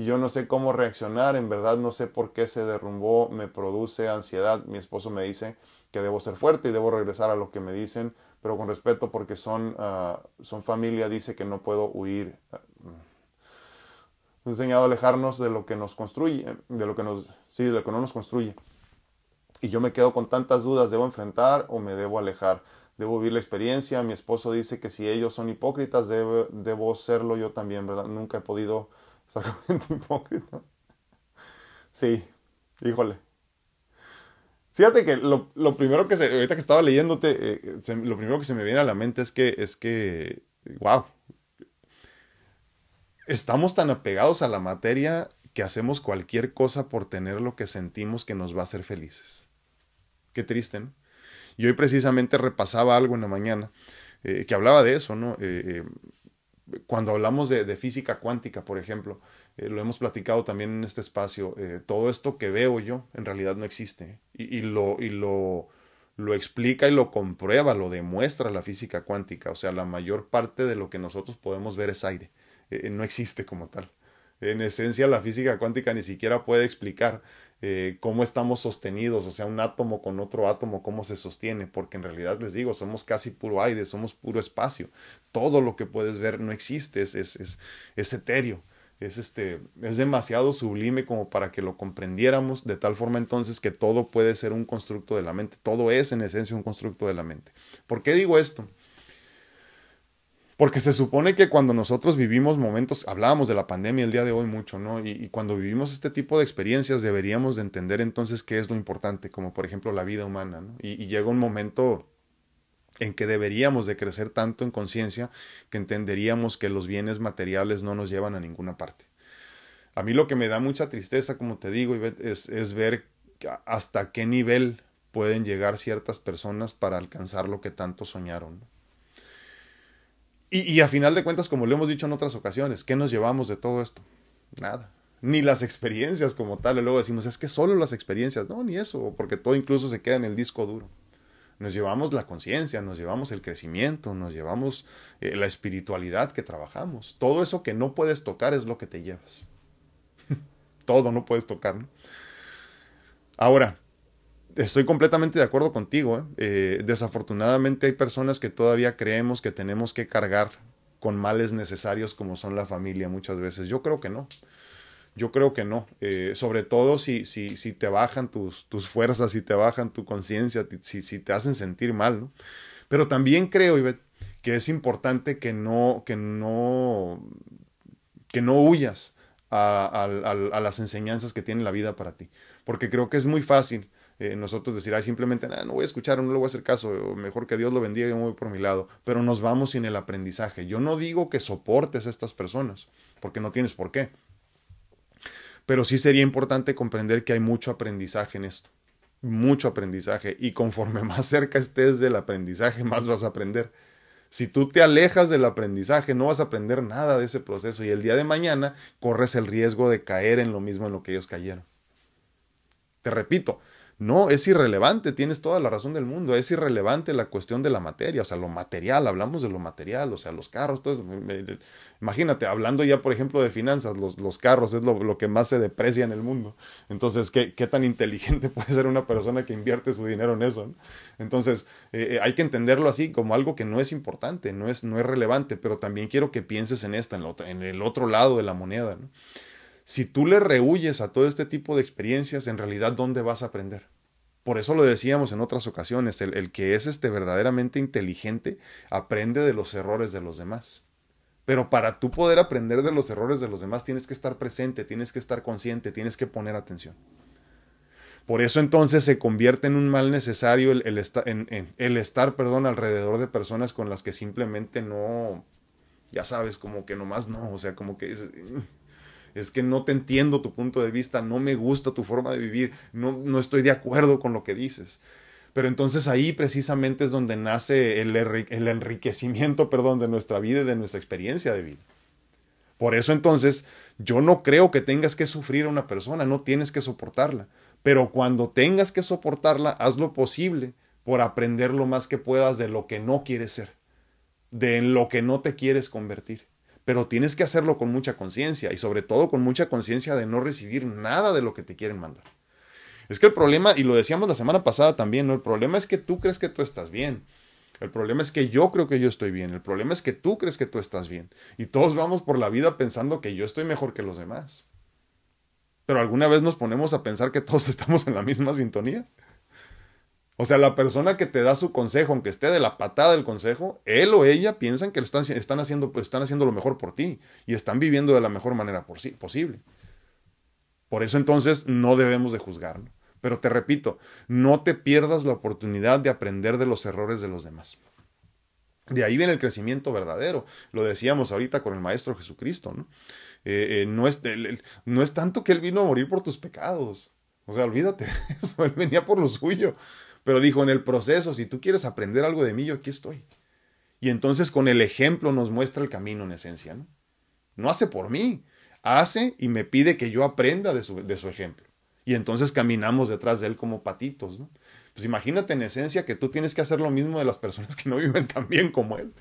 y yo no sé cómo reaccionar, en verdad no sé por qué se derrumbó, me produce ansiedad. Mi esposo me dice que debo ser fuerte y debo regresar a lo que me dicen, pero con respeto porque son, ah, son familia, dice que no puedo huir. He enseñado a alejarnos de lo que nos construye, de lo que nos, sí, de lo que no nos construye. Y yo me quedo con tantas dudas, ¿debo enfrentar o me debo alejar? Debo vivir la experiencia. Mi esposo dice que si ellos son hipócritas, debo, debo serlo yo también, ¿verdad? Nunca he podido Sacramento hipócrita. Sí, híjole. Fíjate que lo, lo, primero que se, ahorita que estaba leyéndote, eh, lo primero que se me viene a la mente es que, es que, wow, estamos tan apegados a la materia que hacemos cualquier cosa por tener lo que sentimos que nos va a hacer felices. Qué triste, ¿no? Y hoy precisamente repasaba algo en la mañana eh, que hablaba de eso, ¿no? Eh, cuando hablamos de, física cuántica, por ejemplo, eh, lo hemos platicado también en este espacio, eh, todo esto que veo yo en realidad no existe y, lo, y lo, lo, explica y lo comprueba, lo demuestra la física cuántica, o sea, la mayor parte de lo que nosotros podemos ver es aire, eh, no existe como tal. En esencia, la física cuántica ni siquiera puede explicar eh, cómo estamos sostenidos, o sea, un átomo con otro átomo, cómo se sostiene, porque en realidad les digo, somos casi puro aire, somos puro espacio. Todo lo que puedes ver no existe, es, es, es, es etéreo. Es, este, es demasiado sublime como para que lo comprendiéramos de tal forma entonces que todo puede ser un constructo de la mente. Todo es en esencia un constructo de la mente. ¿Por qué digo esto? Porque se supone que cuando nosotros vivimos momentos, hablábamos de la pandemia el día de hoy mucho, ¿no? Y, cuando vivimos este tipo de experiencias deberíamos de entender entonces qué es lo importante, como por ejemplo la vida humana, ¿no? Y, llega un momento en que deberíamos de crecer tanto en conciencia que entenderíamos que los bienes materiales no nos llevan a ninguna parte. A mí lo que me da mucha tristeza, como te digo, es, es ver hasta qué nivel pueden llegar ciertas personas para alcanzar lo que tanto soñaron. ¿no? Y, a final de cuentas, como lo hemos dicho en otras ocasiones, ¿qué nos llevamos de todo esto? Nada. Ni las experiencias como tal. Y luego decimos, es que solo las experiencias. No, ni eso, porque todo incluso se queda en el disco duro. Nos llevamos la conciencia, nos llevamos el crecimiento, nos llevamos eh, la espiritualidad que trabajamos. Todo eso que no puedes tocar es lo que te llevas. todo no puedes tocar. ¿no? Ahora, estoy completamente de acuerdo contigo. ¿eh? Eh, desafortunadamente hay personas que todavía creemos que tenemos que cargar con males necesarios como son la familia muchas veces. Yo creo que no. Yo creo que no. Eh, sobre todo si, si, si te bajan tus, tus fuerzas, si te bajan tu conciencia, si, si te hacen sentir mal. ¿no? Pero también creo, Ivette, que es importante que no, que no, que no huyas a, a las enseñanzas que tiene la vida para ti. Porque creo que es muy fácil eh, nosotros decir, simplemente no voy a escuchar, no le voy a hacer caso, mejor que Dios lo bendiga y me voy por mi lado, pero nos vamos sin el aprendizaje. Yo no digo que soportes a estas personas, porque no tienes por qué. Pero sí sería importante comprender que hay mucho aprendizaje en esto, mucho aprendizaje, y conforme más cerca estés del aprendizaje, más vas a aprender. Si tú te alejas del aprendizaje, no vas a aprender nada de ese proceso y el día de mañana corres el riesgo de caer en lo mismo en lo que ellos cayeron. Te repito, no, es irrelevante, tienes toda la razón del mundo, es irrelevante la cuestión de la materia, o sea, lo material, hablamos de lo material, o sea, los carros, todo imagínate, hablando ya, por ejemplo, de finanzas, los, los carros es lo, que más se deprecia en el mundo. Entonces, ¿qué, qué tan inteligente puede ser una persona que invierte su dinero en eso? Entonces, eh, eh, hay que entenderlo así, como algo que no es importante, no es, no es relevante, pero también quiero que pienses en esta, en, en el otro lado de la moneda. ¿no? Si tú le rehuyes a todo este tipo de experiencias, en realidad, ¿dónde vas a aprender? Por eso lo decíamos en otras ocasiones, el, que es este verdaderamente inteligente aprende de los errores de los demás. Pero para tú poder aprender de los errores de los demás tienes que estar presente, tienes que estar consciente, tienes que poner atención. Por eso entonces se convierte en un mal necesario el, estar perdón, alrededor de personas con las que simplemente no, ya sabes, como que nomás no, o sea, como que es que no te entiendo tu punto de vista, no me gusta tu forma de vivir, no, no estoy de acuerdo con lo que dices. Pero entonces ahí precisamente es donde nace el, el enriquecimiento, perdón, de nuestra vida y de nuestra experiencia de vida. Por eso entonces yo no creo que tengas que sufrir a una persona, no tienes que soportarla. Pero cuando tengas que soportarla, haz lo posible por aprender lo más que puedas de lo que no quieres ser, de lo que no te quieres convertir. Pero tienes que hacerlo con mucha conciencia y sobre todo con mucha conciencia de no recibir nada de lo que te quieren mandar. Es que el problema, y lo decíamos la semana pasada también, ¿no? El problema es que tú crees que tú estás bien. El problema es que yo creo que yo estoy bien. El problema es que tú crees que tú estás bien. Y todos vamos por la vida pensando que yo estoy mejor que los demás. Pero alguna vez nos ponemos a pensar que todos estamos en la misma sintonía. O sea, la persona que te da su consejo, aunque esté de la patada del consejo, él o ella piensan que están, están, haciendo, pues, están haciendo lo mejor por ti y están viviendo de la mejor manera posible. Por eso entonces no debemos de juzgarlo. Pero te repito, no te pierdas la oportunidad de aprender de los errores de los demás. De ahí viene el crecimiento verdadero. Lo decíamos ahorita con el Maestro Jesucristo, ¿no? Eh, eh, no, es, no es tanto que Él vino a morir por tus pecados. O sea, olvídate de eso. Él venía por lo suyo. Pero dijo, en el proceso, si tú quieres aprender algo de mí, yo aquí estoy. Y entonces con el ejemplo nos muestra el camino en esencia, ¿no? No hace por mí, hace y me pide que yo aprenda de su, de su ejemplo y entonces caminamos detrás de él como patitos, ¿no? Pues imagínate en esencia que tú tienes que hacer lo mismo de las personas que no viven tan bien como él.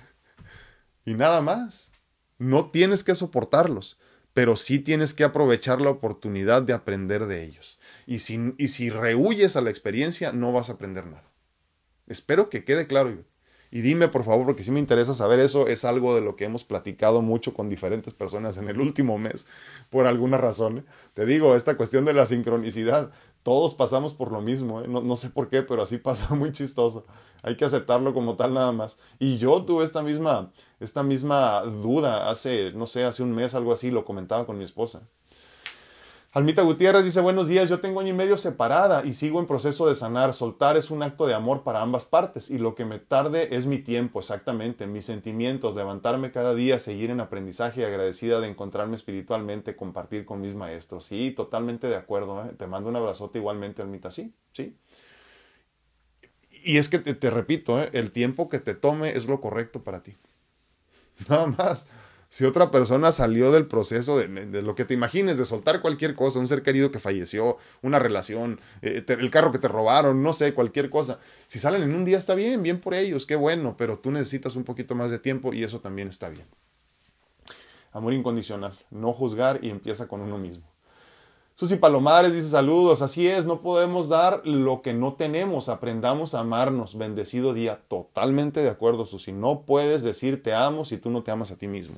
Y nada más. No tienes que soportarlos, pero sí tienes que aprovechar la oportunidad de aprender de ellos. Y si, y rehuyes a la experiencia, no vas a aprender nada. Espero que quede claro. Y dime, por favor, porque si me interesa saber eso, es algo de lo que hemos platicado mucho con diferentes personas en el último mes, por alguna razón. ¿eh? Te digo, esta cuestión de la sincronicidad, todos pasamos por lo mismo, ¿eh? no, no, sé por qué, pero así pasa muy chistoso. Hay que aceptarlo como tal nada más. Y yo tuve esta misma, esta misma duda hace, no sé, hace un mes, algo así, lo comentaba con mi esposa. Almita Gutiérrez dice buenos días, yo tengo año y medio separada y sigo en proceso de sanar. Soltar es un acto de amor para ambas partes y lo que me tarde es mi tiempo, exactamente, mis sentimientos, levantarme cada día, seguir en aprendizaje y agradecida de encontrarme espiritualmente, compartir con mis maestros. Sí, totalmente de acuerdo. ¿eh? Te mando un abrazote igualmente, Almita, sí, sí. Y es que te, repito, ¿eh? el tiempo que te tome es lo correcto para ti. Nada más si otra persona salió del proceso de, lo que te imagines, de soltar cualquier cosa, un ser querido que falleció, una relación, eh, el carro que te robaron, no sé, cualquier cosa, si salen en un día está bien, bien por ellos, qué bueno, pero tú necesitas un poquito más de tiempo y eso también está bien. Amor incondicional, no juzgar y empieza con uno mismo. Susi Palomares dice saludos, así es, no podemos dar lo que no tenemos, aprendamos a amarnos, bendecido día, totalmente de acuerdo Susi, no puedes decir te amo si tú no te amas a ti mismo.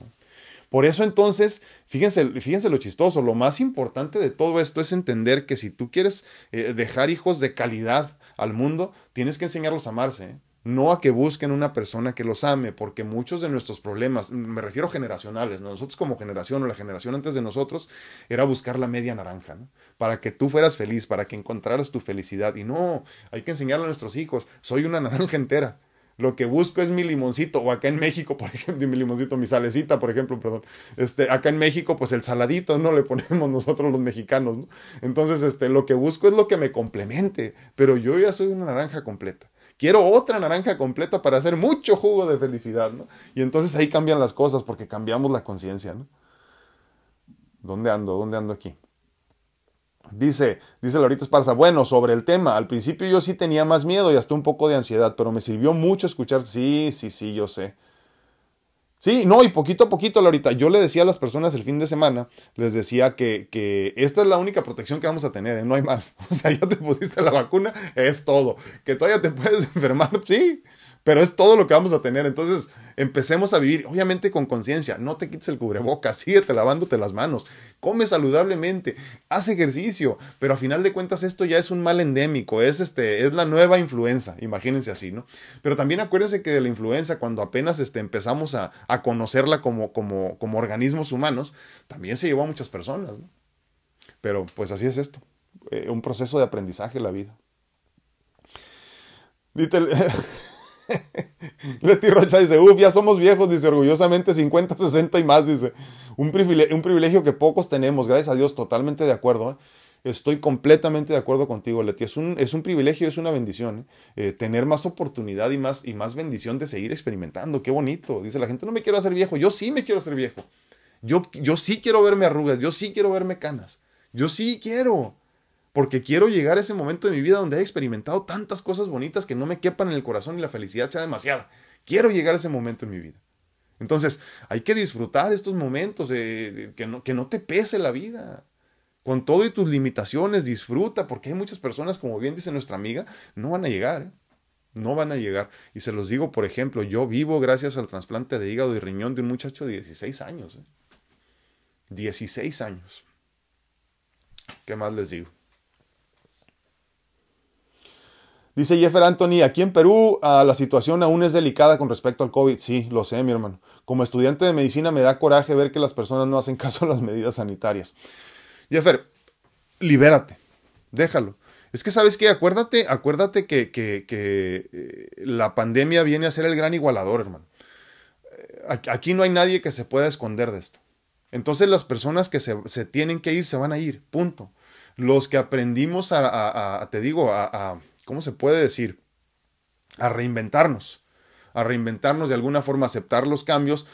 Por eso entonces, fíjense, fíjense lo chistoso, lo más importante de todo esto es entender que si tú quieres eh, dejar hijos de calidad al mundo, tienes que enseñarlos a amarse. ¿eh? no a que busquen una persona que los ame, porque muchos de nuestros problemas, me refiero generacionales, nosotros como generación o la generación antes de nosotros, era buscar la media naranja, para que tú fueras feliz, para que encontraras tu felicidad. Y no, hay que enseñarle a nuestros hijos, soy una naranja entera, lo que busco es mi limoncito, o acá en México, por ejemplo, mi limoncito, mi salecita, por ejemplo, perdón. Este, acá en México, pues el saladito, ¿no? Le ponemos nosotros los mexicanos, ¿no? Entonces, este, lo que busco es lo que me complemente, pero yo ya soy una naranja completa. Quiero otra naranja completa para hacer mucho jugo de felicidad, ¿no? Y entonces ahí cambian las cosas porque cambiamos la conciencia, ¿no? ¿Dónde ando? ¿Dónde ando aquí? Dice, dice Laurita Esparza, bueno, sobre el tema, al principio yo sí tenía más miedo y hasta un poco de ansiedad, pero me sirvió mucho escuchar, sí, sí, sí, yo sé. Sí, no, y poquito a poquito, Laurita, yo le decía a las personas el fin de semana, les decía que, que esta es la única protección que vamos a tener, ¿eh? no hay más. O sea, ya te pusiste la vacuna, es todo. Que todavía te puedes enfermar, sí, pero es todo lo que vamos a tener. Entonces, empecemos a vivir, obviamente con conciencia. No te quites el cubrebocas, síguete lavándote las manos, come saludablemente, haz ejercicio, pero a final de cuentas esto ya es un mal endémico, es, este, es la nueva influenza, imagínense así, ¿no? Pero también acuérdense que de la influenza, cuando apenas este, empezamos a, a conocerla como, como, como organismos humanos, también se llevó a muchas personas, ¿no? Pero pues así es esto, eh, un proceso de aprendizaje la vida. Dite, Leti Rocha dice, uff, ya somos viejos, dice orgullosamente 50, 60 y más, dice. Un privilegio, un privilegio que pocos tenemos, gracias a Dios, totalmente de acuerdo. ¿eh? Estoy completamente de acuerdo contigo, Leti. Es un, es un privilegio, es una bendición. ¿eh? Eh, tener más oportunidad y más, y más bendición de seguir experimentando. Qué bonito. Dice la gente, no me quiero hacer viejo. Yo sí me quiero hacer viejo. Yo, yo sí quiero verme arrugas. Yo sí quiero verme canas. Yo sí quiero porque quiero llegar a ese momento de mi vida donde he experimentado tantas cosas bonitas que no me quepan en el corazón y la felicidad sea demasiada. Quiero llegar a ese momento en mi vida. Entonces, hay que disfrutar estos momentos, que, no, que no te pese la vida. Con todo y tus limitaciones, disfruta, porque hay muchas personas, como bien dice nuestra amiga, no van a llegar. ¿eh? No van a llegar. Y se los digo, por ejemplo, yo vivo gracias al trasplante de hígado y riñón de un muchacho de 16 años. 16 ¿eh? años. ¿Qué más les digo? Dice Jeffer Anthony, aquí en Perú ah, la situación aún es delicada con respecto al COVID. Sí, lo sé, mi hermano. Como estudiante de medicina me da coraje ver que las personas no hacen caso a las medidas sanitarias. Jeffer, libérate, déjalo. Es que, ¿sabes qué? Acuérdate, acuérdate que, eh, la pandemia viene a ser el gran igualador, hermano. Eh, aquí no hay nadie que se pueda esconder de esto. Entonces las personas que se, tienen que ir se van a ir, punto. Los que aprendimos a te digo, a ¿cómo se puede decir? A reinventarnos, a reinventarnos de alguna forma, aceptar los cambios,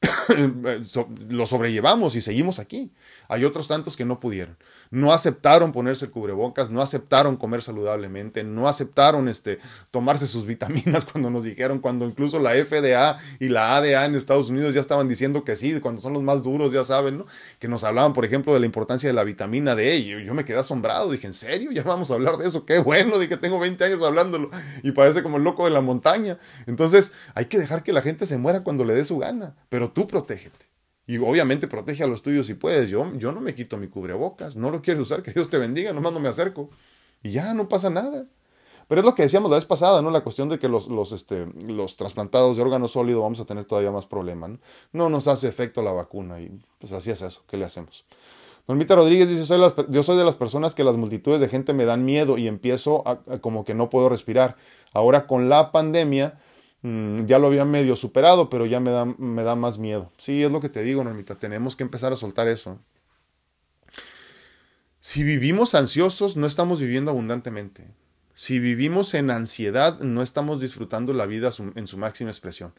lo sobrellevamos y seguimos aquí. Hay otros tantos que no pudieron no aceptaron ponerse cubrebocas, no aceptaron comer saludablemente, no aceptaron este, tomarse sus vitaminas cuando nos dijeron, cuando incluso la FDA y la ADA en Estados Unidos ya estaban diciendo que sí, cuando son los más duros, ya saben, ¿no? Que nos hablaban, por ejemplo, de la importancia de la vitamina D. Y yo, me quedé asombrado, dije, ¿en serio? Ya vamos a hablar de eso, qué bueno, dije, tengo 20 años hablándolo y parece como el loco de la montaña. Entonces, hay que dejar que la gente se muera cuando le dé su gana, pero tú protégete. Y obviamente protege a los tuyos si puedes. Yo, yo no me quito mi cubrebocas, no lo quiero usar, que Dios te bendiga, nomás no me acerco. Y ya no pasa nada. Pero es lo que decíamos la vez pasada, ¿no? La cuestión de que los, los, este, los trasplantados de órgano sólido vamos a tener todavía más problemas, ¿no? No nos hace efecto la vacuna y pues así es eso, ¿qué le hacemos? Normita Rodríguez dice, soy yo soy de las personas que las multitudes de gente me dan miedo y empiezo a, como que no puedo respirar. Ahora con la pandemia Mm, ya lo había medio superado, pero ya me da, me da más miedo. Sí, es lo que te digo, Normita, tenemos que empezar a soltar eso. Si vivimos ansiosos, no estamos viviendo abundantemente. Si vivimos en ansiedad, no estamos disfrutando la vida en su máxima expresión.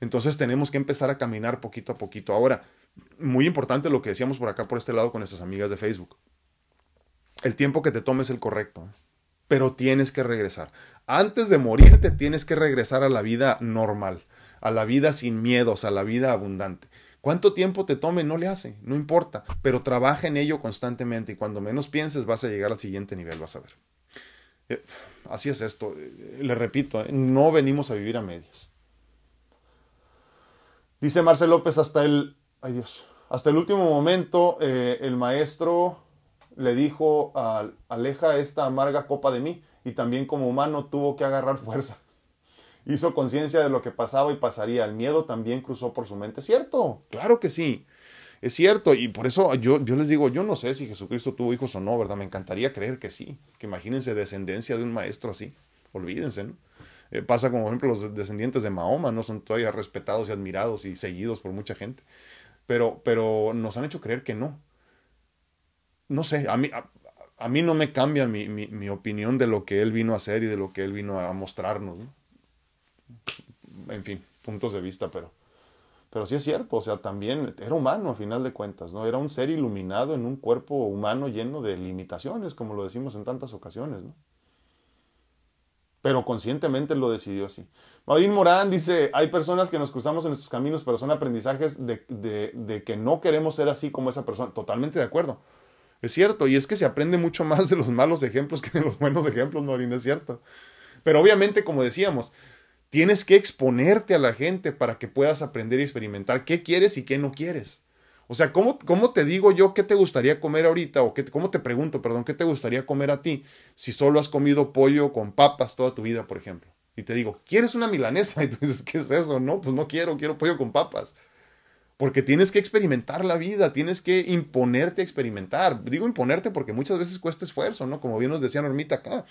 Entonces tenemos que empezar a caminar poquito a poquito. Ahora, muy importante lo que decíamos por acá, por este lado, con nuestras amigas de Facebook. El tiempo que te tomes es el correcto pero tienes que regresar. Antes de morirte tienes que regresar a la vida normal, a la vida sin miedos, a la vida abundante. ¿Cuánto tiempo te tome? No le hace, no importa, pero trabaja en ello constantemente y cuando menos pienses vas a llegar al siguiente nivel, vas a ver. Eh, así es esto, eh, le repito, eh, no venimos a vivir a medias. Dice Marcel López hasta el, ay Dios, hasta el último momento el maestro le dijo, aleja esta amarga copa de mí, y también como humano tuvo que agarrar fuerza. Hizo conciencia de lo que pasaba y pasaría. El miedo también cruzó por su mente. ¿Cierto? Claro que sí. Es cierto. Y por eso yo, yo les digo, yo no sé si Jesucristo tuvo hijos o no, ¿verdad? Me encantaría creer que sí. Que imagínense descendencia de un maestro así. Olvídense, ¿no? Eh, pasa como, por ejemplo, los descendientes de Mahoma, ¿no? Son todavía respetados y admirados y seguidos por mucha gente. Pero, pero nos han hecho creer que no no sé, a mí, a, mí no me cambia mi, mi, opinión de lo que él vino a hacer y de lo que él vino a mostrarnos. En fin, puntos de vista, pero, pero sí es cierto, o sea, también era humano a final de cuentas, ¿no? Era un ser iluminado en un cuerpo humano lleno de limitaciones, como lo decimos en tantas ocasiones, ¿no? Pero conscientemente lo decidió así. Maurín Morán dice, hay personas que nos cruzamos en nuestros caminos, pero son aprendizajes de, de, de que no queremos ser así como esa persona. Totalmente de acuerdo. Es cierto, y es que se aprende mucho más de los malos ejemplos que de los buenos ejemplos, Norin, es cierto. Pero obviamente, como decíamos, Tienes que exponerte a la gente para que puedas aprender y experimentar qué quieres y qué no quieres. O sea, ¿cómo, ¿cómo, te digo yo qué te gustaría comer ahorita? O qué, cómo te pregunto, perdón, qué te gustaría comer a ti si solo has comido pollo con papas toda tu vida, por ejemplo? Y te digo, ¿quieres una milanesa? Y tú dices, ¿qué es eso? No, pues no quiero, quiero pollo con papas. Porque tienes que experimentar la vida, tienes que imponerte a experimentar. Digo imponerte porque muchas veces cuesta esfuerzo, ¿no? Como bien nos decía Normita acá.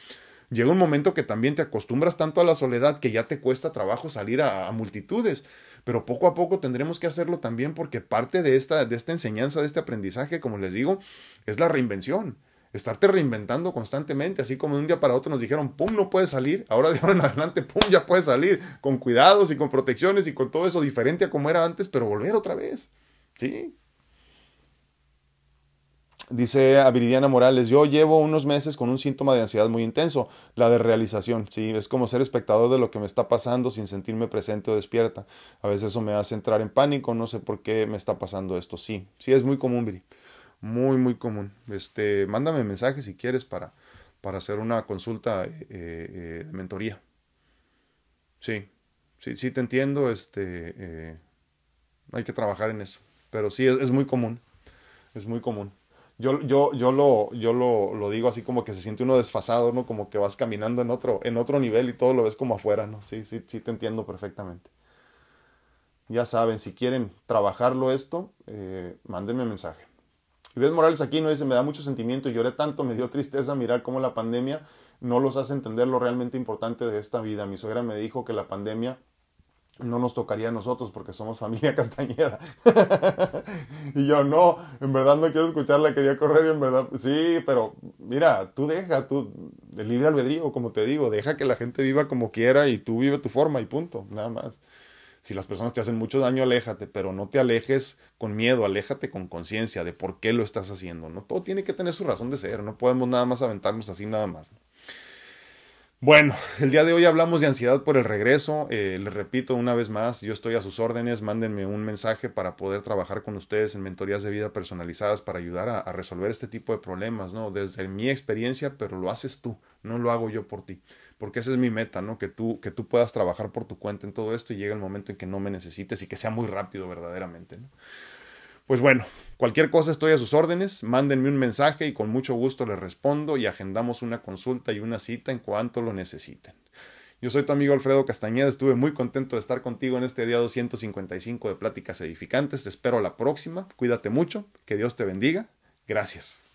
Llega un momento que también te acostumbras tanto a la soledad que ya te cuesta trabajo salir a, a multitudes pero poco a poco tendremos que hacerlo también porque parte de esta, de esta enseñanza, de este aprendizaje, como les digo, es la reinvención. Estarte reinventando constantemente, así como de un día para otro nos dijeron, pum, no puedes salir, ahora de ahora en adelante, pum, ya puedes salir, con cuidados y con protecciones y con todo eso diferente a como era antes, pero volver otra vez. ¿Sí? Dice a Viridiana Morales, yo llevo unos meses con un síntoma de ansiedad muy intenso, la de realización, sí, es como ser espectador de lo que me está pasando sin sentirme presente o despierta. A veces eso me hace entrar en pánico, no sé por qué me está pasando esto. Sí, sí, es muy común, Viri. Muy, muy común. Este, mándame mensaje si quieres para, para hacer una consulta eh, eh, de mentoría. Sí, sí, sí te entiendo, este, eh, hay que trabajar en eso. Pero sí, es muy común, es muy común. Yo, yo, yo, lo, yo lo, lo, digo así como que se siente uno desfasado, ¿no? Como que vas caminando en otro, en otro nivel y todo lo ves como afuera, ¿no? Sí, sí, sí te entiendo perfectamente. Ya saben, si quieren trabajarlo esto, mándenme mensaje. Ves Morales aquí no dice, me da mucho sentimiento y lloré tanto, me dio tristeza mirar cómo la pandemia no los hace entender lo realmente importante de esta vida. Mi suegra me dijo que la pandemia no nos tocaría a nosotros porque somos familia Castañeda. y yo no, en verdad no quiero escucharla, quería correr y en verdad, sí, pero mira, tú deja, tú, de libre albedrío, como te digo, deja que la gente viva como quiera y tú vive tu forma y punto, nada más. Si las personas te hacen mucho daño, aléjate, pero no te alejes con miedo, aléjate con conciencia de por qué lo estás haciendo, ¿no? Todo tiene que tener su razón de ser, no podemos nada más aventarnos así nada más. Bueno, el día de hoy hablamos de ansiedad por el regreso. Eh, les repito una vez más, yo estoy a sus órdenes. Mándenme un mensaje para poder trabajar con ustedes en mentorías de vida personalizadas para ayudar a, a, resolver este tipo de problemas, ¿no? Desde mi experiencia, pero lo haces tú, no lo hago yo por ti. Porque esa es mi meta, ¿no? Que tú, que tú puedas trabajar por tu cuenta en todo esto y llegue el momento en que no me necesites y que sea muy rápido verdaderamente. Pues bueno, cualquier cosa estoy a sus órdenes, mándenme un mensaje y con mucho gusto les respondo y agendamos una consulta y una cita en cuanto lo necesiten. Yo soy tu amigo Alfredo Castañeda, estuve muy contento de estar contigo en este día 255 de Pláticas Edificantes, te espero a la próxima, cuídate mucho, que Dios te bendiga, gracias.